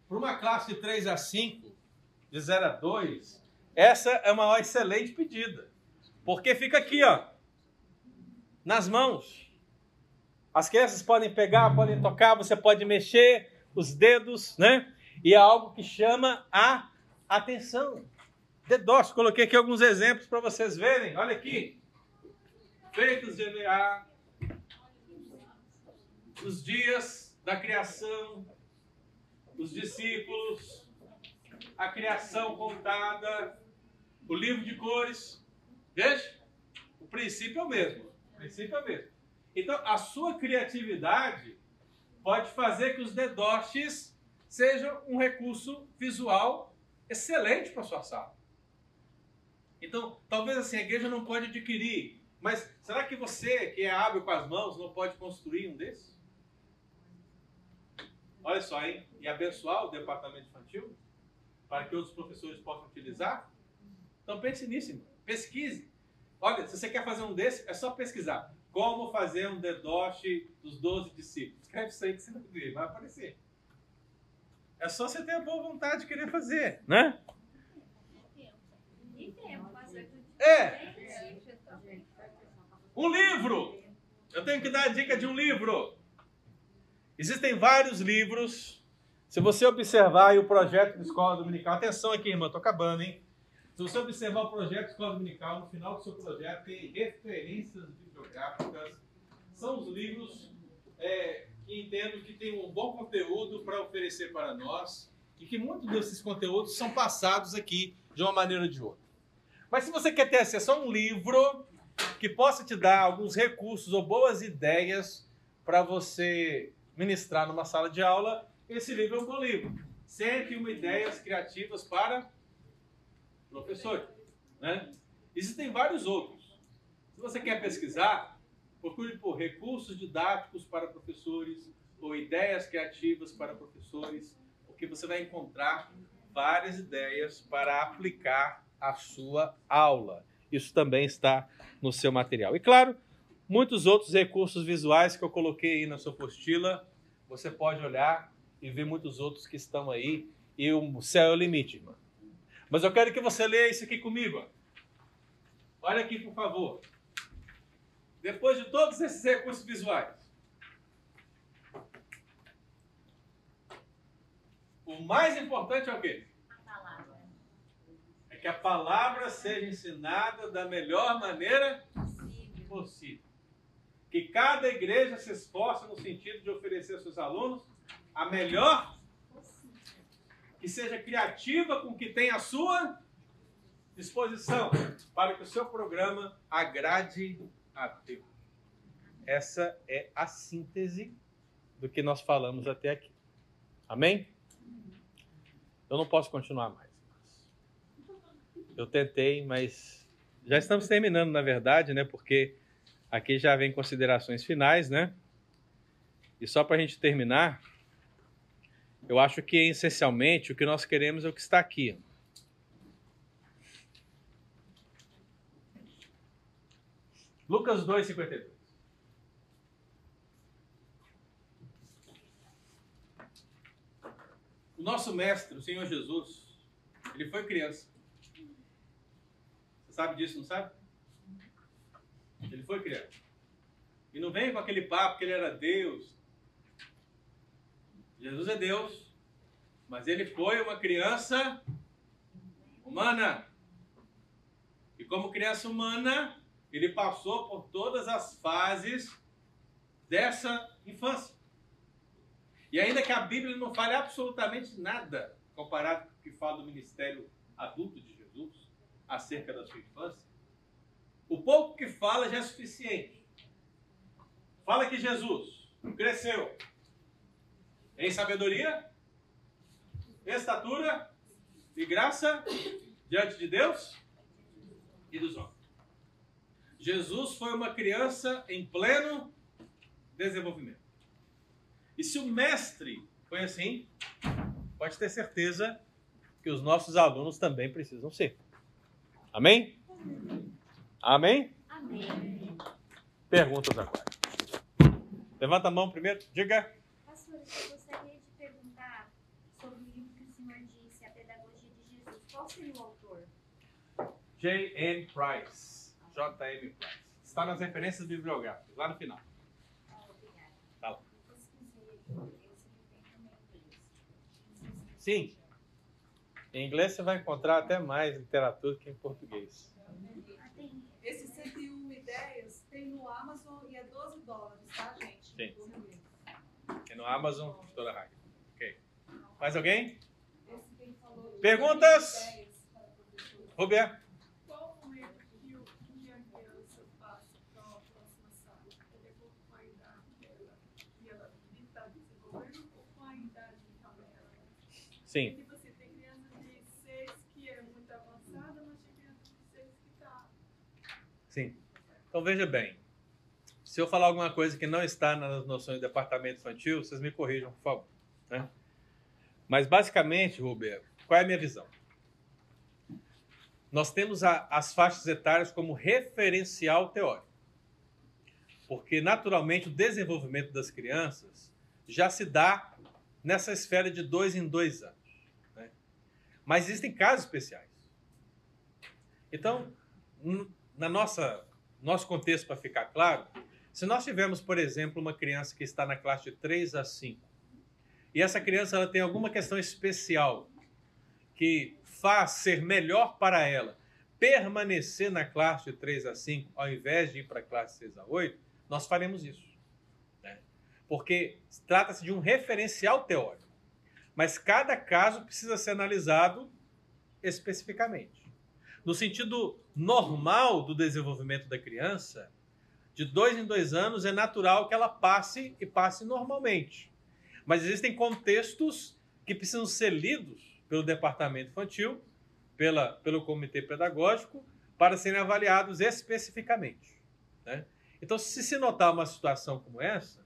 Para uma classe de 3 a 5, de 0 a 2, essa é uma excelente pedida. Porque fica aqui, ó, nas mãos. As crianças podem pegar, podem tocar, você pode mexer os dedos, né? E é algo que chama a atenção. Dedos, coloquei aqui alguns exemplos para vocês verem. Olha aqui. Feitos de EVA, os dias da criação, os discípulos, a criação contada, o livro de cores. Veja, o princípio é o mesmo. O princípio é o mesmo. Então, a sua criatividade pode fazer que os dedoches sejam um recurso visual excelente para sua sala. Então, talvez assim, a igreja não pode adquirir, mas será que você, que é hábil com as mãos, não pode construir um desses? Olha só, hein? E abençoar o departamento infantil para que outros professores possam utilizar? Então pense nisso, irmão. pesquise. Olha, se você quer fazer um desses, é só pesquisar. Como fazer um dedoche dos 12 discípulos. Escreve isso aí que você vai ver, vai aparecer. É só você ter a boa vontade de querer fazer, né? É. Um livro. Eu tenho que dar a dica de um livro. Existem vários livros. Se você observar o projeto de escola dominical, atenção aqui, irmão, estou acabando, hein? Se você observar o projeto de escola dominical, no final do seu projeto tem referências bibliográficas. São os livros é, que entendo que tem um bom conteúdo para oferecer para nós e que muitos desses conteúdos são passados aqui de uma maneira ou de outra. Mas se você quer ter acesso a um livro que possa te dar alguns recursos ou boas ideias para você ministrar numa sala de aula, esse livro é um bom livro. 101 ideias criativas para professor. Né? Existem vários outros. Se você quer pesquisar, procure por recursos didáticos para professores ou ideias criativas para professores, porque você vai encontrar várias ideias para aplicar a sua aula. Isso também está no seu material. E claro, muitos outros recursos visuais que eu coloquei aí na sua apostila, você pode olhar e ver muitos outros que estão aí. E o céu é o limite, irmão. Mas eu quero que você leia isso aqui comigo. Olha aqui, por favor. Depois de todos esses recursos visuais, o mais importante é o quê? que a palavra seja ensinada da melhor maneira possível. Que cada igreja se esforce no sentido de oferecer aos seus alunos a melhor, que seja criativa com o que tem à sua disposição, para que o seu programa agrade a Deus. Essa é a síntese do que nós falamos até aqui. Amém? Eu não posso continuar mais. Eu tentei, mas já estamos terminando, na verdade, né? Porque aqui já vem considerações finais, né? E só para a gente terminar, eu acho que essencialmente o que nós queremos é o que está aqui. Lucas 2,52. O nosso mestre, o Senhor Jesus, ele foi criança. Sabe disso, não sabe? Ele foi criado. E não vem com aquele papo que ele era Deus. Jesus é Deus, mas ele foi uma criança humana. E como criança humana, ele passou por todas as fases dessa infância. E ainda que a Bíblia não fale absolutamente nada comparado com o que fala do ministério adulto de Jesus, acerca da sua infância, O pouco que fala já é suficiente. Fala que Jesus cresceu em sabedoria, estatura e graça diante de Deus e dos homens. Jesus foi uma criança em pleno desenvolvimento. E se o mestre foi assim, pode ter certeza que os nossos alunos também precisam ser. Amém? Amém? Amém. Perguntas agora. Levanta a mão primeiro, diga. Pastor, eu gostaria de perguntar sobre o livro que o senhor disse, A Pedagogia de Jesus. Qual seria o autor? J.N. Price. J.M. Price. Está nas referências bibliográficas, lá no final. Obrigada. Tá lá. Sim. Em inglês você vai encontrar até mais literatura que em português. Esse 101 ideias tem no Amazon e é 12 dólares, tá, gente? Sim. É no Amazon, editora Hack. Ok. Mais alguém? Perguntas? Roberto. Qual o momento que, o, que a criança passa para uma próxima sala? De acordo com a idade dela, que ela está desenvolvendo, ou com a idade dela? Sim. Porque você tem criança de 6 que é muito avançada, mas tem criança de 6 que está. Sim. Então veja bem. Se eu falar alguma coisa que não está nas noções do departamento infantil, vocês me corrijam, por favor. né? Mas basicamente, Ruber, qual é a minha visão? Nós temos a- as faixas etárias como referencial teórico. Porque, naturalmente, o desenvolvimento das crianças já se dá nessa esfera de dois em dois anos. Mas existem casos especiais. Então, na nossa nosso contexto para ficar claro, se nós tivermos, por exemplo, uma criança que está na classe de 3 a 5, e essa criança ela tem alguma questão especial que faz ser melhor para ela permanecer na classe de 3 a 5 ao invés de ir para a classe 6 a 8, nós faremos isso. né? Porque trata-se de um referencial teórico. Mas cada caso precisa ser analisado especificamente. No sentido normal do desenvolvimento da criança, de dois em dois anos é natural que ela passe e passe normalmente. Mas existem contextos que precisam ser lidos pelo departamento infantil, pela, pelo comitê pedagógico, para serem avaliados especificamente. né? Então, se se notar uma situação como essa,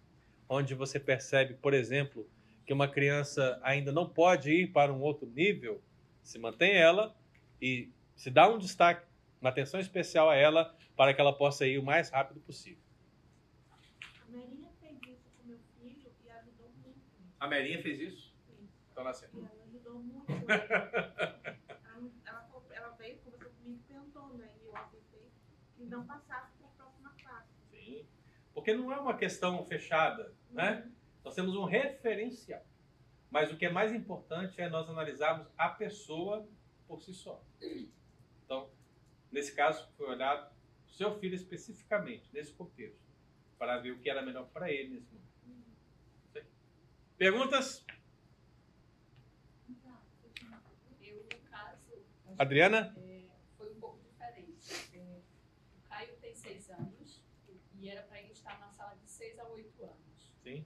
onde você percebe, por exemplo, que uma criança ainda não pode ir para um outro nível, se mantém ela e se dá um destaque, uma atenção especial a ela para que ela possa ir o mais rápido possível. A Marinha fez isso com meu filho e ajudou muito. A Merinha fez isso? Sim. Então, nasceu. E ela ajudou muito. ela, ela, ela veio, conversou comigo e perguntou, né? E eu aceitei que não passasse para a próxima classe. Sim. Porque não é uma questão fechada, né? Nós temos um referencial. Mas o que é mais importante é nós analisarmos a pessoa por si só. Então, nesse caso, foi olhado o seu filho especificamente, nesse contexto, para ver o que era melhor para ele nesse momento. Perguntas? Eu, no caso, Adriana? É, foi um pouco diferente. É, o Caio tem seis anos e era para ele estar na sala de seis a oito anos. Sim.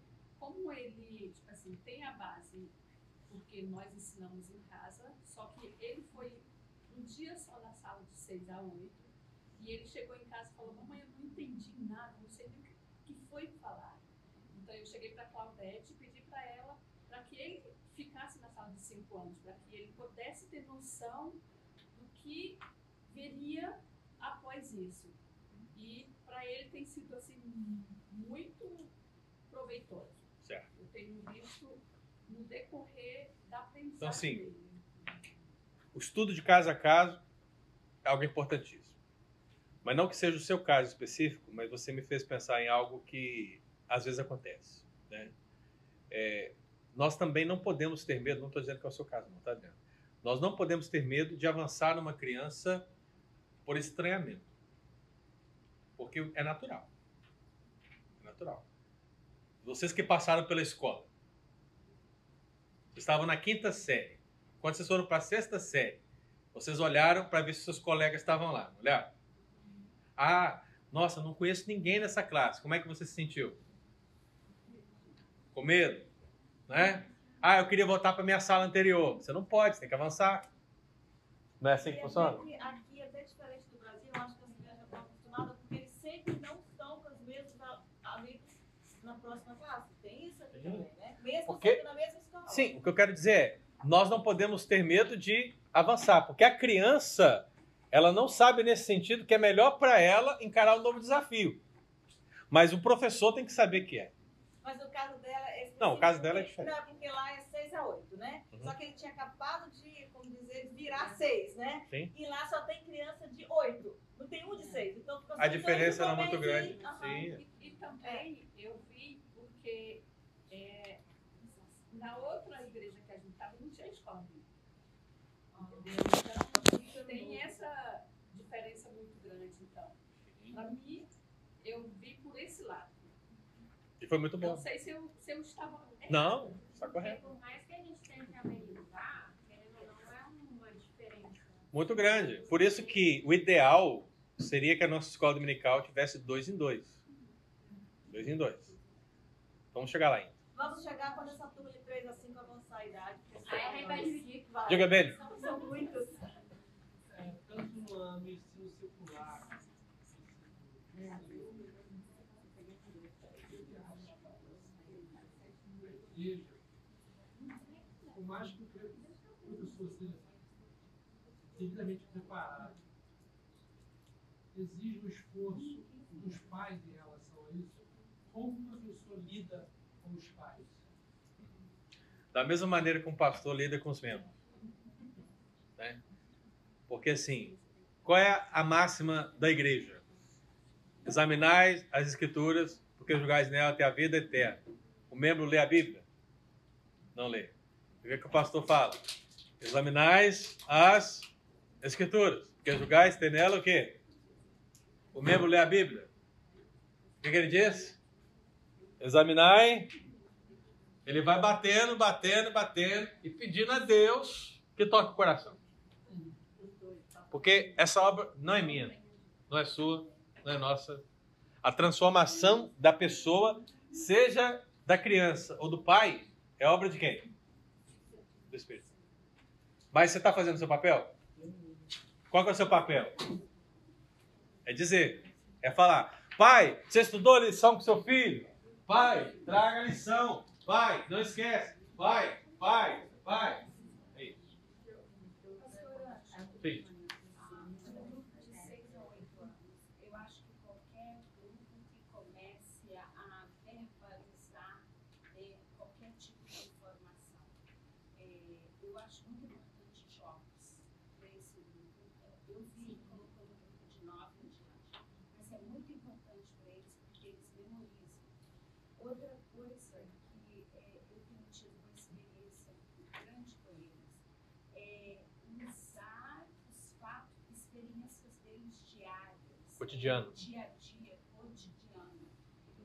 Como ele, tipo assim, tem a base, porque nós ensinamos em casa, só que ele foi um dia só na sala de seis a oito e ele chegou em casa e falou, mamãe, eu não entendi nada, não sei nem o que- foi falar. Então eu cheguei para a Claudete e pedi para ela para que ele ficasse na sala de cinco anos, para que ele pudesse ter noção do que veria após isso. E para ele tem sido assim muito proveitoso. Tenho visto no decorrer da aprendizagem Então, assim. O estudo de caso a caso é algo importantíssimo. Mas não que seja o seu caso específico, mas você me fez pensar em algo que às vezes acontece. Né? É, nós também não podemos ter medo, não estou dizendo que é o seu caso, não está dizendo. Nós não podemos ter medo de avançar numa criança por estranhamento. Porque é natural. É natural. Vocês que passaram pela escola, estavam na quinta série. Quando vocês foram para a sexta série, vocês olharam para ver se seus colegas estavam lá, não olharam? Ah, nossa, não conheço ninguém nessa classe. Como é que você se sentiu? Com medo, né? Ah, eu queria voltar para minha sala anterior. Você não pode, você tem que avançar. Não é assim que funciona? Aqui, aqui, até diferente do Brasil, eu acho que as crianças já estão acostumadas, porque eles sempre não estão com os mesmos a- amigos na próxima classe. Também, né? Mesmo Porque- sendo na mesma escola. Sim, o que eu quero dizer é, nós não podemos ter medo de avançar, porque a criança, ela não sabe nesse sentido que é melhor para ela encarar um novo desafio. Mas o professor tem que saber que é. Mas o caso dela é Não, o caso dela é diferente. Não, porque lá é 6 a 8, né? Uhum. Só que ele tinha acabado de, como dizer, virar 6, né? Sim. E lá só tem criança de 8. Não tem um de 6. Então, ficou A diferença era muito grande. sim. Aham. Sim. E, e também eu vi porque é, na outra igreja que a gente estava não tinha escola bíblica. Então tem essa diferença muito grande. Então, para mim, eu vi por esse lado. E foi muito Não bom. sei se eu, se eu estava. errada. Não, está Porque correto. por mais que a gente tente amenizar, querendo ou não, é uma diferença. Muito grande. Por isso que o ideal seria que a nossa escola dominical tivesse dois em dois. Dois em dois. Vamos chegar lá ainda. Vamos chegar quando essa turma de 3 a 5 avançar a idade. Aí a gente vai dividir. Diga, Beni. São muitos. É, tanto no ensino secular, igreja, por mais que o professor seja devidamente preparado, exige um esforço dos pais em relação a isso. Como o professor lida com os pais? Da mesma maneira que um pastor lida com os membros. Né? Porque assim, qual é a máxima da igreja? Examinai as escrituras, porque julgais nela até a vida eterna. O membro lê a Bíblia? Não lê. O que, é que o pastor fala? Examinais as escrituras, porque julgais ter nela o quê? O membro lê a Bíblia. O que, que ele diz? Examinai ele vai batendo, batendo, batendo e pedindo a Deus que toque o coração. Porque essa obra não é minha, não é sua, não é nossa. A transformação da pessoa, seja da criança ou do pai, é obra de quem? Do Espírito. Mas você está fazendo o seu papel? Qual é o seu papel? É dizer, é falar, pai, você estudou a lição com seu filho? Pai, traga a lição. Pai, não esquece. Pai, pai, pai. É isso. Sim. de 6 a 8 anos, eu acho que qualquer grupo que comece a verbalizar eh, qualquer tipo de informação. Eh, eu acho muito importante jogos para esse grupo. Eh, Eu vi colocou no grupo de 9 em diante, mas é muito importante para eles porque eles memorizam. Outra coisa que eh, eu tenho tido uma experiência grande com eles é usar os fatos, experiências deles diárias. Cotidiano. Dia a dia, cotidiano.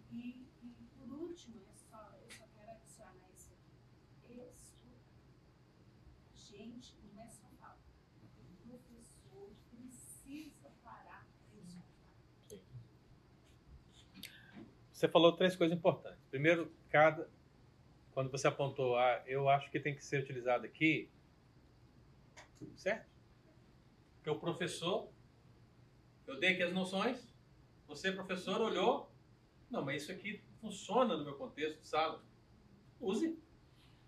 E, e por último, é só, eu só quero adicionar isso aqui. Escuta. Gente, não é só falar. O professor precisa parar para escutar. Você falou três coisas importantes. Primeiro, cada quando você apontou, ah, eu acho que tem que ser utilizado aqui, certo? Porque o professor, eu dei aqui as noções, você, professor, olhou, não, mas isso aqui funciona no meu contexto de sala. Use,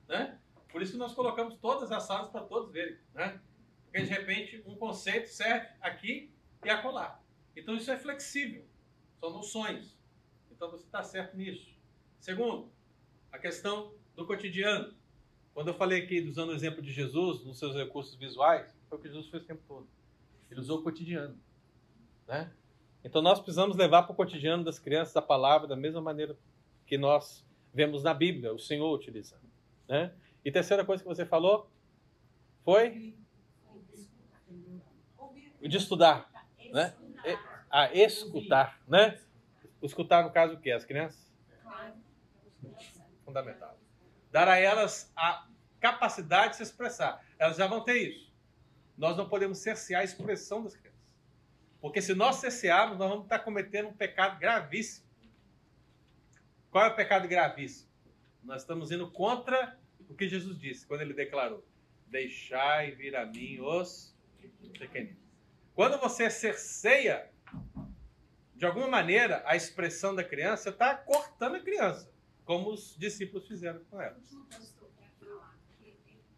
né? Por isso que nós colocamos todas as salas para todos verem, né? Porque de repente um conceito serve aqui e acolá. Então isso é flexível, são noções. Então você está certo nisso. Segundo, a questão do cotidiano. Quando eu falei aqui, usando o exemplo de Jesus, nos seus recursos visuais, foi o que Jesus fez o tempo todo. Ele usou o cotidiano. Né? Então nós precisamos levar para o cotidiano das crianças a palavra da mesma maneira que nós vemos na Bíblia, o Senhor utilizando. Né? E terceira coisa que você falou foi o de estudar. Né? A escutar. Né? Escutar, no caso, o quê? As crianças? Fundamental. Dar a elas a capacidade de se expressar. Elas já vão ter isso. Nós não podemos cercear a expressão das crianças. Porque se nós cessearmos, nós vamos estar cometendo um pecado gravíssimo. Qual é o pecado gravíssimo? Nós estamos indo contra o que Jesus disse quando ele declarou: Deixai vir a mim os pequeninos. Quando você cerceia, de alguma maneira, a expressão da criança, está cortando a criança, como os discípulos fizeram com ela. Último pastor para falar, porque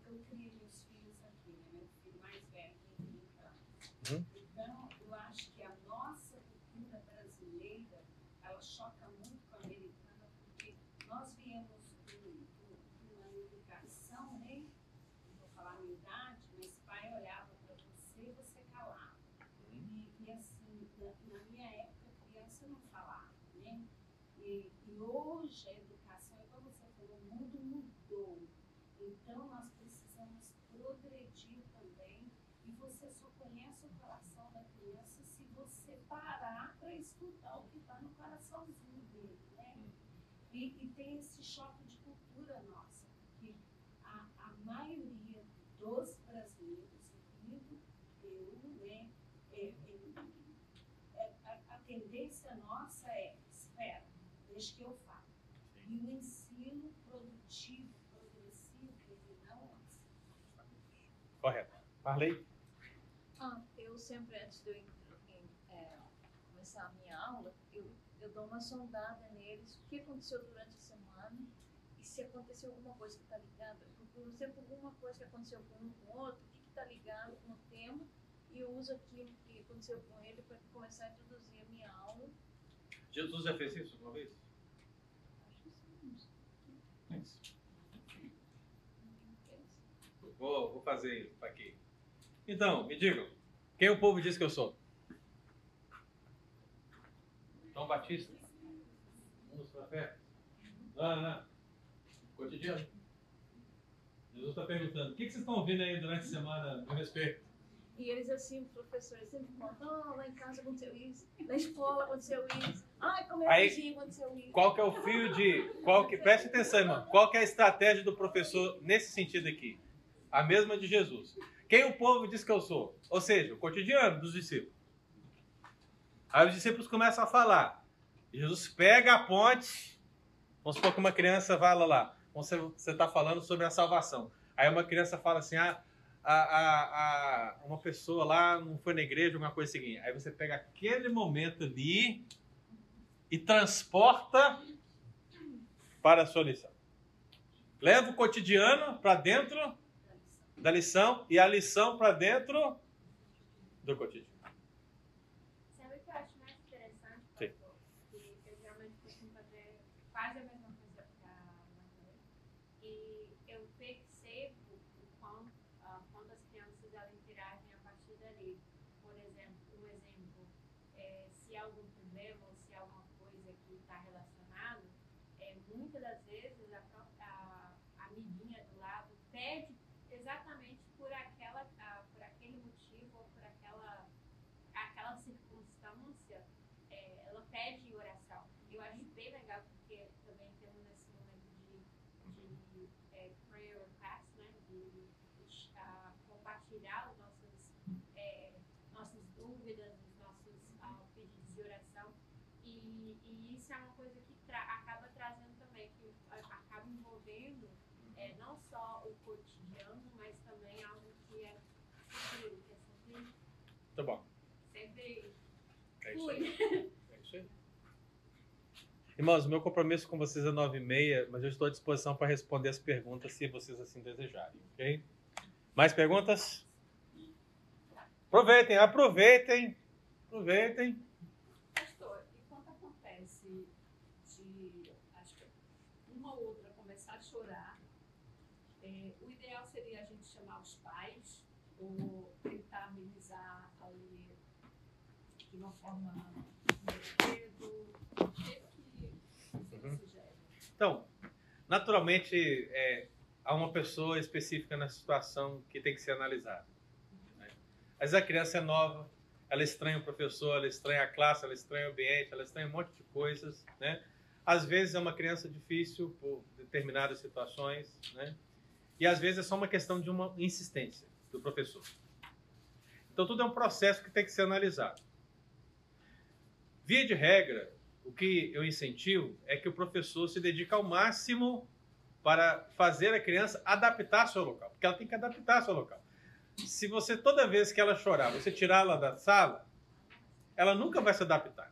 eu criei meus filhos aqui, né? Meu filho mais velho tem 30 anos. Uhum. Então, eu acho que a nossa cultura brasileira, ela choca muito com a americana, porque nós viemos de de uma educação, né? Não vou falar a minha idade, mas pai olhava para você e você calava. E, e assim, na, na minha época, a criança não falava, né? E, e hoje a educação, igual você falou, o mundo mudou. Então nós precisamos progredir também. E você só conhece o coração da criança se você parar para escutar o que está no coraçãozinho dele, né? E, e tem esse choque de cultura nossa, porque a, a maioria dos brasileiros, incluindo eu, né? é- é- é- a, a tendência nossa é, espera, deixa que eu falo. E o ensino produtivo, progressivo, ele não é assim. Correto. Parley? Ah, eu sempre, antes de eu começar a minha aula, eu, eu dou uma sondada neles, o que aconteceu durante a semana e se aconteceu alguma coisa que está ligada. Procuro sempre alguma coisa que aconteceu com um com o outro, o que está ligado com o tema, e eu uso aquilo que aconteceu com ele para começar a introduzir a minha aula. Jesus já fez isso uma vez? Acho que sim. Vou, vou fazer isso aqui. Então, me digam, quem o povo diz que eu sou? João Batista? Um dos profetas? Não, não. Cotidiano. Jesus está perguntando, o que que vocês estão ouvindo aí durante a semana a respeito? E eles assim, professores, sempre contam, oh, lá em casa aconteceu isso, na escola aconteceu isso, ai, como é Aí, vizinho aconteceu isso. Qual que é o fio de... Qual que, preste atenção, irmão. Qual que é a estratégia do professor nesse sentido aqui? A mesma de Jesus. Quem o povo diz que eu sou? Ou seja, o cotidiano dos discípulos. Aí os discípulos começam a falar. Jesus pega a ponte. Vamos supor que uma criança fala lá. Você está falando sobre a salvação. Aí uma criança fala assim: ah, a, a, a, uma pessoa lá não foi na igreja, alguma coisa seguinte. Aí você pega aquele momento ali e transporta para a sua lição. Leva o cotidiano para dentro da lição e a lição para dentro do cotidiano. Sabe o que eu acho mais interessante, Sim. pastor? Que eu geralmente costumo fazer quase a mesma coisa para Manuel. E eu percebo o quão, ah, quando as crianças elas interagem a partir dali. Por exemplo, um exemplo, é, se há algum problema ou se há alguma coisa que está relacionado, é, muitas das vezes a, pró- a, a amiguinha do lado pede exatamente por aquela ah, por aquele motivo ou por aquela aquela circunstância é, ela pede oração eu acho bem legal porque também temos esse momento de, de é, prayer request né de, de, ah, compartilhar os nossos é, nossas dúvidas os nossos ah, pedidos de oração e, e isso é uma coisa que tra- acaba trazendo também que acaba envolvendo é, não só o cotidiano, mas também algo que é futuro, que é sempre, Tá bom. sempre É isso aí. É isso aí. Irmãos, meu compromisso com vocês é 9 e meia, mas eu estou à disposição para responder as perguntas se vocês assim desejarem, ok? Mais perguntas? Aproveitem, aproveitem, aproveitem. Pastor, e quando acontece de, acho que uma ou outra começar a chorar, é, o ideal seria a gente chamar os pais ou tentar amenizar ali de uma forma mais cedo. O que que você Uhum. sugere? Então, naturalmente, é, há uma pessoa específica na situação que tem que ser analisada. né? Às vezes a criança é nova, ela estranha o professor, ela estranha a classe, ela estranha o ambiente, ela estranha um monte de coisas, né? Às vezes é uma criança difícil por determinadas situações, né? E às vezes é só uma questão de uma insistência do professor. Então tudo é um processo que tem que ser analisado. Via de regra, o que eu incentivo é que o professor se dedique ao máximo para fazer a criança adaptar ao seu local, porque ela tem que adaptar ao seu local. Se você toda vez que ela chorar, você tirar ela da sala, ela nunca vai se adaptar.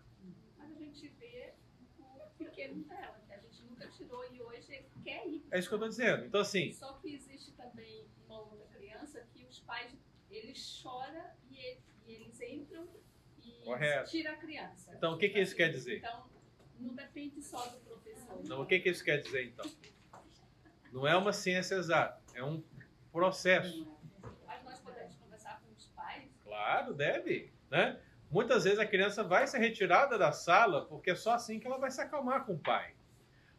Mas a gente vê o pequeno dela, que a gente nunca tirou e hoje quer ir. É isso que eu estou dizendo. Então assim, Só que existe também uma outra criança que os pais, eles choram e eles, e eles entram e Correto. tiram a criança. Então, o que que isso quer dizer? Então, não depende só do professor. Então, o que, que isso quer dizer, então? Não é uma ciência exata, é um processo. Mas nós podemos conversar com os pais. Claro, deve, né? Muitas vezes a criança vai ser retirada da sala porque é só assim que ela vai se acalmar com o pai.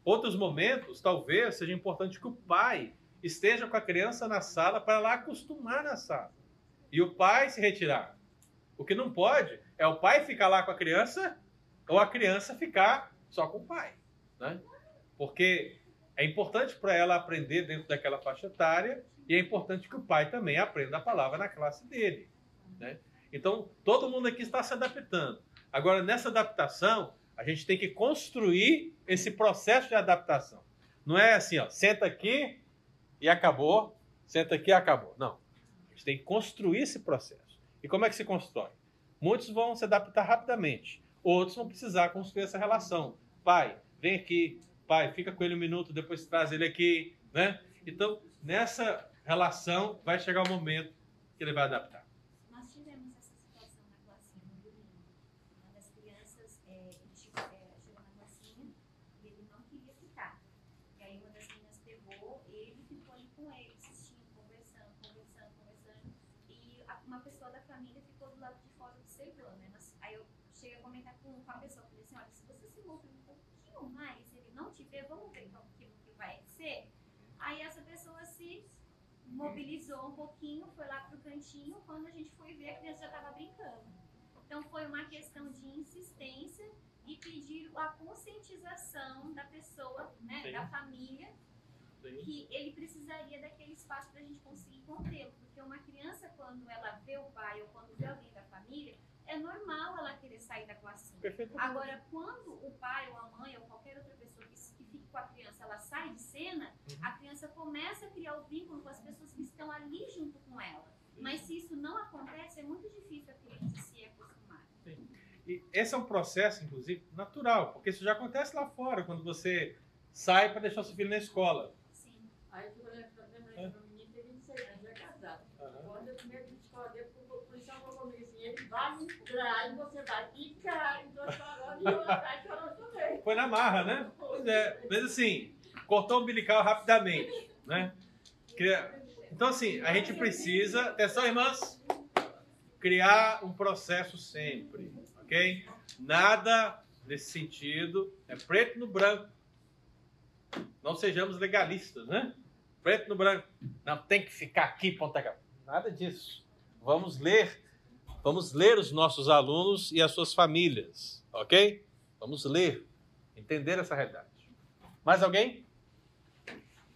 Outros momentos, talvez, seja importante que o pai esteja com a criança na sala para ela acostumar na sala. E o pai se retirar. O que não pode é o pai ficar lá com a criança ou a criança ficar só com o pai, né? Porque é importante para ela aprender dentro daquela faixa etária e é importante que o pai também aprenda a palavra na classe dele, né? Então, todo mundo aqui está se adaptando. Agora, nessa adaptação, a gente tem que construir esse processo de adaptação. Não é assim, ó, senta aqui e acabou, senta aqui e acabou. Não. A gente tem que construir esse processo. E como é que se constrói? Muitos vão se adaptar rapidamente, outros vão precisar construir essa relação. Pai, vem aqui, pai, fica com ele um minuto, depois traz ele aqui, né? Então, nessa relação, vai chegar o momento que ele vai adaptar. Nós tivemos essa situação na classinha no domingo. Uma das crianças é, ele chegou, é, chegou na classinha e ele não queria ficar. E aí uma das meninas pegou ele e ficou ali com ele, assistindo, conversando, conversando, conversando. E a- uma pessoa da família ficou do lado de fora observando. Né? Nós- aí eu cheguei a comentar com, com a pessoa, falei assim, olha, se você se mover um pouquinho mais, ele não te ver, vamos ver como que, que vai ser? Aí essa pessoa se mobilizou um pouquinho, foi lá pro cantinho, quando a gente foi ver, a criança já estava brincando. Então foi uma questão de insistência e pedir a conscientização da pessoa, né, Sim. da família, que ele precisaria daquele espaço para a gente conseguir contê-lo. Porque uma criança, quando ela vê o pai ou quando vê alguém da família, é normal ela querer sair da. Perfeitamente. Agora, quando o pai ou a mãe ou qualquer outra pessoa que, que fique com a criança, ela sai de cena, a criança começa a criar o vínculo com as pessoas que estão ali junto com ela. Mas se isso não acontece, é muito difícil a criança se acostumar. E esse é um processo, inclusive, natural, porque isso já acontece lá fora, quando você sai para deixar seu filho na escola. Sim. Aí eu lembrei de um menino que tem 26 anos, é casado. Quando eu primeiro de escola dele, o policial falou comigo assim, ele vai entrar e você vai ficar. Então chorando e eu chorando também. Foi na marra, né? Pois é. Mas assim, cortou o umbilical rapidamente, né? Então, assim, a gente precisa, atenção, irmãs, criar um processo sempre, ok? Nada nesse sentido é preto no branco. Não sejamos legalistas, né? Preto no branco. Não, tem que ficar aqui, ponta. Nada disso. Vamos ler, vamos ler os nossos alunos e as suas famílias, ok? Vamos ler, entender essa realidade. Mais alguém?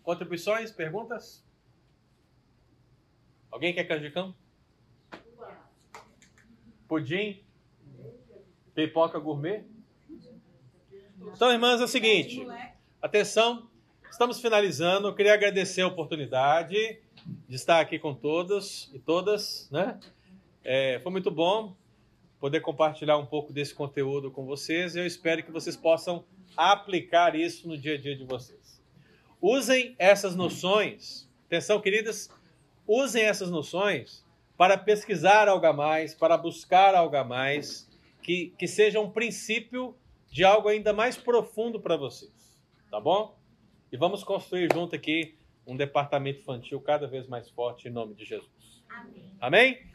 Contribuições, perguntas? Alguém quer canjicão? Pudim? Pipoca gourmet? Então, irmãs, é o seguinte. Atenção, estamos finalizando. Eu queria agradecer a oportunidade de estar aqui com todos e todas, né? É, foi muito bom poder compartilhar um pouco desse conteúdo com vocês. Eu espero que vocês possam aplicar isso no dia a dia de vocês. Usem essas noções, atenção, queridas, usem essas noções para pesquisar algo a mais, para buscar algo a mais, que, que seja um princípio de algo ainda mais profundo para vocês, tá bom? E vamos construir junto aqui um departamento infantil cada vez mais forte em nome de Jesus. Amém. Amém?